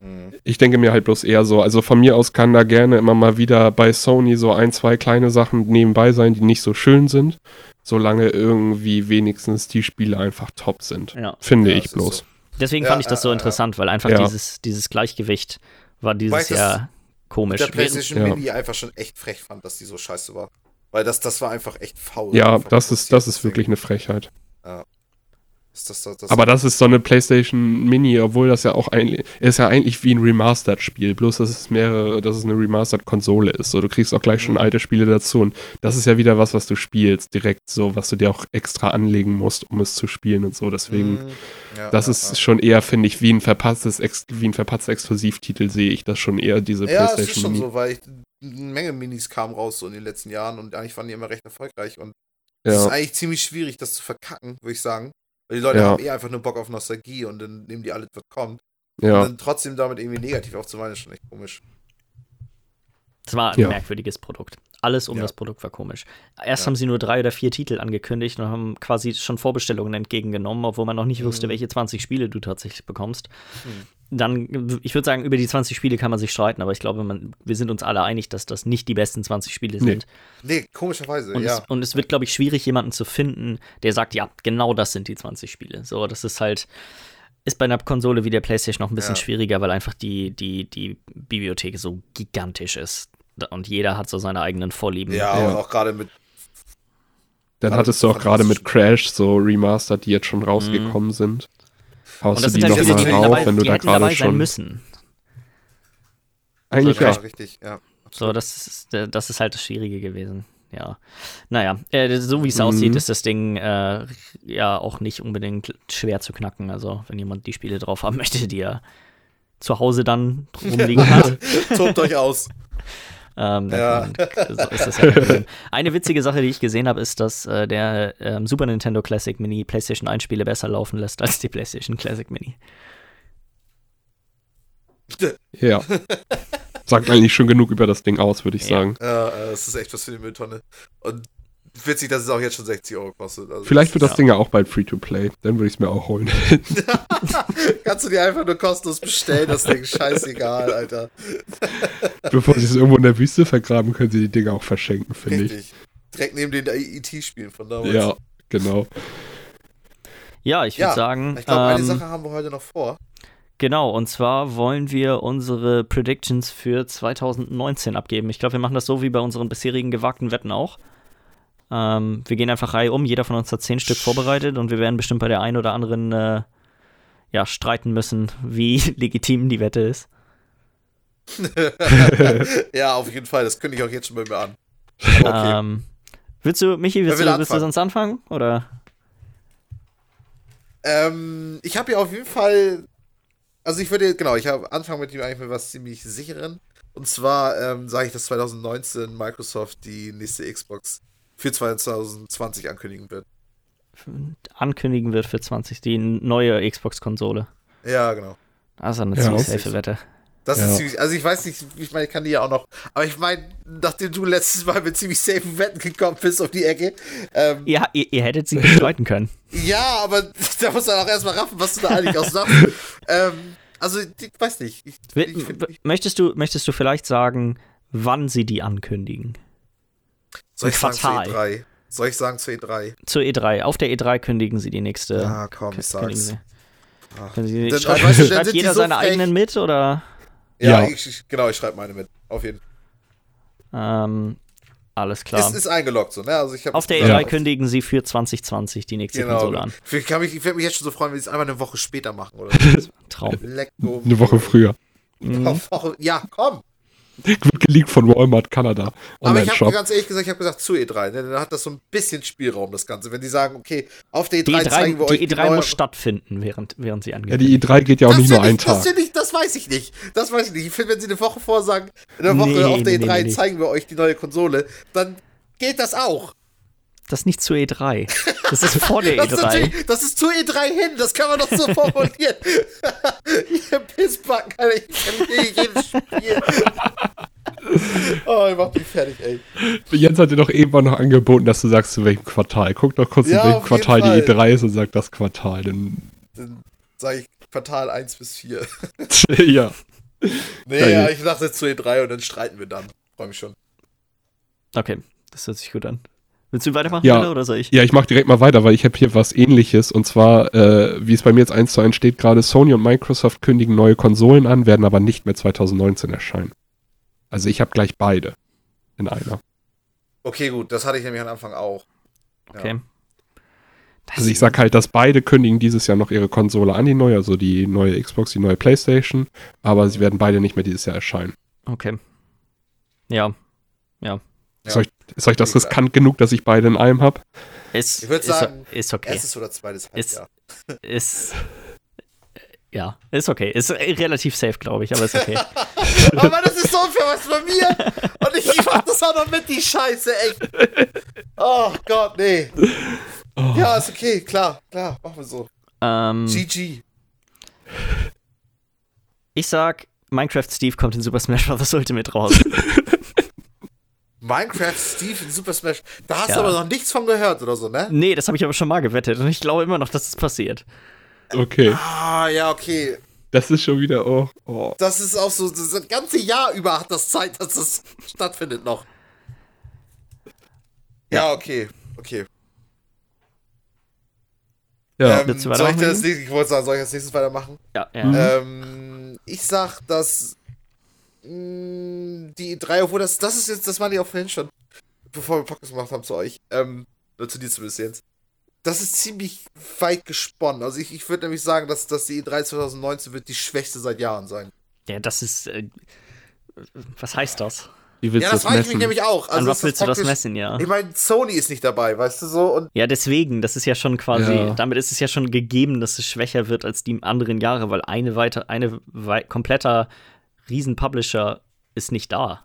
Mhm.
Ich denke mir halt bloß eher so, also von mir aus kann da gerne immer mal wieder bei Sony so ein, zwei kleine Sachen nebenbei sein, die nicht so schön sind, solange irgendwie wenigstens die Spiele einfach top sind.
Ja.
Finde
Ja,
ich bloß.
so.
Deswegen
Ja,
fand ich das so
äh,
interessant, weil einfach
Ja.
dieses, dieses Gleichgewicht war dieses Jahr komisch.
der PlayStation
Ja.
Mini einfach schon echt frech fand, dass die so scheiße war. Weil das, das war einfach echt faul.
Ja, das ist, das ist wirklich eine Frechheit.
Ist das, das, das
Aber das ist so eine PlayStation Mini, obwohl das ja auch eigentlich, ist ja eigentlich wie ein Remastered-Spiel, bloß dass es mehrere, dass es eine Remastered-Konsole ist. So, du kriegst auch gleich schon
Mhm.
alte Spiele dazu und das ist ja wieder was, was du spielst, direkt so, was du dir auch extra anlegen musst, um es zu spielen und so. Deswegen,
Mhm. Ja,
das
ja,
ist
ja.
schon eher, finde ich, wie ein verpasstes, wie ein verpatzter Exklusivtitel sehe ich das schon eher, diese
Ja, es ist
PlayStation
schon
Mini.
so, weil ich, eine Menge Minis kamen raus so in den letzten Jahren und eigentlich waren die immer recht erfolgreich und es ist
Ja,
eigentlich ziemlich schwierig, das zu verkacken, würde ich sagen. Weil die Leute
Ja.
haben eh einfach nur Bock auf Nostalgie und dann nehmen die alles, was kommt. Und
ja,
dann trotzdem damit irgendwie negativ aufzuweinen, ist schon echt komisch.
Das war ein
Ja.
merkwürdiges Produkt. Alles um
Ja.
das Produkt war komisch. Erst
Ja.
haben sie nur drei oder vier Titel angekündigt und haben quasi schon Vorbestellungen entgegengenommen, obwohl man noch nicht wusste,
Mhm.
welche 20 Spiele du tatsächlich bekommst.
Hm.
Dann, ich würde sagen, über die 20 Spiele kann man sich streiten, aber ich glaube, man, wir sind uns alle einig, dass das nicht die besten 20 Spiele
Nee.
sind.
Nee, komischerweise,
Und,
ja.
es, und es wird, glaube ich, schwierig, jemanden zu finden, der sagt, ja, genau das sind die 20 Spiele. So, das ist halt, ist bei einer Konsole wie der PlayStation noch ein bisschen
Ja.
schwieriger, weil einfach die, die, die Bibliothek so gigantisch ist. Und jeder hat so seine eigenen Vorlieben.
Ja,
Ja.
und auch gerade mit.
dann hattest du auch gerade mit Crash so Remastered, die jetzt schon rausgekommen sind. Haust du die
halt
noch
Spiele,
mal
die,
rauf,
dabei,
wenn du da gerade schon-
müssen.
Eigentlich
ja,
ja.
richtig, ja.
So, das ist, das ist halt das Schwierige gewesen. Ja. Naja, äh, so wie es
Mhm.
aussieht, ist das Ding äh, ja auch nicht unbedingt schwer zu knacken. Also, wenn jemand die Spiele drauf haben möchte, die er zu Hause dann rumliegen hat.
Tobt euch aus.
Ähm,
Ja.
ist das ja Problem. Eine witzige Sache, die ich gesehen habe, ist, dass äh, der ähm, Super Nintendo Classic Mini PlayStation 1 Spiele besser laufen lässt als die PlayStation Classic Mini.
Ja. Sagt eigentlich schon genug über das Ding aus, würde ich
Ja.
sagen.
Ja, äh, es ist echt was für die Mülltonne. Und witzig, dass es auch jetzt schon 60 Euro kostet. Also
Vielleicht wird das
Ja.
Ding ja auch bald Free-to-Play. Dann würde ich es mir auch holen.
Kannst du dir einfach nur kostenlos bestellen, das Ding. Scheißegal, Alter.
Bevor sie es irgendwo in der Wüste vergraben, können sie die Dinger auch verschenken, finde ich.
Richtig. Direkt neben den IT-Spielen von damals.
Ja, genau.
Ja, ich würde
Ja,
sagen,
Ich glaube, eine
ähm,
Sache haben wir heute noch vor.
genau, und zwar wollen wir unsere Predictions für 2019 abgeben. Ich glaube, wir machen das so wie bei unseren bisherigen gewagten Wetten auch. Ähm, wir gehen einfach Reihe um, jeder von uns hat zehn Stück vorbereitet und wir werden bestimmt bei der einen oder anderen äh, ja, streiten müssen, wie legitim die Wette ist.
ja, auf jeden Fall. Das kündige ich auch jetzt schon bei mir an. Okay.
Ähm, willst du, Michi, willst,
Wer
du,
will
willst du sonst anfangen? Oder?
Ähm, ich habe ja auf jeden Fall. Also ich würde, genau, ich habe anfangen mit dem eigentlich mit was ziemlich sicheren. Und zwar ähm, sage ich, dass 2019 Microsoft die nächste Xbox für 2020 ankündigen wird.
ankündigen wird für 20, die neue Xbox-Konsole.
Ja, genau.
Das ist eine
Ja,
ziemlich safe Wette.
Das
Ja.
ist ziemlich, also ich weiß nicht, ich meine, ich kann die ja auch noch, aber ich meine, nachdem du letztes Mal mit ziemlich safen Wetten gekommen bist auf die Ecke, ähm,
Ja, ihr, ihr hättet sie bestreiten können.
ja, aber da muss man auch erstmal raffen, was du da eigentlich auch sagst. ähm, also, ich weiß nicht. Ich, ich,
möchtest, du, möchtest du vielleicht sagen, wann sie die ankündigen?
Soll ich
Im
sagen zur
Quartal.
E3? Soll ich sagen zur E3?
Zur E3. Auf der E3 kündigen sie die nächste.
Ja, komm, ich sag's.
Können sie,
Dann-
schreibt
weißt du, dann
schreibt jeder
so
seine
frech.
eigenen mit oder?
Ja,
Ja.
Ich, ich, genau, ich schreibe meine mit. Auf jeden Fall.
Ähm, alles klar.
Es ist eingeloggt so, ne? Also ich
Auf der
gesagt,
E3
Ja.
kündigen sie für 2020 die nächste
Genau.
Konsole an.
Ich, kann mich, ich werde mich jetzt schon so freuen, wenn sie es einfach eine Woche später machen. Oder so.
Traum.
Lecko.
Eine Woche früher.
Mhm.
Ja, komm.
Wird geleakt von Walmart Kanada.
Aber ich habe ganz ehrlich gesagt, ich habe gesagt zu E3. Ne? Dann hat das so ein bisschen Spielraum, das Ganze. Wenn die sagen, okay, auf der E3,
Die E3,
zeigen wir euch
die E3
neue-
muss stattfinden, während, während sie
Ja,
angekündigt
die E3 geht ja auch
das
nicht nur einen
das,
Tag.
will ich, das weiß ich nicht. Das weiß ich nicht. Ich finde, wenn sie eine Woche vorsagen, in der Woche
Nee,
auf der
nee,
E3
nee, nee.
zeigen wir euch die neue Konsole, dann geht das auch.
Das ist nicht zur E3. Das ist vor der
Das ist,
E3.
natürlich, das ist zu E3 hin, das kann man doch so formulieren. Ihr Pissbacken, Alter, ich kann nicht jedes Spiel. Ich mach mich fertig, ey.
Jens hat dir doch eben auch noch angeboten, dass du sagst, zu welchem Quartal. Guck doch kurz,
Ja,
in welchem Quartal die
Fall.
E3 ist und sag das Quartal. Dann,
Dann sage ich Quartal 1 bis 4.
ja.
Nee,
Geil.
ja, ich dachte zu E3 und dann streiten wir dann. Freue mich schon.
Okay, das hört sich gut an. Willst du weitermachen,
Ja.
Alter, oder soll ich?
Ja, ich mache direkt mal weiter, weil ich habe hier was ähnliches. Und zwar, äh, wie es bei mir jetzt eins zu eins steht, gerade Sony und Microsoft kündigen neue Konsolen an, werden aber nicht mehr 2019 erscheinen. Also ich habe gleich beide in einer.
Okay, gut, das hatte ich nämlich am Anfang auch. Ja.
Okay. Das
Also ich sag halt, dass beide kündigen dieses Jahr noch ihre Konsole an, die neue, also die neue Xbox, die neue Playstation, aber sie werden beide nicht mehr dieses Jahr erscheinen.
Okay. Ja.
Ja.
Ist, euch, ist euch das riskant genug, dass ich beide in einem habe?
Ist,
Ich würd
ist,
sagen,
ist okay.
Erstes oder zweites
Ist-
Halbjahr.
Ist. Ja, ist okay. Ist äh, relativ safe, glaube ich, aber ist okay.
Aber das ist so unfair, was bei mir. Und ich mach das auch noch mit, die Scheiße, echt. Oh Gott, nee.
Oh.
Ja, ist okay, klar, klar, machen wir so.
ähm,
GG.
ich sag, Minecraft Steve kommt in Super Smash Bros. Ultimate raus.
Minecraft Steve in Super Smash. Da hast
Ja.
du aber noch nichts von gehört oder so, ne?
nee, das habe ich aber schon mal gewettet und ich glaube immer noch, dass es passiert.
Okay,
Ah, ja, okay.
das ist schon wieder, oh, oh.
Das ist auch so, das ganze Jahr über hat das Zeit, dass das stattfindet noch. Ja, okay, okay.
Ja,
ähm, soll ich,
weitermachen,
das, ich wollte sagen, soll ich als nächstes weitermachen?
Ja, ja.
Mhm.
Ähm, ich sag, dass mh, die drei, obwohl das, das ist jetzt, das war die auch vorhin schon, bevor wir Podcast gemacht haben zu euch, ähm, nur zu dir zumindest jetzt. Das ist ziemlich weit gesponnen. Also ich, ich würde nämlich sagen, dass, dass die E3 2019 wird die schwächste seit Jahren sein.
Ja, das ist. Äh, was heißt das?
Wie willst
Ja,
du
das
das
frage ich mich nämlich auch. Also
An was willst du das messen, ja?
Ich meine, Sony ist nicht dabei, weißt du so? Und
Ja, deswegen, das ist ja schon quasi,
Ja.
damit ist es ja schon gegeben, dass es schwächer wird als die anderen Jahre, weil eine weiter, eine wei kompletter Riesen-Publisher ist nicht da.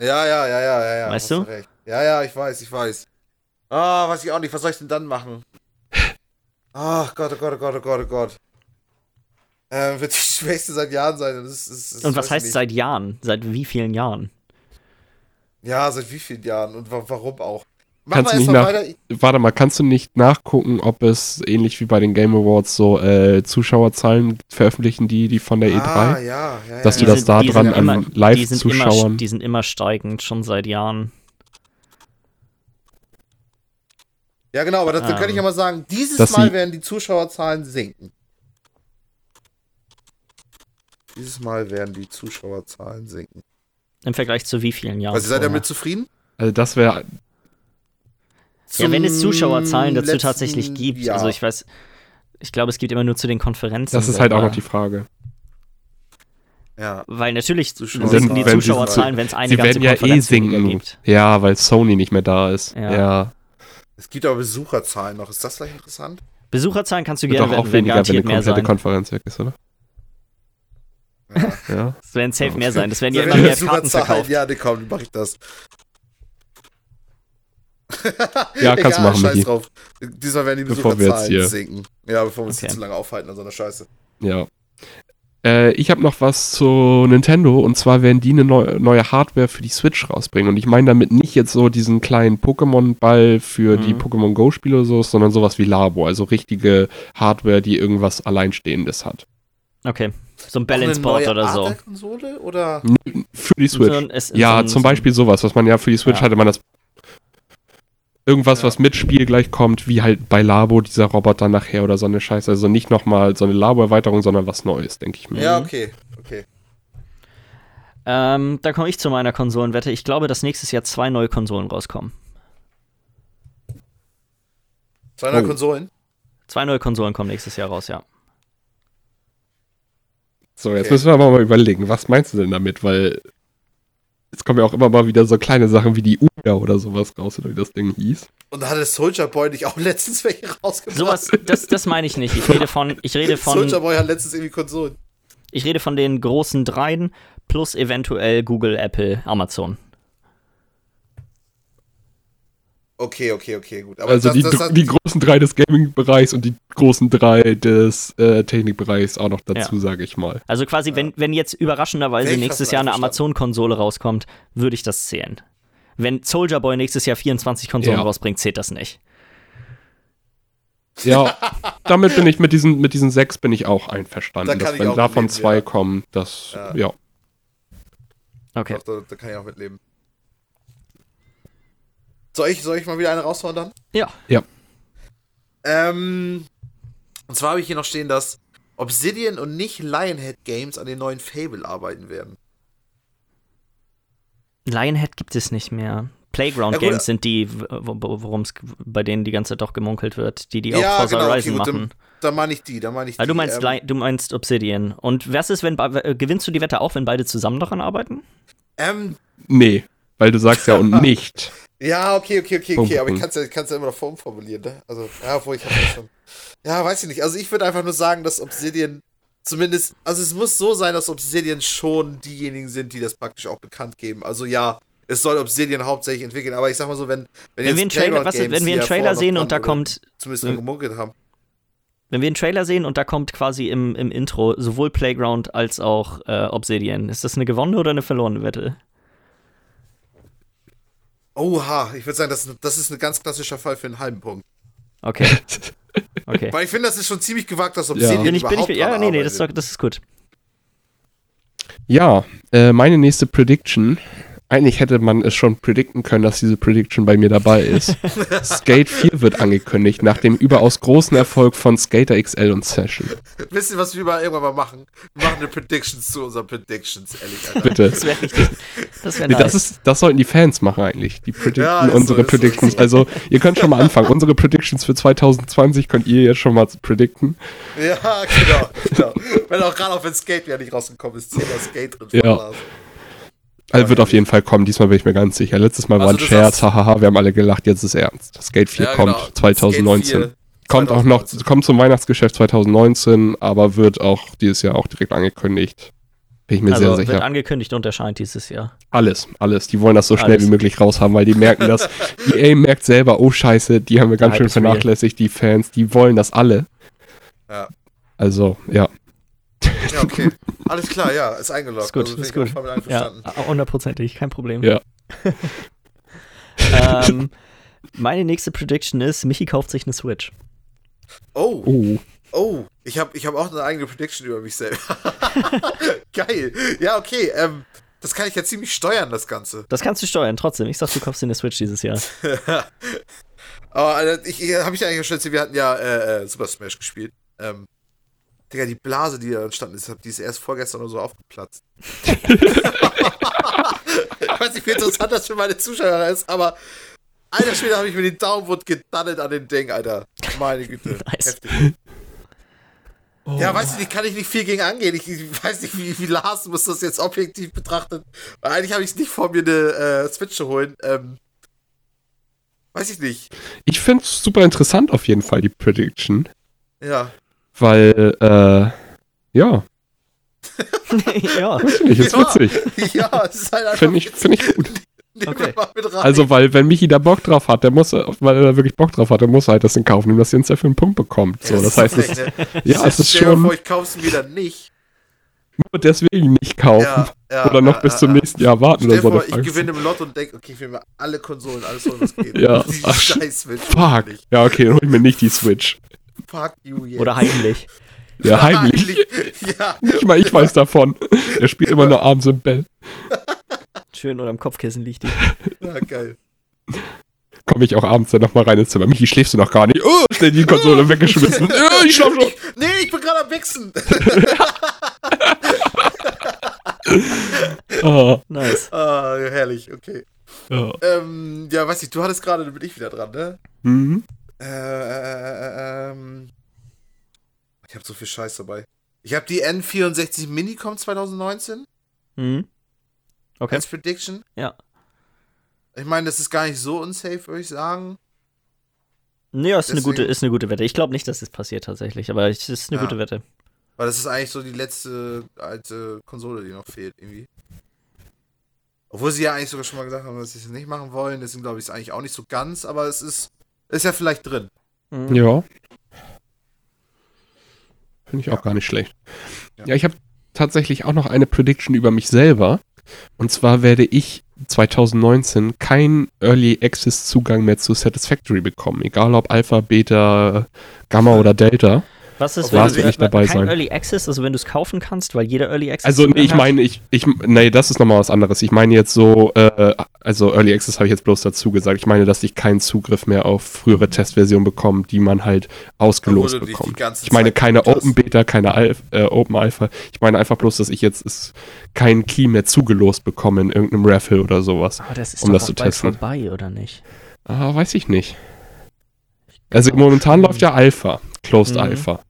ja, ja, ja, ja, ja, ja.
Weißt du?
Recht. Ja, ja, ich weiß, ich weiß. Ah, weiß ich auch nicht. Was soll ich denn dann machen? Ach Gott, oh Gott, oh Gott, oh Gott, oh Gott. Ähm, wird die schwächste seit Jahren sein. Das ist, das ist,
Und was heißt
nicht.
seit Jahren? Seit wie vielen Jahren?
Ja, seit wie vielen Jahren und wa warum auch? Mach
Kannst du nicht nach-
weiter.
Warte mal, kannst du nicht nachgucken, ob es ähnlich wie bei den Game Awards so äh, Zuschauerzahlen veröffentlichen, die, die von der E3?
Ah, ja, ja,
Dass
ja,
du
ja.
das da dran an Live-Zuschauern.
die sind immer steigend, schon seit Jahren.
Ja, genau, aber das, dann
Ähm,
kann ich ja mal sagen, dieses Mal
sie-
werden die Zuschauerzahlen sinken. Dieses Mal werden die Zuschauerzahlen sinken.
Im Vergleich zu wie vielen Jahren?
Also seid ihr damit zufrieden?
Also das wäre,
Ja, wenn es Zuschauerzahlen dazu
letzten
tatsächlich gibt.
Jahr.
Also ich weiß, ich glaube, es gibt immer nur zu den Konferenzen.
das ist halt auch noch die Frage.
Ja.
Weil natürlich
Zuschauer-
sinken die Zuschauerzahlen, wenn es eine
Sie
ganze
werden ja eh sinken.
gibt.
Ja, weil Sony nicht mehr da ist.
Ja.
Ja.
Es gibt aber Besucherzahlen noch. Ist das vielleicht interessant?
Besucherzahlen kannst du
Wird
gerne
doch auch
werden
weniger, wenn
mehr
komplette
sein.
Konferenz weg ist, oder?
Ja.
Ja.
Es werden safe mehr sein. Es werden ja immer mehr
Besucherzahlen-
Karten verkauft.
Ja, ne, komm, dann mach ich das.
Ja, kannst du machen,
scheiß
Michi.
drauf. Diesmal werden die Besucherzahlen sinken. Ja, bevor wir uns
Okay.
hier zu lange aufhalten an so einer Scheiße.
Ja. Äh, ich habe noch was zu Nintendo und zwar werden die eine neu, neue Hardware für die Switch rausbringen. Und ich meine damit nicht jetzt so diesen kleinen Pokémon-Ball für die
Mhm.
Pokémon Go-Spiele oder so, sondern sowas wie Labo, also richtige Hardware, die irgendwas Alleinstehendes hat.
Okay. So ein Balance Board oder so.
Konsole oder?
Für die Switch.
So ein- es-
ja,
so ein-
zum Beispiel sowas, was man ja für die Switch
Ja.
hatte, man das irgendwas,
Ja.
was mit Spiel gleich kommt, wie halt bei Labo dieser Roboter nachher oder so eine Scheiße. Also nicht nochmal so eine Labo-Erweiterung, sondern was Neues, denke ich mir.
Ja, okay, okay.
Ähm, da komme ich zu meiner Konsolenwette. Ich glaube, dass nächstes Jahr zwei neue Konsolen rauskommen.
Zwei neue
Oh.
Konsolen?
Zwei neue Konsolen kommen nächstes Jahr raus, ja.
So, jetzt
Okay.
müssen wir aber mal überlegen, was meinst du denn damit? Weil jetzt kommen ja auch immer mal wieder so kleine Sachen wie die Uga oder sowas raus, oder wie das Ding hieß.
Und da hatte Soldier Boy nicht auch letztens welche rausgebracht?
Sowas, das, das meine ich nicht. Ich rede von, ich rede von,
Soldier Boy hat letztens irgendwie Konsolen.
ich rede von den großen dreien plus eventuell Google, Apple, Amazon.
Okay, okay, okay, gut. Aber
also
das,
die,
das, das,
die großen drei des Gaming-Bereichs und die großen drei des äh, Technikbereichs auch noch dazu,
Ja.
sage ich mal.
Also quasi, wenn, wenn jetzt überraschenderweise
ich
nächstes Jahr eine. Amazon-Konsole rauskommt, würde ich das zählen. Wenn Soldier Boy nächstes Jahr 24 Konsolen
Ja.
rausbringt, zählt das nicht.
Ja, damit bin ich mit diesen, mit diesen sechs bin ich auch einverstanden.
Da
dass wenn
auch
davon
leben,
zwei
ja.
kommen, das,
Ja.
ja.
Okay.
Doch, da, da kann ich auch mitleben. Soll ich, soll ich mal wieder eine raushauen dann?
Ja.
Ähm, und zwar habe ich hier noch stehen, dass Obsidian und nicht Lionhead Games an den neuen Fable arbeiten werden.
Lionhead gibt es nicht mehr. Playground
Ja, gut,
Games sind die, worum es bei denen die ganze Zeit doch gemunkelt wird, die die
Ja,
auch Forza
genau, okay,
Horizon
gut,
machen.
Da meine ich die, da meine ich die.
Ah, du meinst,
ähm,
du meinst Obsidian. Und was ist, wenn äh, gewinnst du die Wette auch, wenn beide zusammen daran arbeiten?
ähm,
Nee, weil du sagst ja und nicht.
Ja, okay, okay, okay, okay, aber ich kann es ja, kann's ja immer noch formformulieren, ne? Also, ja, obwohl ich hab's ja schon. Ja, weiß ich nicht. Also, ich würde einfach nur sagen, dass Obsidian zumindest, also es muss so sein, dass Obsidian schon diejenigen sind, die das praktisch auch bekannt geben. Also, ja, es soll Obsidian hauptsächlich entwickeln, aber ich sag mal so, wenn, wenn,
Wenn wir einen Trailer, was, wenn wir einen Trailer sehen und da kommt,
Zumindest
wenn-
gemunkelt haben.
wenn wir einen Trailer sehen und da kommt quasi im, im Intro sowohl Playground als auch äh, Obsidian, ist das eine gewonnene oder eine verlorene Wette?
Oha, ich würde sagen, das, ist- das ist ein ganz klassischer Fall für einen halben Punkt.
Okay, okay.
Weil ich finde, das ist schon ziemlich gewagt, dass Obsidian
Bin ich, bin
überhaupt
ich, ja, nee, nee, das das ist gut.
Ja, äh, meine nächste Prediction. Eigentlich hätte man es schon predikten können, dass diese Prediction bei mir dabei ist. Skate 4 wird angekündigt, nach dem überaus großen Erfolg von Skater XL und Session.
Wisst ihr, was wir mal irgendwann mal machen? Wir machen eine Predictions zu unseren Predictions, ehrlich, Alter.
Bitte.
Das wäre richtig. Das
Nee,
nice.
Das, ist, das sollten die Fans machen eigentlich. Die predikten
Ja, so,
unsere
so,
Predictions.
ist so.
Also, ihr könnt schon mal anfangen. Unsere Predictions für 2020 könnt ihr jetzt schon mal predikten.
Ja, genau, genau. Wenn auch gerade auch wenn Skate wieder nicht rausgekommen ist, Thema Skate drin
Ja.
vorlas.
Also wird auf jeden Fall kommen, diesmal bin ich mir ganz sicher. Letztes Mal war
Also
ein
du
Scherz,
sagst-
haha, wir haben alle gelacht, jetzt ist ernst. Skate 4
Ja,
kommt
genau.
2019.
Skate 4
kommt auch noch,
2019.
kommt zum Weihnachtsgeschäft 2019, aber wird auch dieses Jahr auch direkt angekündigt. Bin ich mir
also
sehr
wird
sicher.
angekündigt und erscheint dieses Jahr.
Alles, alles. Die wollen das so schnell
Alles.
wie möglich raushaben, weil die merken das. EA merkt selber, oh Scheiße, die haben wir ganz
Hype
schön vernachlässigt, die Fans, die wollen das alle.
Ja.
Also, ja.
Ja, okay. Alles klar, ja, ist eingeloggt.
Ist gut,
also,
ist gut. Ja,
einverstanden.
hundertprozentig, kein Problem.
Ja.
ähm, meine nächste Prediction ist, Michi kauft sich eine Switch.
Oh,
Oh.
oh, ich habe ich hab auch eine eigene Prediction über mich selber. Geil. Ja, okay, ähm, das kann ich ja ziemlich steuern, das Ganze.
Das kannst du steuern, trotzdem. Ich sag, du kaufst dir eine Switch dieses Jahr.
Aber äh, ich, ich habe ich ja eigentlich schon erzählt, wir hatten ja äh, äh, Super Smash gespielt. Ähm, Digga, die Blase, die da entstanden ist, die ist erst vorgestern oder so aufgeplatzt. ich weiß nicht, wie interessant das für meine Zuschauer ist, aber alter Schwede habe ich mir den Daumenwund gedaddelt an den Ding, Alter. Meine Güte.
Nice.
Heftig. Ja, weiß ich nicht, kann ich nicht viel gegen angehen. Ich, ich weiß nicht, wie, wie Lars muss das jetzt objektiv betrachtet. Weil eigentlich habe ich es nicht vor, mir eine äh, Switch zu holen. Ähm, weiß ich nicht.
Ich finde es super interessant auf jeden Fall, die Prediction.
Ja.
Weil, äh, ja,
ja,
ich ist
Ja.
witzig.
Ja, es ist halt einfach.
Finde ich, find ich gut.
Nehmen
Okay.
wir mal mit rein.
Also, weil, wenn Michi da Bock drauf hat, der muss, weil er da wirklich Bock drauf hat, der muss halt das in Kauf nehmen, dass Jens dafür einen Punkt bekommt. So,
Ja,
das heißt, es,
ne?
ja, es ist schon
vor, ich kauf's mir dann nicht.
nur deswegen nicht kaufen.
Ja, ja,
Oder noch
ja,
bis zum
ja.
nächsten Jahr warten
Stell
oder so.
vor, ich gewinne im Lotto und denke, okay, ich will mir alle Konsolen, alles was geht.
Ja,
Die
ach,
scheiß Switch.
Fuck.
Nicht.
Ja, okay, dann hol ich mir nicht die Switch.
Fuck you, yeah.
oder heimlich.
Ja, heimlich.
Ja.
Nicht mal ich weiß davon. Er spielt immer nur abends im Bett.
Schön oder im Kopfkissen liegt die.
ja, geil.
Komme ich auch abends dann nochmal rein ins Zimmer. Michi, schläfst du noch gar nicht? Oh, schnell die Konsole weggeschmissen. Ja, ich schlaf schon.
Nee, ich bin gerade am Wichsen.
Ah,
Nice.
ah, herrlich, okay.
ja.
Ähm, ja, weiß ich, du hattest gerade, dann bin ich wieder dran, ne?
Mhm.
Äh, äh, ähm. Ich habe so viel Scheiß dabei. Ich habe die N64 Minicom 2019
Mhm. Okay.
als Prediction.
Ja.
Ich meine, das ist gar nicht so unsafe, würde ich sagen.
Nee, ist eine,
Deswegen-
gute, ist eine gute Wette. Ich glaube nicht, dass das passiert tatsächlich, aber es ist eine
Ja.
gute Wette.
Weil das ist eigentlich so die letzte alte Konsole, die noch fehlt, irgendwie. Obwohl sie ja eigentlich sogar schon mal gesagt haben, dass sie es nicht machen wollen. Deswegen glaube ich es eigentlich auch nicht so ganz, aber es ist, ist ja vielleicht drin.
Mhm.
Ja. Finde ich auch gar nicht schlecht.
Ja.
Ja, ich habe tatsächlich auch noch eine Prediction über mich selber. Und zwar werde ich 2019 keinen Early Access Zugang mehr zu Satisfactory bekommen. Egal ob Alpha, Beta, Gamma oder Delta.
Was ist, wenn
Lars
du
wird
nicht dabei
kein
sein.
Early Access, also wenn du es kaufen kannst, weil jeder Early Access.
Also, nee, ich meine, ich, ich, nee, das ist nochmal was anderes. Ich meine jetzt so, äh, also Early Access habe ich jetzt bloß dazu gesagt. Ich meine, dass ich keinen Zugriff mehr auf frühere Testversionen bekomme, die man halt ausgelost
du
bekommt. Ich meine
Zeit
keine. Open Beta, keine Alpha, äh, Open Alpha. Ich meine einfach bloß, dass ich jetzt keinen Key mehr zugelost bekomme in irgendeinem Raffle oder sowas.
Aber das ist
um
doch
das
auch
zu
bald
testen.
vorbei, oder nicht?
Ah, weiß ich nicht. Also momentan läuft ja Alpha, Closed
Mhm.
Alpha.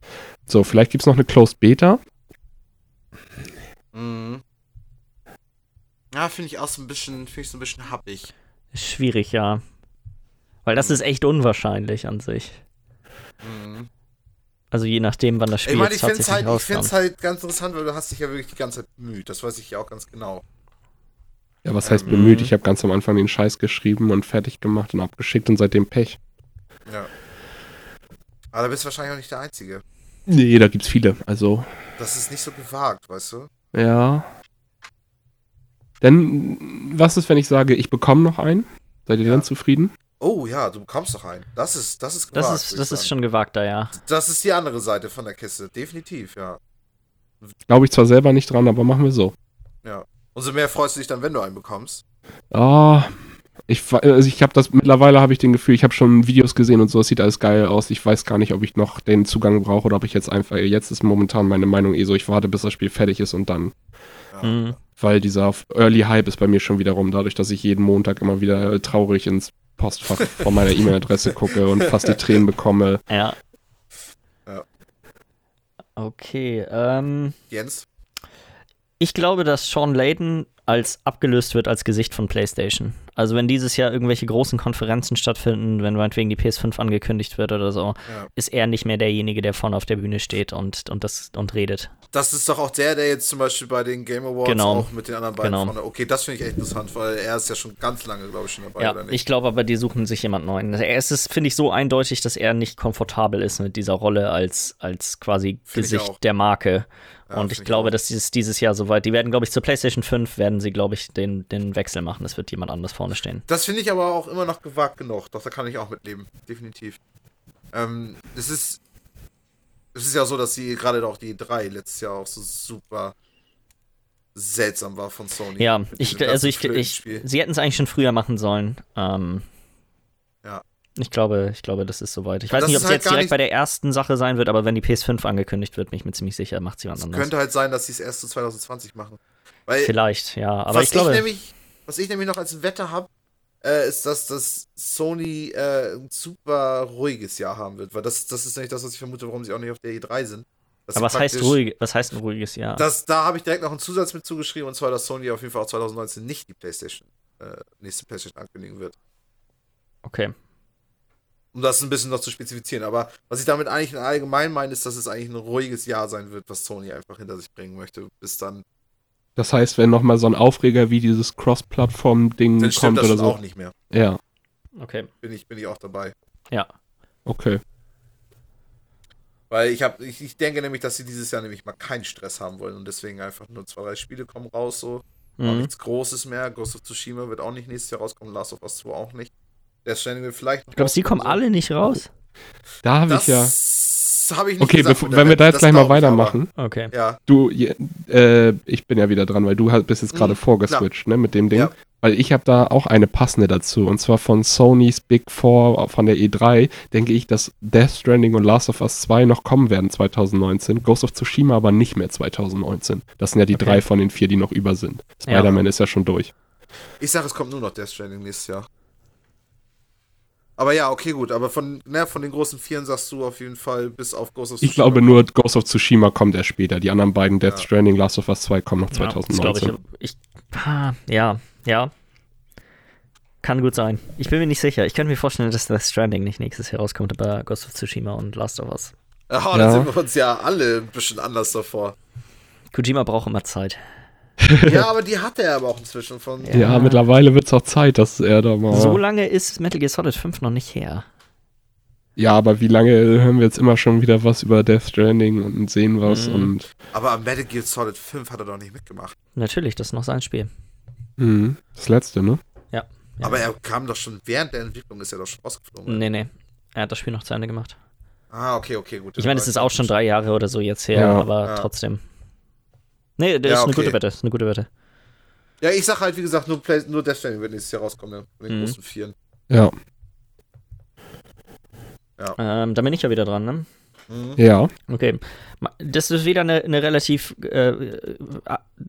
So, vielleicht gibt es noch eine Closed Beta.
Mhm. Ja, finde ich auch so ein bisschen, finde ich so ein bisschen happig.
Schwierig, ja. Weil das ist echt unwahrscheinlich an sich.
Mhm.
Also je nachdem, wann das Spiel
Ich meine, ich
jetzt
finde es
tatsächlich
halt, ich find's
rauskommt.
halt ganz interessant, weil du hast dich ja wirklich die ganze Zeit bemüht. Das weiß ich ja auch ganz genau.
Ja, was heißt
Ähm,
bemüht? Ich habe ganz am Anfang den Scheiß geschrieben und fertig gemacht und abgeschickt und seitdem Pech.
Ja. Aber da bist du wahrscheinlich auch nicht der Einzige.
Nee, da gibt's viele. Also,
Das ist nicht so gewagt, weißt du?
ja. Denn, was ist, wenn ich sage, ich bekomme noch einen? Seid ihr
Ja.
dann zufrieden?
Oh ja, du bekommst doch einen. Das ist, das ist gewagt.
Das ist, das ist schon gewagter, ja.
Das ist die andere Seite von der Kiste. Definitiv, ja.
Glaube ich zwar selber nicht dran, aber machen wir so.
Umso mehr freust du dich dann, wenn du einen bekommst.
Ah, ich, also ich habe das, mittlerweile habe ich den Gefühl, ich habe schon Videos gesehen und so, es sieht alles geil aus. Ich weiß gar nicht, ob ich noch den Zugang brauche oder ob ich jetzt einfach, jetzt ist momentan meine Meinung eh so, ich warte, bis das Spiel fertig ist und dann,
Ja.
Mhm.
weil dieser Early Hype ist bei mir schon wieder rum, dadurch, dass ich jeden Montag immer wieder traurig ins Postfach von meiner E-Mail-Adresse gucke und fast die Tränen bekomme.
Ja.
Ja.
Okay, ähm,
Jens?
ich glaube, dass Sean Layden als abgelöst wird als Gesicht von PlayStation. Also wenn dieses Jahr irgendwelche großen Konferenzen stattfinden, wenn meinetwegen die PS5 angekündigt wird oder so,
Ja.
ist er nicht mehr derjenige, der vorne auf der Bühne steht und, und das und redet.
Das ist doch auch der, der jetzt zum Beispiel bei den Game Awards
Genau.
auch mit den anderen beiden
Genau.
vorne. Okay, das finde ich echt interessant, weil er ist ja schon ganz lange, glaube ich, schon dabei,
Ja, ich glaube aber, die suchen sich jemand neuen. Er ist es, finde ich, so eindeutig, dass er nicht komfortabel ist mit dieser Rolle als, als quasi
Find ich
Gesicht der Marke.
Ja,
und ich glaube, dass dieses, dieses Jahr soweit, die werden, glaube ich, zur PlayStation 5 werden sie, glaube ich, den, den Wechsel machen. Es wird jemand anders vorne stehen.
Das finde ich aber auch immer noch gewagt genug. Doch, da kann ich auch mitleben. Definitiv. Ähm, es ist. Es ist ja so, dass sie gerade auch die 3 letztes Jahr auch so super seltsam war von Sony.
Ja, ich, also ich, ich, sie hätten es eigentlich schon früher machen sollen. Ähm. Ich glaube, ich glaube, das ist soweit. Ich weiß
das
nicht, ob es
halt
jetzt direkt bei der ersten Sache sein wird, aber wenn die PS5 angekündigt wird, bin ich mir ziemlich sicher, macht sie jemand
Es
anders.
könnte halt sein, dass sie es erst zu 2020 machen. Weil
Vielleicht, ja. Aber
was
ich glaube,
nämlich, was ich nämlich noch als Wette habe, äh, ist, dass das Sony äh, ein super ruhiges Jahr haben wird. Weil das, das ist nämlich das, was ich vermute, warum sie auch nicht auf der E3 sind.
Aber was heißt, ruhig, was heißt ein ruhiges Jahr?
Das, da habe ich direkt noch einen Zusatz mit zugeschrieben, und zwar, dass Sony auf jeden Fall auch 2019 nicht die PlayStation, äh, nächste PlayStation ankündigen wird.
Okay.
Um das ein bisschen noch zu spezifizieren. Aber was ich damit eigentlich allgemein meine, ist, dass es eigentlich ein ruhiges Jahr sein wird, was Sony einfach hinter sich bringen möchte. Bis dann,
Das heißt, wenn nochmal so ein Aufreger wie dieses Cross-Plattform-Ding
dann stimmt
kommt
das
oder so.
auch nicht mehr.
Ja,
Okay.
Bin ich, bin ich auch dabei.
Ja.
okay.
Weil ich habe, ich, ich denke nämlich, dass sie dieses Jahr nämlich mal keinen Stress haben wollen und deswegen einfach nur zwei, drei Spiele kommen raus, so. Auch
Mhm.
nichts Großes mehr. Ghost of Tsushima wird auch nicht nächstes Jahr rauskommen, Last of Us 2 auch nicht. Der Stranding wird vielleicht.
Ich glaube, sie kommen alle nicht raus.
Da habe ich ja.
Das habe ich nicht
Okay,
gesagt
wenn wir da jetzt gleich mal weitermachen.
Okay.
Ja,
Du, je- äh, ich bin ja wieder dran, weil du halt bist jetzt gerade
Mhm,
vorgeswitcht, ne, mit dem Ding.
Ja.
Weil ich habe da auch eine passende dazu. Und zwar von Sony's Big Four von der E3 denke ich, dass Death Stranding und Last of Us 2 noch kommen werden 2019. Ghost of Tsushima aber nicht mehr 2019. Das sind ja die
Okay.
drei von den vier, die noch über sind.
Ja.
Spider-Man ist ja schon durch.
ich sage, es kommt nur noch Death Stranding nächstes Jahr. Aber ja, okay, gut. Aber von, ne, von den großen Vieren sagst du auf jeden Fall bis auf Ghost of
Ich glaube nur, Ghost of Tsushima kommt erst später. Die anderen beiden, Death
Ja.
Stranding, Last of Us 2, kommen noch
Ja, das glaube
2019.
ich. ich ah, ja, ja. Kann gut sein. Ich bin mir nicht sicher. Ich könnte mir vorstellen, dass Death Stranding nicht nächstes Jahr rauskommt, aber Ghost of Tsushima und Last of Us.
Ja,
Ja.
dann sind wir uns ja alle ein bisschen anders davor.
Kojima braucht immer Zeit.
ja, aber die hat er aber auch inzwischen von.
Ja.
ja, mittlerweile wird es auch Zeit, dass er da mal.
So lange ist Metal Gear Solid 5 noch nicht her.
Ja, aber wie lange hören wir jetzt immer schon wieder was über Death Stranding und sehen was
Mhm.
und
Aber am Metal Gear Solid 5 hat er doch nicht mitgemacht.
Natürlich, das ist noch sein Spiel.
mhm, das letzte, ne?
Ja.
Aber er kam doch schon während der Entwicklung, ist er doch schon rausgeflogen.
Nee, nee. Er hat das Spiel noch zu Ende gemacht.
Ah, okay, okay, gut.
Ich meine, es ist auch schon drei Jahre oder so jetzt her,
Ja.
aber
Ja.
trotzdem. Nee, das
Ja,
ist eine
okay.
gute Wette. Ist eine gute Wette.
Ja, ich sag halt, wie gesagt, nur, Play nur Death Stranding wird nächstes Jahr rauskommen, ne? Von den
Mhm.
großen Vieren.
Ja.
Ähm, da bin ich ja wieder dran, ne?
Mhm.
Ja.
Okay. Das ist wieder eine, eine relativ. Äh, äh,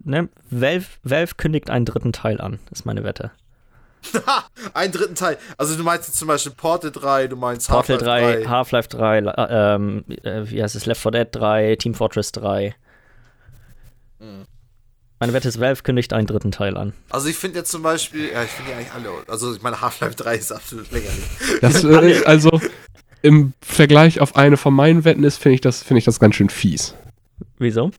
ne? Valve, Valve kündigt einen dritten Teil an, ist meine Wette.
Einen dritten Teil. Also du meinst jetzt zum Beispiel Portal 3, du meinst
Portal
Half-Life
3, Half-Life 3, äh, ähm, äh, wie heißt es? Left 4 Dead 3, Team Fortress 3.
Mhm.
Meine Wette ist, Valve kündigt einen dritten Teil an.
Also ich finde jetzt zum Beispiel, ja, ich finde die eigentlich alle. Also ich meine, Half-Life 3 ist absolut lächerlich.
Das, äh, also im Vergleich auf eine von meinen Wetten ist, finde ich das, finde ich das ganz schön fies.
Wieso?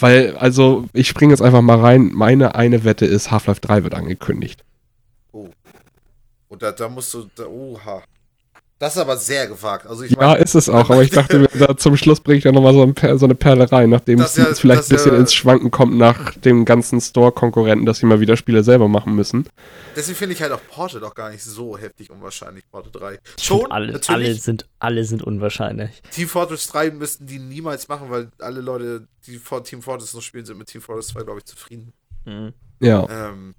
Weil, also, ich springe jetzt einfach mal rein. Meine eine Wette ist, Half-Life 3 wird angekündigt.
Und da, da musst du, da, oha. Das ist aber sehr gewagt. Also ich
Ja,
meine,
ist es auch, aber ich dachte mir, da zum Schluss bringe ich ja nochmal so, ein Per- so eine Perle rein, nachdem es
ja-
jetzt vielleicht ein bisschen
ja-
ins Schwanken kommt nach dem ganzen Store-Konkurrenten, dass sie mal wieder Spiele selber machen müssen.
deswegen finde ich halt auch Portal doch gar nicht so heftig unwahrscheinlich, Portal 3.
Ich
Schon,
alle, alle, sind, alle sind unwahrscheinlich.
Team Fortress 3 müssten die niemals machen, weil alle Leute, die vor Team Fortress noch spielen, sind mit Team Fortress 2, glaube ich, zufrieden.
Mhm.
Ja.
Ähm,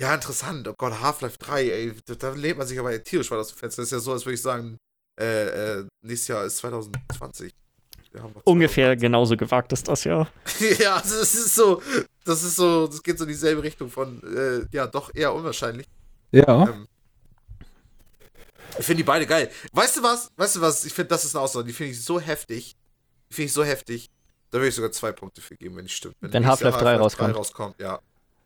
ja, interessant. Oh Gott, Half-Life 3, ey, da, da lebt man sich aber tierisch weit aus dem Fenster. Das ist ja so, als würde ich sagen, äh, äh, nächstes Jahr ist 2020. Wir haben noch
Ungefähr genauso gewagt ist das ja.
ja, also das ist so, das ist so, das geht so in dieselbe Richtung von, äh, ja, doch eher unwahrscheinlich.
Ja.
Ähm, ich finde die beide geil. Weißt du was? Weißt du was? Ich finde, das ist eine Aussage, die finde ich so heftig. Die finde ich so heftig. Da würde ich sogar zwei Punkte für geben, wenn die stimmt.
Wenn
Jahr
Half-Life 3 rauskommt.
rauskommt. Ja.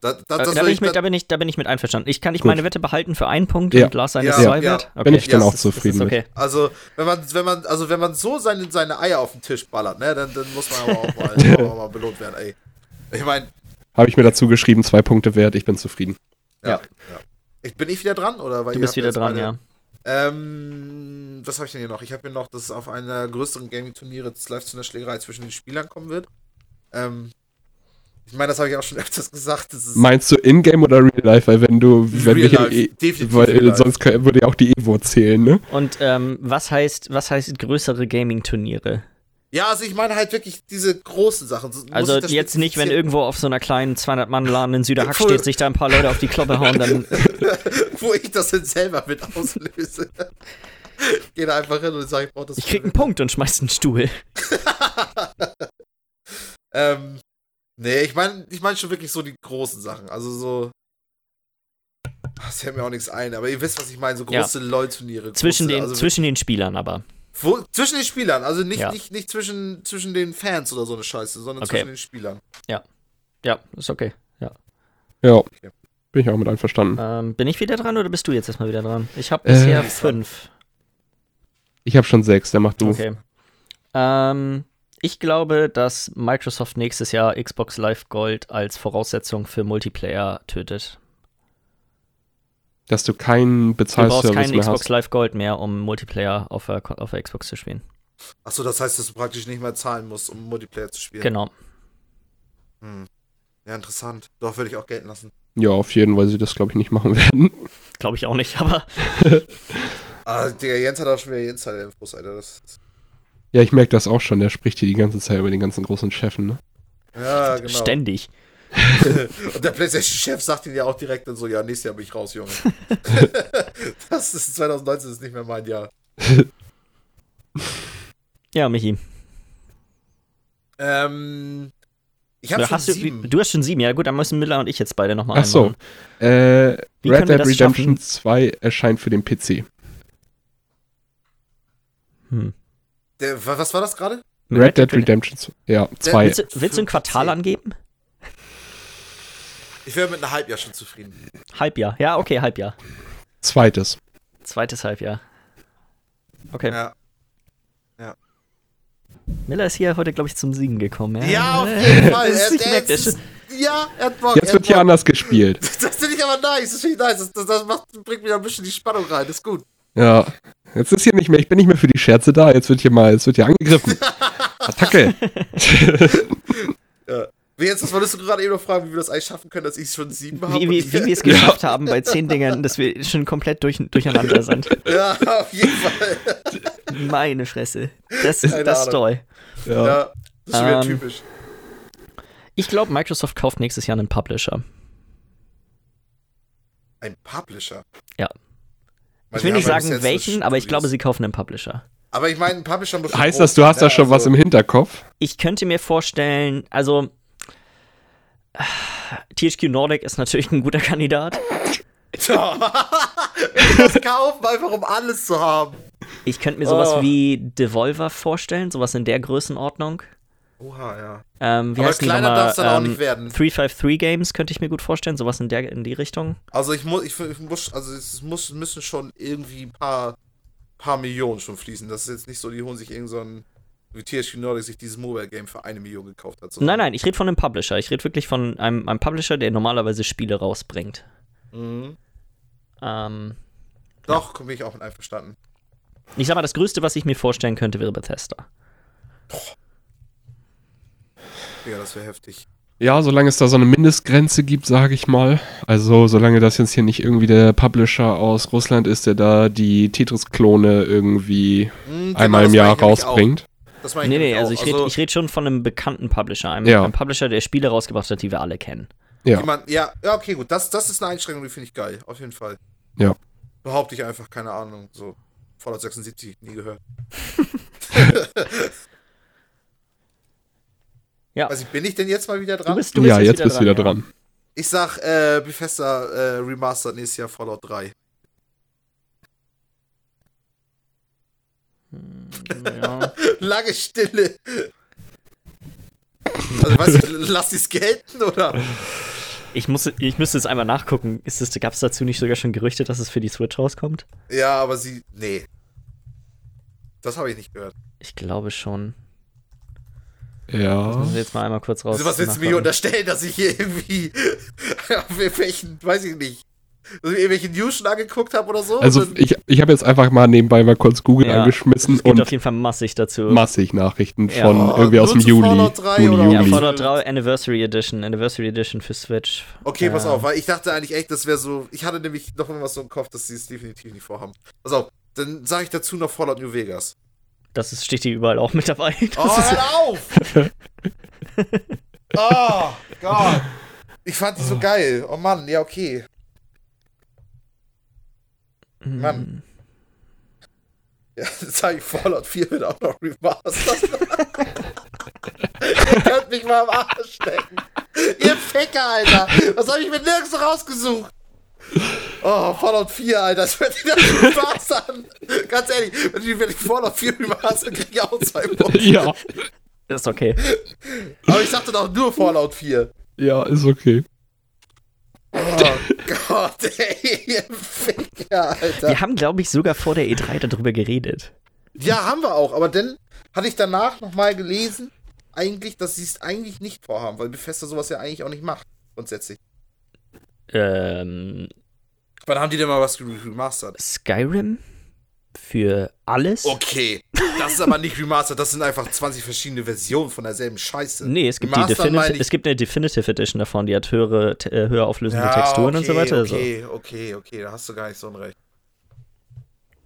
Da, da, das
da, bin ich mit, da, bin ich, da bin ich mit einverstanden. Ich kann ich
Gut.
meine Wette behalten für einen Punkt
Ja.
und Lars seine
Ja,
zwei
ja.
Wett?
Bin ich dann
Ja,
auch zufrieden
okay.
Also, wenn man, wenn man, also wenn man so seine, seine Eier auf den Tisch ballert, ne, dann, dann muss man aber auch mal, auch mal belohnt werden, ey. Ich meine,
mit. Habe ich mir dazu geschrieben, zwei Punkte wert, ich bin zufrieden.
ja.
Ja.
ja. Ich, bin ich wieder dran? Oder? Weil
Du bist wieder dran,
beide-
ja.
Ähm, was habe ich denn hier noch? Ich habe hier noch, dass es auf einer größeren Gaming-Turniere live zu einer Schlägerei zwischen den Spielern kommen wird. Ähm, ich meine, das habe ich auch schon öfters gesagt. Das ist
Meinst du In-Game oder Real Life? Weil wenn du, wenn
Real
wir
Life,
eh-
definitiv
weil sonst kö- würde ja auch die Evo zählen, ne?
Und ähm, was heißt, was heißt größere Gaming-Turniere?
ja, also ich meine halt wirklich diese großen Sachen. So- muss
Also
ich das
jetzt nicht, wenn irgendwo auf so einer kleinen 200-Mann-Laden in Süderhack
Cool.
steht, sich da ein paar Leute auf die Kloppe hauen, dann
Wo ich das dann selber mit auslöse. Geh da einfach hin und sag, ich brauch das.
ich krieg einen Punkt und schmeiß einen Stuhl.
Ähm, nee, ich meine ich mein schon wirklich so die großen Sachen. Also so. Es fällt mir auch nichts ein, aber ihr wisst, was ich meine. So
Ja.
große LOL-Turniere.
Zwischen
große,
den,
also
zwischen den Spielern aber.
Wo, zwischen den Spielern, also nicht,
Ja.
nicht, nicht zwischen, zwischen den Fans oder so eine Scheiße, sondern
Okay.
zwischen den Spielern.
Ja, ist okay. Ja.
Ja. Bin ich auch mit einverstanden.
Ähm, bin ich wieder dran oder bist du jetzt erstmal wieder dran? Ich habe
Äh,
bisher
dran.
fünf.
Ich habe schon sechs, der macht du.
Okay. Ähm, ich glaube, dass Microsoft nächstes Jahr Xbox Live Gold als Voraussetzung für Multiplayer tötet.
Dass du keinen
Du brauchst keinen
mehr
Xbox
hast.
Live Gold mehr, um Multiplayer auf der, auf der Xbox zu spielen.
Achso, das heißt, dass du praktisch nicht mehr zahlen musst, um Multiplayer zu spielen.
Genau.
Hm. Ja, interessant. Doch, würde ich auch gelten lassen.
Ja, auf jeden, weil sie das, glaube ich, nicht machen werden.
Glaube ich auch nicht, aber
Ah, der Jens hat auch schon wieder Insider-Infos, Alter. Das, das,
Ja, ich merke das auch schon. Der spricht hier die ganze Zeit über den ganzen großen Chefen, ne?
ja, genau.
ständig.
Und der PlayStation-Chef sagt ihn ja auch direkt dann so: Ja, nächstes Jahr bin ich raus, Junge. das ist 2019 ist nicht mehr mein Jahr.
Ja, Michi.
Ähm, ich habe
Du
schon
hast, du,
sieben.
du hast schon sieben, ja gut, dann müssen Miller und ich jetzt beide nochmal
Ach so.
einbauen.
Äh,
Wie können
Red Dead Redemption
schaffen?
2 erscheint für den PC.
Hm.
Der, wa- was war das gerade?
Red Dead Redemption 2. Ja, 2.
Willst, du- willst du ein Quartal angeben?
Ich wäre mit einem Halbjahr schon zufrieden.
Halbjahr. Ja, okay, Halbjahr.
Zweites.
Zweites Halbjahr. Okay.
Ja.
Miller ist hier heute, glaube ich, zum Siegen gekommen.
Ja, auf jeden Fall.
Das ist-
Er, der, ist, ja, er hat Bock.
Jetzt wird hier anders gespielt.
Das finde ich aber nice. Das finde ich nice. Das, das, das macht, bringt wieder ein bisschen die Spannung rein. Das ist gut.
Ja. Jetzt ist hier nicht mehr, ich bin nicht mehr für die Scherze da, jetzt wird hier mal, jetzt wird hier angegriffen. Attacke.
Wie jetzt, was wolltest du gerade eben noch fragen, wie wir das eigentlich schaffen können, dass ich schon sieben habe?
Wie, wie, wie wir es geschafft haben bei zehn Dingern, dass wir schon komplett durch, durcheinander sind.
Ja, auf jeden Fall.
Meine Fresse. Das, das ist toll.
Ja.
Ja, das ist schon wieder
Ähm,
typisch.
Ich glaube, Microsoft kauft nächstes Jahr einen Publisher.
Ein Publisher.
Ja.
Weil
Ich will nicht sagen welchen, aber ich glaube, sie kaufen einen Publisher.
Aber ich meine, ein Publisher muss
Heißt das, du hast da
ne?
schon was
Also-
im Hinterkopf?
Ich könnte mir vorstellen, also THQ Nordic ist natürlich ein guter Kandidat.
das kaufen, einfach um alles zu haben.
Ich könnte mir sowas
Oh.
wie Devolver vorstellen, sowas in der Größenordnung.
Oha, ja.
Ähm, wie
Aber
heißt
kleiner darf es dann auch
Ähm,
nicht werden.
353 Games könnte ich mir gut vorstellen, sowas in, der, in die Richtung.
Also ich muss, ich, ich muss, also es muss, müssen schon irgendwie ein paar, paar Millionen schon fließen. Das ist jetzt nicht so, die holen sich irgend so wie THQ Nordic sich dieses Mobile-Game für eine Million gekauft hat.
Nein, nein, ich rede von einem Publisher. Ich rede wirklich von einem, einem Publisher, der normalerweise Spiele rausbringt.
Mhm.
Ähm,
Doch, bin ich auch mit einverstanden.
ich sag mal, das Größte, was ich mir vorstellen könnte, wäre Bethesda.
Ja, das wäre heftig.
Ja, solange es da so eine Mindestgrenze gibt, sage ich mal. Also solange das jetzt hier nicht irgendwie der Publisher aus Russland ist, der da die Tetris-Klone irgendwie
Mhm, genau,
einmal im Jahr rausbringt.
Das
Nee, nee, also
auch.
ich rede ich red schon von einem bekannten Publisher. Einem,
Ja.
einem Publisher, der Spiele rausgebracht hat, die wir alle kennen.
Ja.
Jemand, ja, ja, okay, gut. Das, das ist eine Einschränkung, die finde ich geil. Auf jeden Fall.
Ja.
Behaupte ich einfach, keine Ahnung. So, Fallout 76, nie gehört.
Ja.
Also bin ich denn jetzt mal wieder
Du
dran?
bist, du bist
ja, jetzt bist du wieder
ja.
dran.
Ich sag, äh, Bethesda äh, Remastered nächstes Jahr Fallout 3.
Ja.
Lange Stille. Also, weiß ich, lass die's gelten, oder?
Ich, muss, ich müsste es einmal nachgucken. Gab es dazu nicht sogar schon Gerüchte, dass es für die Switch rauskommt?
Ja, aber sie. Nee. Das habe ich nicht gehört.
Ich glaube schon.
Ja.
Das müssen wir jetzt mal einmal kurz raus.
Also was willst du mir unterstellen, dass ich hier irgendwie auf irgendwelchen, weiß ich nicht, dass ich irgendwelche News schon angeguckt habe oder so?
Also ich, ich habe jetzt einfach mal nebenbei mal kurz Google
Ja,
angeschmissen
Es gibt auf
und
jeden Fall massig dazu.
massig Nachrichten
Ja.
von
Oh,
irgendwie aus dem Juli.
Fallout 3
Juni,
oder
ja. Fallout 3 Anniversary Edition. Anniversary Edition für Switch.
Okay, pass
Ja.
auf, weil ich dachte eigentlich echt, das wäre so. Ich hatte nämlich noch immer so im Kopf, dass sie es definitiv nicht vorhaben. Pass auf, dann sage ich dazu noch Fallout New Vegas.
Das ist, steht hier überall auch mit dabei. Das
Oh, hör auf! oh, Gott. Ich fand die so geil. Oh Mann, ja, okay. Mann. Ja, jetzt sage ich Fallout 4 wird auch noch remastered. Ihr könnt mich mal am Arsch stecken. Ihr Ficker, Alter. Was habe ich mir nirgends rausgesucht? Oh, Fallout 4, Alter. Das wird wieder remastern. Ganz ehrlich, wenn ich, wenn ich Fallout 4 remaster, kriege ich auch zwei Punkte.
Ja,
ist okay.
Aber ich sagte doch nur Fallout 4.
ja, ist okay.
Oh Gott, ey, ihr Ficker, Alter.
Wir haben, glaube ich, sogar vor der E3 darüber geredet.
Ja, haben wir auch, aber dann hatte ich danach nochmal gelesen, eigentlich, dass sie es eigentlich nicht vorhaben, weil Bethesda sowas ja eigentlich auch nicht macht, grundsätzlich.
Ähm,
Wann haben die denn mal was remastert?
Skyrim für alles?
Okay, das ist aber nicht remastered, das sind einfach 20 verschiedene Versionen von derselben Scheiße.
Nee, es gibt, die
Remastered
Definitive, es gibt eine Definitive Edition davon, die hat höhere, äh, höher auflösende Texturen und so weiter. Also.
Okay, okay, okay, da hast du gar nicht so ein Recht.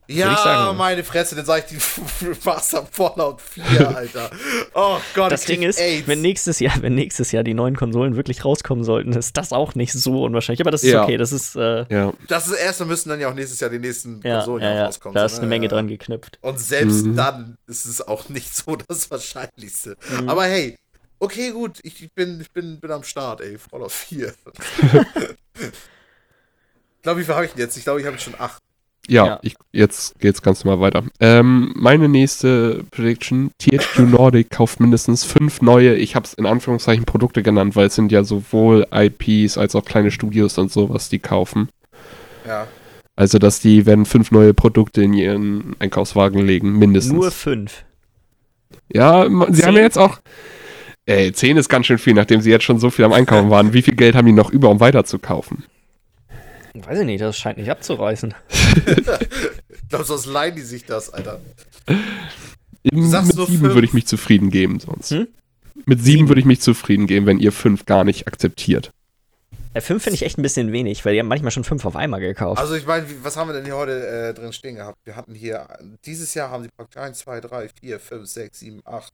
Ich
Ja, meine Fresse, dann sag ich die Remaster Fallout 4, Alter. Oh Gott,
Das Ding ist,
AIDS.
wenn nächstes Jahr, wenn nächstes Jahr die neuen Konsolen wirklich rauskommen sollten, ist das auch nicht so unwahrscheinlich. Aber das ist
Ja.
okay. Das ist äh,
Ja.
Das ist erstmal müssen dann ja auch nächstes Jahr die nächsten
ja,
Konsolen
ja,
rauskommen.
da
so,
ist
ne?
eine Menge dran geknüpft.
Und selbst
Mhm.
dann ist es auch nicht so das Wahrscheinlichste.
Mhm.
Aber hey, okay, gut, ich, ich, bin, ich bin, bin am Start, ey. Fallout 4. ich glaube, wie viel habe ich denn jetzt? Ich glaube, ich habe schon 8.
Ja,
Ja.
Ich, jetzt geht's ganz normal weiter. Ähm, meine nächste Prediction: THQ Nordic kauft mindestens fünf neue, ich habe es in Anführungszeichen Produkte genannt, weil es sind ja sowohl IPs als auch kleine Studios und sowas, die kaufen.
Ja.
Also, dass die werden fünf neue Produkte in ihren Einkaufswagen legen, mindestens.
Nur fünf.
ja, sie
Zehn?
haben ja jetzt auch. Ey, zehn ist ganz schön viel, nachdem sie jetzt schon so viel am Einkaufen waren. Wie viel Geld haben die noch über, um weiterzukaufen?
Weiß ich nicht, das scheint nicht abzureißen.
Ich glaube, sonst leihen die sich das, Alter.
Eben
sagst
mit sieben
fünf.
würde ich mich zufrieden geben sonst.
Hm?
Mit sieben würde ich mich zufrieden geben, wenn ihr fünf gar nicht akzeptiert.
Äh, fünf finde ich echt ein bisschen wenig, weil die haben manchmal schon fünf auf einmal gekauft.
Also, ich meine, wie- was haben wir denn hier heute äh, drin stehen gehabt? Wir hatten hier, dieses Jahr haben sie praktisch 1, 2, 3, 4, 5, 6, 7, 8,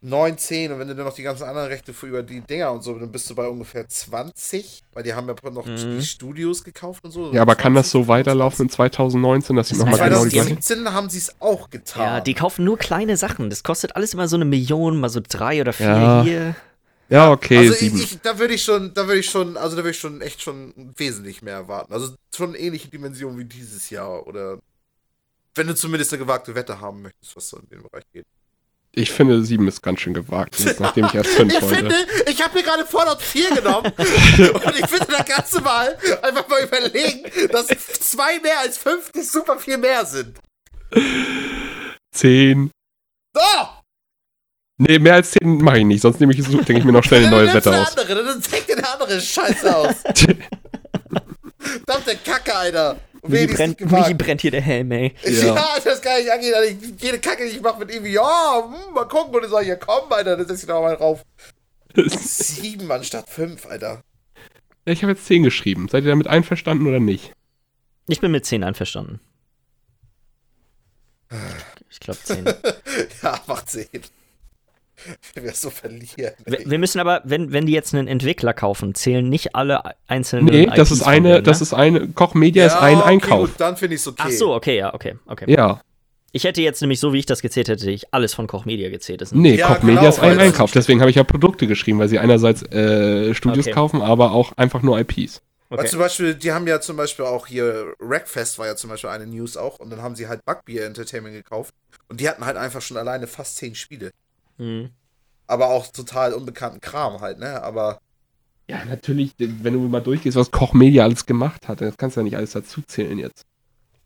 9, 10. Und wenn du dann noch die ganzen anderen Rechte für über die Dinger und so, dann bist du bei ungefähr 20. Weil die haben ja noch
Mhm.
die Studios gekauft und so.
Ja, aber kann das so
20,
weiterlaufen in 2019, dass sie
Das
nochmal genau die gleichen?
2017 haben sie es auch getan.
ja, die kaufen nur kleine Sachen. Das kostet alles immer so eine Million, mal so drei oder vier
Ja.
hier.
Ja, okay,
also ich, ich, da würde ich schon, da würde ich schon, also da würde ich schon echt schon wesentlich mehr erwarten. Also schon ähnliche Dimensionen wie dieses Jahr oder wenn du zumindest eine gewagte Wette haben möchtest, was so in den Bereich geht.
Ich finde, sieben ist ganz schön gewagt, nachdem ich erst fünf
Ich
wollte.
finde, ich habe mir gerade Fallout 4 genommen und ich finde, da kannst du mal einfach mal überlegen, dass zwei mehr als fünf nicht super viel mehr sind.
Zehn.
Oh!
Nee, mehr als zehn mache ich nicht, sonst nehme ich, denke ich mir noch schnell eine neue Wette aus.
andere, dann denkt dir eine andere Scheiße aus. Verdammte Kacke, Alter. Wenigstens
brennt, wie brennt hier der Helm, ey?
Ja.
Ja.
das kann ich angehen. Alter. Ich- Jede Kacke, die ich mache, mit irgendwie, ja, hm, mal gucken, und dann sag ich, ja komm, Alter, dann setz ich da mal drauf. Sieben anstatt fünf, Alter.
Ja, ich habe jetzt zehn geschrieben. Seid ihr damit einverstanden oder nicht?
Ich bin mit zehn einverstanden. Ich glaube zehn.
Ja, macht Sinn. Wenn wir so verlieren.
Wir,
ey.
wir müssen aber, wenn, wenn die jetzt einen Entwickler kaufen, zählen nicht alle einzelnen
Nee, das
IPs
ist eine,
denen,
das
ne?
ist eine, Koch Media ist
Ja,
ein
okay,
Einkauf.
Gut, dann finde ich es okay.
Ach so, okay, ja, okay, okay.
Ja.
Ich hätte jetzt nämlich, so wie ich das gezählt hätte, ich alles von Koch Media gezählt. Das sind-
Nee,
Ja,
Koch Media
genau,
ist ein
weil-
Einkauf. Deswegen habe ich ja Produkte geschrieben, weil sie einerseits äh, Studios
Okay.
kaufen, aber auch einfach nur IPs.
Weil
Okay.
zum Beispiel, die haben ja zum Beispiel auch hier, Wreckfest war ja zum Beispiel eine News auch, und dann haben sie halt Bugbeer Entertainment gekauft. Und die hatten halt einfach schon alleine fast zehn Spiele.
Hm.
Aber auch total unbekannten Kram halt, ne? Aber
Ja, natürlich, wenn du mal durchgehst, was Koch Media alles gemacht hat, das kannst du ja nicht alles dazu zählen jetzt.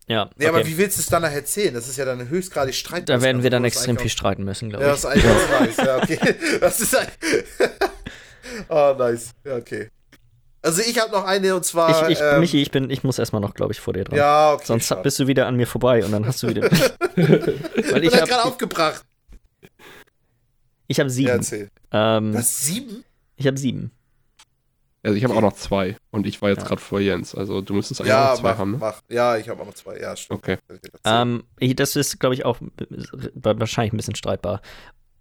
Ja,
Nee, aber
okay.
wie willst du es dann nachher erzählen? Das ist ja dann höchstgradig Streit.
da werden wir dann extrem viel streiten müssen, glaube
Ja,
ich.
das ist eigentlich nice. Ja, okay. Das ist ein. oh, nice. Ja, okay. Also ich habe noch eine und zwar.
Ich, ich,
ähm,
Michi, ich, bin, ich muss erstmal noch, glaube ich, vor dir dran.
Ja, okay.
Sonst
schade.
bist du wieder an mir vorbei und dann hast du wieder.
ich
Weil
bin
ich
halt gerade aufgebracht.
Ich hab
Ja,
sieben.
erzähl.
ähm,
hast sieben?
ich habe sieben.
Also ich habe auch noch zwei und ich war jetzt
Ja.
gerade vor Jens. Also du müsstest eigentlich auch
Ja,
noch zwei
mach,
haben, ne?
mach. Ja, ich habe auch noch zwei. Ja, stimmt.
Okay.
Ähm, ich- das ist, glaube ich, auch wahrscheinlich ein bisschen streitbar.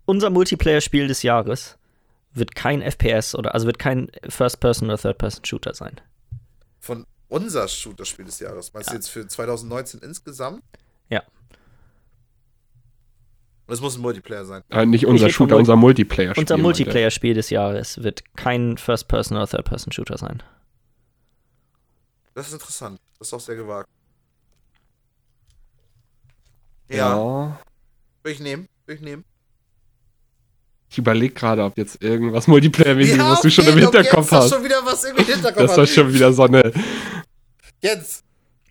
Unser Multiplayer-Spiel des Jahres wird kein FPS oder also wird kein First-Person oder Third-Person-Shooter sein.
Von unser Shooter-Spiel des Jahres. Meinst
Ja.
du jetzt für 2019 insgesamt?
Ja.
Und es muss ein Multiplayer sein.
Äh, nicht unser Shooter, unser Multiplayer-Spiel.
Unser
er.
Multiplayer-Spiel des Jahres wird kein First-Person oder Third-Person-Shooter sein.
Das ist interessant. Das ist auch sehr gewagt. Ja,
Ja.
würde ich nehmen. Würde ich nehmen.
Ich überlege gerade, ob jetzt irgendwas Multiplayer-mäßiges, was du
okay,
schon im Hinterkopf
Jens da
hast.
schon wieder was im Hinterkopf
Das war schon wieder so eine.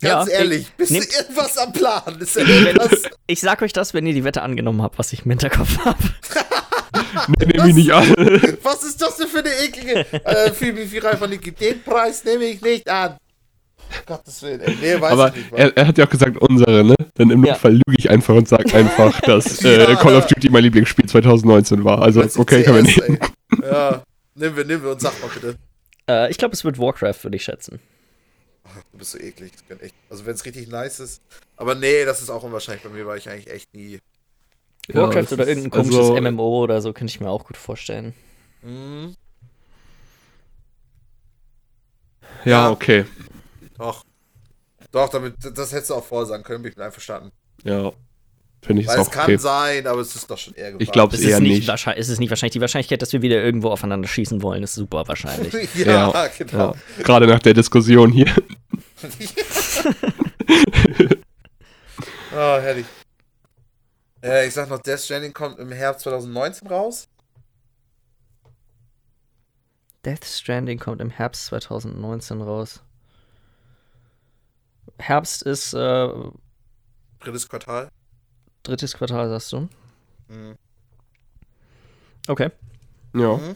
Jens,
Ja,
ganz ehrlich, bist
nehm-
du irgendwas am Plan? Ist irgendwas?
Ich sag euch das, wenn ihr die Wette angenommen habt, was ich im Hinterkopf habe.
Nehme ich nicht an.
Was ist das denn für eine eklige. Äh, viel von den Preis nehme ich nicht an. Gottes Willen, ey. Nee, weiß
Aber
ich nicht.
Er, er hat ja auch gesagt, unsere, ne? Dann im
Ja.
Notfall lüge ich einfach und sag einfach, dass äh,
Ja.
Call of Duty mein Lieblingsspiel 2019 war. Also, okay, können wir nehmen.
ey? Ja, nehmen wir, nehmen wir und sag mal bitte.
äh, ich glaube, es wird Warcraft, würde ich schätzen.
Ach, du bist so eklig. Das kann echt, also wenn es richtig nice ist. Aber nee, das ist auch unwahrscheinlich bei mir, weil ich eigentlich echt nie.
Ja,
Warcraft oder
ist-
irgendein komisches
also,
MMO oder so, könnte ich mir auch gut vorstellen.
Hm,
Ja,
Ja.
okay.
doch. Doch, damit, das hättest du auch vorsagen können, bin ich mit einverstanden.
Ja. Finde ich es
Weil
auch
es kann
okay.
sein, aber es ist doch schon eher gewagt.
Ich glaube
Es
es
ist
eher
nicht,
nicht.
wahrscheinlich, es ist nicht wahrscheinlich. Die Wahrscheinlichkeit, dass wir wieder irgendwo aufeinander schießen wollen, ist super wahrscheinlich.
ja,
Ja,
genau.
Ja. Gerade nach der Diskussion hier.
Oh, herrlich. Äh, ich sag noch, Death Stranding kommt im Herbst 2019 raus.
Death Stranding kommt im Herbst 2019 raus. Herbst ist äh,
Drittes Quartal.
Drittes Quartal, sagst du?
Mhm.
Okay.
Ja.
Mhm.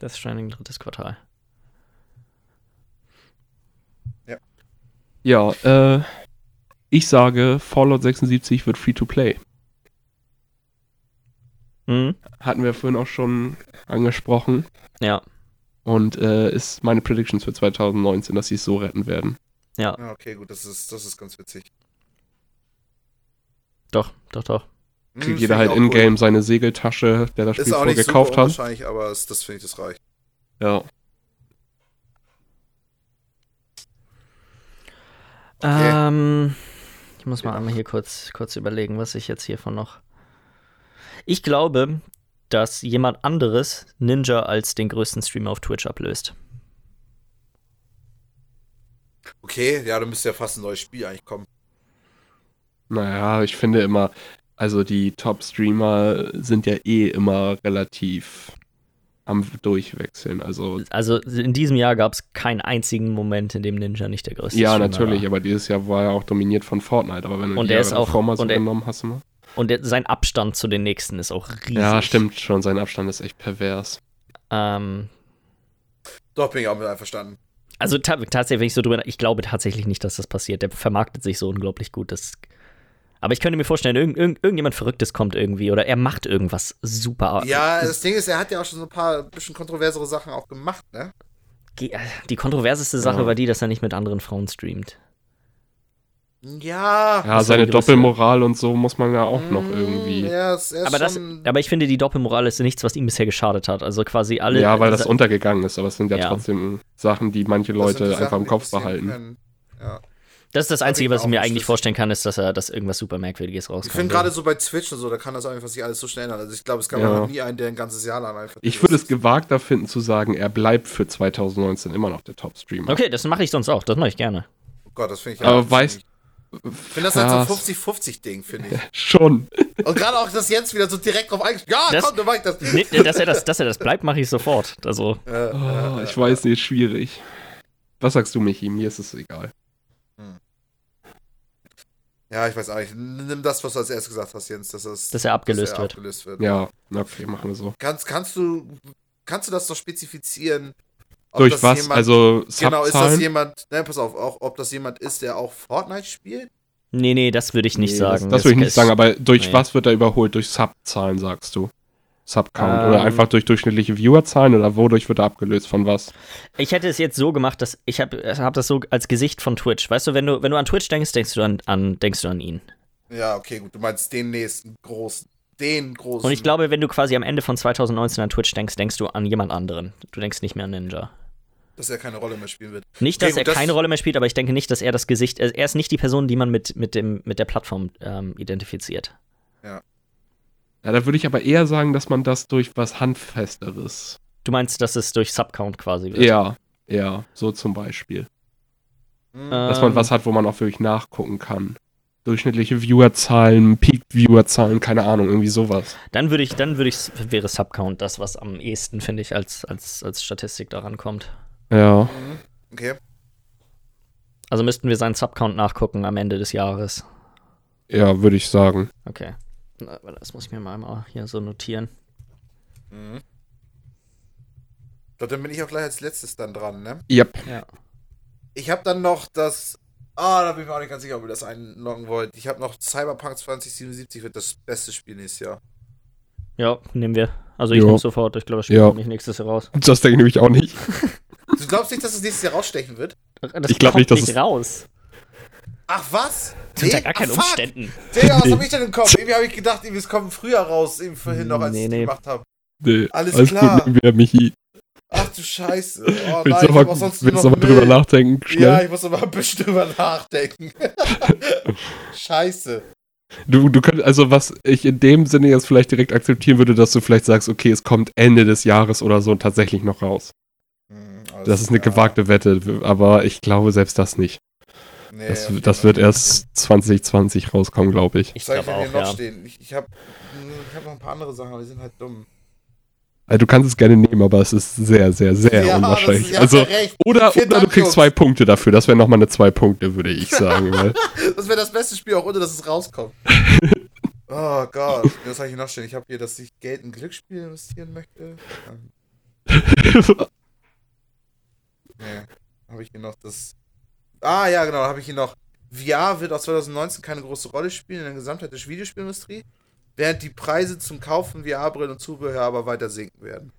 Death Stranding drittes Quartal.
Ja, äh, ich sage, Fallout 76 wird free to play.
Mhm.
Hatten wir vorhin auch schon angesprochen.
Ja,
Und äh, ist meine Predictions für 2019, dass sie es so retten werden.
ja,
Ja, okay, gut, das ist, das ist ganz witzig.
Doch, doch, doch.
Hm,
Kriegt
find
jeder
ich
halt in-game seine Segeltasche, der das
Cool.
Spiel
Ist auch
vorher
nicht
gekauft hat.
wahrscheinlich, aber es, das finde ich, das reicht.
Ja.
Okay.
Ähm, ich muss mal
Ja.
einmal hier kurz, kurz überlegen, was ich jetzt hiervon noch. Ich glaube, dass jemand anderes Ninja als den größten Streamer auf Twitch ablöst.
Okay, ja, dann müsste ja fast ein neues Spiel eigentlich kommen.
Naja, ich finde immer, also die Top-Streamer sind ja eh immer relativ am Durchwechseln. Also
Also in diesem Jahr gab es keinen einzigen Moment, in dem Ninja nicht der größte
ja,
Streamer
natürlich,
war.
aber dieses Jahr war er auch dominiert von Fortnite. Aber wenn du
Und
die
er ist auch-
davor mal so
und er-
genommen hast, immer.
Und der, sein Abstand zu den nächsten ist auch riesig.
Ja, stimmt schon. Sein Abstand ist echt pervers.
Ähm,
Doch, bin ich auch mit einverstanden.
also ta tatsächlich, wenn ich so drüber, ich glaube tatsächlich nicht, dass das passiert. Der vermarktet sich so unglaublich gut. Das, aber ich könnte mir vorstellen, irgend, irgend, irgendjemand Verrücktes kommt irgendwie oder er macht irgendwas super.
Ja, das Ding ist, er hat ja auch schon so ein paar bisschen kontroversere Sachen auch gemacht, ne?
Ge- Die kontroverseste Sache
Ja.
war die, dass er nicht mit anderen Frauen streamt.
Ja.
Ja, seine Doppelmoral und so muss man ja auch noch
Mm,
irgendwie.
Ja, es- er ist
Aber, das, aber ich finde, die Doppelmoral ist nichts, was ihm bisher geschadet hat. Also quasi alle.
Ja, weil das
sa-
untergegangen ist, aber es sind ja,
Ja.
trotzdem Sachen, die manche
sind die
Leute
Sachen,
einfach im Kopf behalten.
Ja.
Das ist das Einzige,
ich
was ich mir eigentlich vorstellen kann, ist, dass er dass irgendwas super Merkwürdiges
Ich
rauskommt.
finde gerade so bei Twitch und so, da kann das einfach sich alles so schnell ändern. Also ich glaube, es gab
Ja.
noch nie einen, der ein ganzes Jahr lang einfach.
Ich würde es gewagter finden zu sagen, er bleibt für 2019 immer noch der Top-Streamer.
Okay, das mache ich sonst auch. Das mache ich gerne.
Oh Gott, das finde ich
Aber weißt-
Ich finde das halt so ein 50-50-Ding, finde ich.
Schon.
Und gerade auch, dass Jens wieder so direkt drauf eingeht. Ja,
Das-
komm, du weißt das.
Nee, dass, er das, dass er das bleibt, mache ich sofort. Also,
Äh,
Oh,
äh,
ich weiß nicht, schwierig. Was sagst du, Michi? Mir ist es egal.
Ja, ich weiß auch nicht. Nimm das, was du als erstes gesagt hast, Jens, dass, es,
Dass er abgelöst wird.
abgelöst wird.
Ja, okay, machen wir so.
Kannst, kannst, du, kannst du das noch spezifizieren? ob
Durch
das
was?
Jemand,
also
genau, ist das
Subzahlen?
jemand, ne, pass auf, auch, ob das jemand ist, der auch Fortnite spielt?
nee, nee, das würde ich nicht
Nee,
sagen.
Das, das würde ich nicht sagen, aber durch
nee.
was wird er überholt? Durch Subzahlen, sagst du? Subcount. oder
Ähm.
einfach durch durchschnittliche Viewerzahlen oder wodurch wird er abgelöst? Von was?
Ich hätte es jetzt so gemacht, dass ich habe hab das so als Gesicht von Twitch. Weißt du, wenn du, wenn du an Twitch denkst, denkst du an, an, denkst du an ihn.
Ja, okay, gut. Du meinst den nächsten großen. Den großen.
Und ich glaube, wenn du quasi am Ende von 2019 an Twitch denkst, denkst du an jemand anderen. Du denkst nicht mehr an Ninja.
dass er keine Rolle mehr spielen wird.
Nicht,
Okay,
dass er
gut, das-
keine Rolle mehr spielt, aber ich denke nicht, dass er das Gesicht. Er er ist nicht die Person, die man mit, mit, dem, mit der Plattform ähm, identifiziert.
Ja, da würde ich aber eher sagen, dass man das durch was Handfesteres.
Du meinst, dass es durch Subcount quasi wird?
Ja, ja, so zum Beispiel.
Hm.
Dass man
Ähm,
was hat, wo man auch wirklich nachgucken kann. Durchschnittliche Viewerzahlen, Peak-Viewerzahlen, keine Ahnung, irgendwie sowas.
Dann würde ich, dann würde ich, wäre Subcount das, was am ehesten, finde ich, als, als, als Statistik daran kommt.
Ja.
Mhm. Okay.
Also müssten wir seinen Subcount nachgucken am Ende des Jahres.
Ja, würde ich sagen.
Okay. Na, aber Das muss ich mir mal einmal hier so notieren.
Mhm. Glaube, dann bin ich auch gleich als letztes dann dran, ne?
Yep.
Ja.
Ich habe dann noch das. Ah, da bin ich mir auch nicht ganz sicher, ob ihr das einloggen wollt. Ich habe noch Cyberpunk 2077 wird das beste Spiel nächstes Jahr.
Ja, nehmen wir. Also ich nehme sofort. Ich glaube, das Spiel
Ja.
kommt nicht nächstes Jahr raus.
Das denke ich nämlich auch nicht.
Du glaubst nicht, dass es nächstes Jahr rausstechen wird?
Das
Ich glaub
kommt
nicht, dass es-
raus.
Ach was?
Unter gar keinen
Ach.
Umständen.
Digga, was
Nee.
hab ich denn im Kopf? Irgendwie habe ich gedacht, es kommt früher raus, eben vorhin noch, als
Nee,
ich es
nee.
gemacht habe.
Nee,
Alles
alles
klar.
gut mir, Michi.
Ach du Scheiße. Oh
Willst
nein, hab
aber,
sonst
willst du
noch
aber drüber nachdenken? Schnell.
Ja, ich muss aber ein bisschen drüber nachdenken. Scheiße.
Du, du könntest, also was ich in dem Sinne jetzt vielleicht direkt akzeptieren würde, dass du vielleicht sagst, okay, es kommt Ende des Jahres oder so tatsächlich noch raus.
Hm,
Das ist eine
klar.
gewagte Wette, aber ich glaube selbst das nicht.
Nee,
Das, das wird erst 2020 rauskommen, glaube ich.
Ich
Was soll ich
glaube
denn hier
auch,
noch
ja.
stehen? Ich, ich habe ich hab noch ein paar andere Sachen, aber die sind halt dumm.
Also du kannst es gerne nehmen, aber es ist sehr, sehr, sehr
Ja,
unwahrscheinlich.
das ist-
also, oder, oder du kriegst zwei Punkte dafür. Das wäre nochmal eine zwei Punkte, würde ich sagen. weil,
Das wäre das beste Spiel, auch ohne dass es rauskommt. oh Gott, was soll ich hier noch stehen? Ich habe hier, dass ich Geld in Glücksspiel investieren möchte. Ähm, nee, habe ich hier noch das. Ah ja, genau, habe ich hier noch. VR wird aus 2019 keine große Rolle spielen in der Gesamtheit der Videospielindustrie, während die Preise zum Kauf von VR-Brillen und Zubehör aber weiter sinken werden.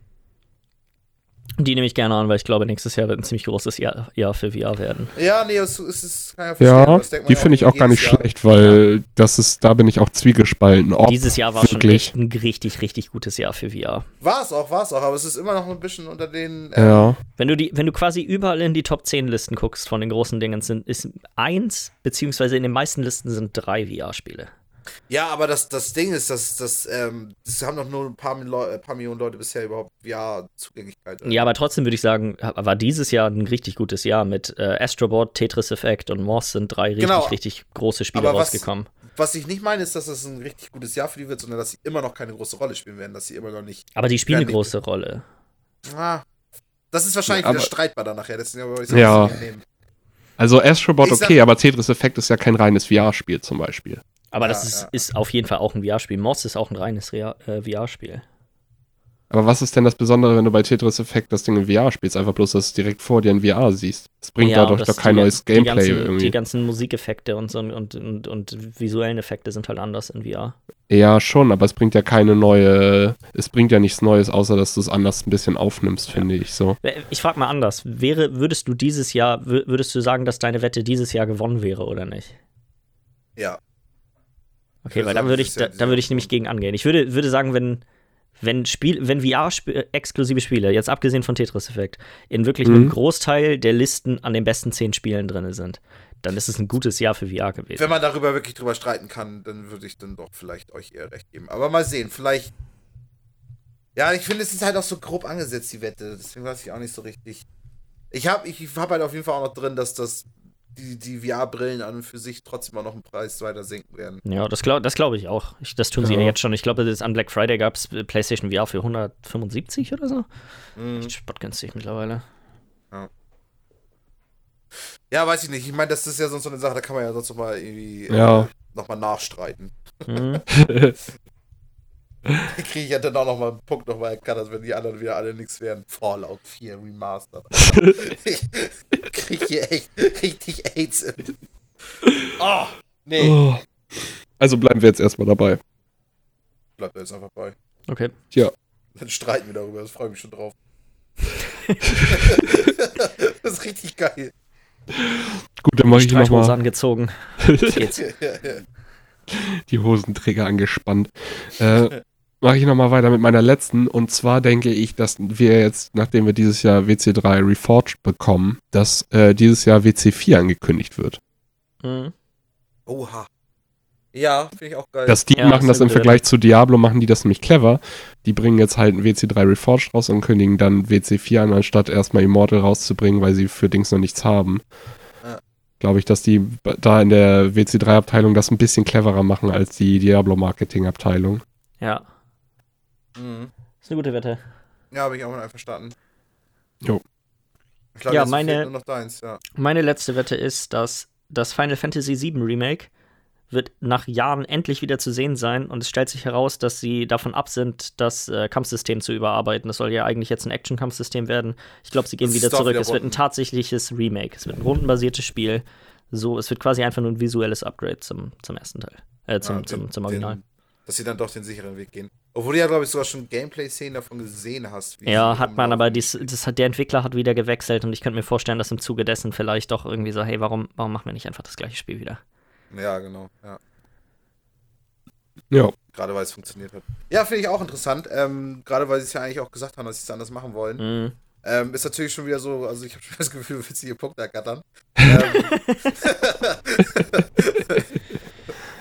Die nehme ich gerne an, weil ich glaube, nächstes Jahr wird ein ziemlich großes Jahr, Jahr für VR werden.
Ja, nee, es, es ist, ja
ja, die
ja
finde ich auch gar nicht
Jahr.
schlecht, weil das ist, da bin ich auch zwiegespalten. Ob
Dieses Jahr war schon
wirklich.
echt ein richtig, richtig gutes Jahr für VR.
War es auch, war es auch, aber es ist immer noch ein bisschen unter den. äh,
Ja,
Wenn du, die, wenn du quasi überall in die Top 10 Listen guckst von den großen Dingen, sind, ist eins, beziehungsweise in den meisten Listen sind drei VR-Spiele.
Ja, aber das, das Ding ist, dass das, ähm, das haben doch nur ein paar, Mil äh, paar Millionen Leute bisher überhaupt VR-Zugänglichkeit.
Ja, aber trotzdem würde ich sagen, war dieses Jahr ein richtig gutes Jahr mit äh, Astrobot, Tetris Effect und Moss sind drei richtig,
Genau.
richtig große Spiele
Aber was-
rausgekommen.
Was ich nicht meine, ist, dass das ein richtig gutes Jahr für die wird, sondern dass sie immer noch keine große Rolle spielen werden, dass sie immer noch nicht.
Aber die spielen
Ja,
eine große Rolle.
Ah, das ist wahrscheinlich
Aber-
wieder streitbar dann nachher. Deswegen aber ich
Ja.
das nehmen.
also Astrobot
sag-
okay, aber Tetris Effect ist ja kein reines VR-Spiel zum Beispiel.
Aber
Ja,
das ist,
ja.
ist auf jeden Fall auch ein VR-Spiel. Moss ist auch ein reines äh, VR-Spiel.
Aber was ist denn das Besondere, wenn du bei Tetris Effect das Ding in VR spielst? Einfach bloß, dass du direkt vor dir in VR siehst. Das bringt
Ja,
dadurch doch kein
die-
neues
die
Gameplay
ganzen,
irgendwie.
Die ganzen Musikeffekte und, so, und, und, und visuellen Effekte sind halt anders in VR.
Ja, schon, aber es bringt ja keine neue, es bringt ja nichts Neues, außer dass du es anders ein bisschen aufnimmst, finde ich so.
Ich frage mal anders. Wäre, würdest du dieses Jahr, wür- würdest du sagen, dass deine Wette dieses Jahr gewonnen wäre oder nicht?
Ja.
Okay,
würde
weil
sagen,
würde ich, da, da würde ich nämlich gegen angehen. Ich würde, würde sagen, wenn, wenn Spiel, wenn VR-exklusive Spiele, jetzt abgesehen von Tetris Effect, in wirklich
Mhm.
einem Großteil der Listen an den besten zehn Spielen drin sind, dann ist es ein gutes Jahr für VR gewesen.
Wenn man darüber wirklich drüber streiten kann, dann würde ich dann doch vielleicht euch eher recht geben. Aber mal sehen, vielleicht. Ja, ich finde, es ist halt auch so grob angesetzt, die Wette. Deswegen weiß ich auch nicht so richtig. Ich habe ich hab halt auf jeden Fall auch noch drin, dass das die, die VR-Brillen an und für sich trotzdem auch noch im Preis weiter sinken werden.
Ja, das glaube das glaub ich auch. Ich, das tun sie ja
Ja.
jetzt schon. Ich glaube, an Black Friday gab es PlayStation VR für 175 oder so.
Mhm.
Echt spottgünstig mittlerweile.
Ja, weiß ich nicht. Ich meine, das ist ja sonst so eine Sache, da kann man ja sonst noch mal irgendwie
Ja.
äh, nochmal nachstreiten.
Mhm.
Da kriege ich ja dann auch nochmal einen Punkt nochmal erkannt, wenn die anderen wieder alle nichts werden. Fallout 4 Remastered. ich krieg hier echt richtig AIDS. im- Oh, nee.
Oh. Also bleiben wir jetzt erstmal dabei.
Bleibt jetzt einfach bei.
Okay.
Dann streiten wir darüber, das freue ich mich schon drauf. das ist richtig geil.
Gut, dann mache ich nochmal
angezogen. Jetzt geht's.
Ja, ja.
die Hosenträger angespannt. Äh, mache ich nochmal weiter mit meiner letzten. Und zwar denke ich, dass wir jetzt, nachdem wir dieses Jahr WC3 Reforged bekommen, dass äh, dieses Jahr WC4 angekündigt wird.
Mhm.
Oha. Ja, finde ich auch geil.
Dass die
Ja,
machen das im
drin.
Vergleich zu Diablo, machen die das nämlich clever. Die bringen jetzt halt ein WC3 Reforged raus und kündigen dann WC4 an, anstatt erstmal Immortal rauszubringen, weil sie für Dings noch nichts haben.
Ja.
Glaube ich, dass die da in der WC3-Abteilung das ein bisschen cleverer machen als die Diablo-Marketing-Abteilung.
Ja.
Mhm.
Ist eine gute Wette.
Ja, bin ich auch mit einverstanden.
Jo.
Ich glaube,
Ja,
jetzt
meine-
nur noch deins, ja.
Meine letzte Wette ist, dass das Final Fantasy VII Remake wird nach Jahren endlich wieder zu sehen sein und es stellt sich heraus, dass sie davon ab sind, das äh, Kampfsystem zu überarbeiten. Das soll ja eigentlich jetzt ein Action-Kampfsystem werden. Ich glaube, sie gehen
Das
wieder zurück.
wieder
es wird ein tatsächliches Remake. Es wird ein rundenbasiertes Spiel. So, es wird quasi einfach nur ein visuelles Upgrade zum, zum ersten Teil. Äh, zum,
Ja,
zum,
den-
zum Original.
Den, dass sie dann doch den sicheren Weg gehen. Obwohl du ja, glaube ich, sogar schon Gameplay-Szenen davon gesehen hast. wie
Ja,
sie
hat man, aber dies, das hat, der Entwickler hat wieder gewechselt und ich könnte mir vorstellen, dass im Zuge dessen vielleicht doch irgendwie so, hey, warum, warum machen wir nicht einfach das gleiche Spiel wieder?
Ja, genau. Ja.
Ja.
Gerade weil es funktioniert hat. Ja, finde ich auch interessant. Ähm, gerade weil sie es ja eigentlich auch gesagt haben, dass sie es anders machen wollen.
Mhm.
Ähm, ist natürlich schon wieder so, also ich habe schon das Gefühl, du willst hier Punkte ergattern. ähm,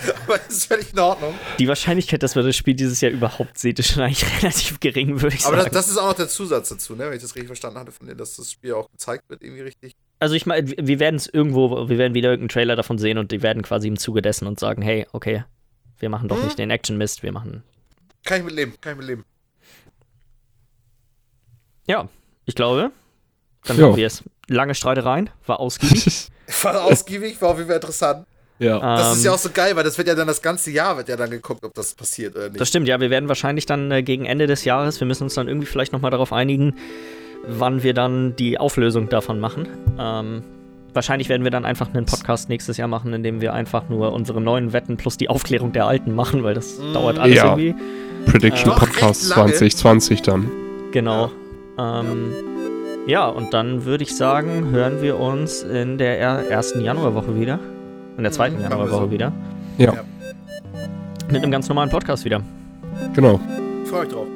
aber das ist völlig in Ordnung.
Die Wahrscheinlichkeit, dass wir das Spiel dieses Jahr überhaupt sehen, ist schon eigentlich relativ gering, würde ich
Aber das,
sagen.
das ist auch noch der Zusatz dazu, ne? wenn ich das richtig verstanden hatte von dir, dass das Spiel auch gezeigt wird, irgendwie richtig.
also ich meine, wir werden es irgendwo, wir werden wieder irgendeinen Trailer davon sehen und die werden quasi im Zuge dessen und sagen, hey, okay, wir machen doch
Mhm.
nicht den Action-Mist, wir machen.
Kann ich mit leben, kann ich mit leben.
Ja, ich glaube, dann
Ja.
haben wir es. Lange Streitereien, war ausgiebig.
War ausgiebig, war auf jeden Fall interessant.
Ja.
Das ist
Ähm,
ja auch so geil, weil das wird ja dann das ganze Jahr, wird ja dann geguckt, ob das passiert oder nicht.
Das stimmt, ja, wir werden wahrscheinlich dann äh, gegen Ende des Jahres, wir müssen uns dann irgendwie vielleicht nochmal darauf einigen, wann wir dann die Auflösung davon machen. Ähm, wahrscheinlich werden wir dann einfach einen Podcast nächstes Jahr machen, in dem wir einfach nur unsere neuen Wetten plus die Aufklärung der alten machen, weil das
Mm.
dauert alles
Ja.
irgendwie.
Prediction
Doch,
Podcast
recht lange.
2020 dann.
Genau. Ähm, ja, und dann würde ich sagen, hören wir uns in der er- ersten Januarwoche wieder. In der zweiten
Mhm,
Januarwoche
so.
wieder.
Ja.
Ja.
Mit einem ganz normalen Podcast wieder.
Genau.
Freue mich drauf.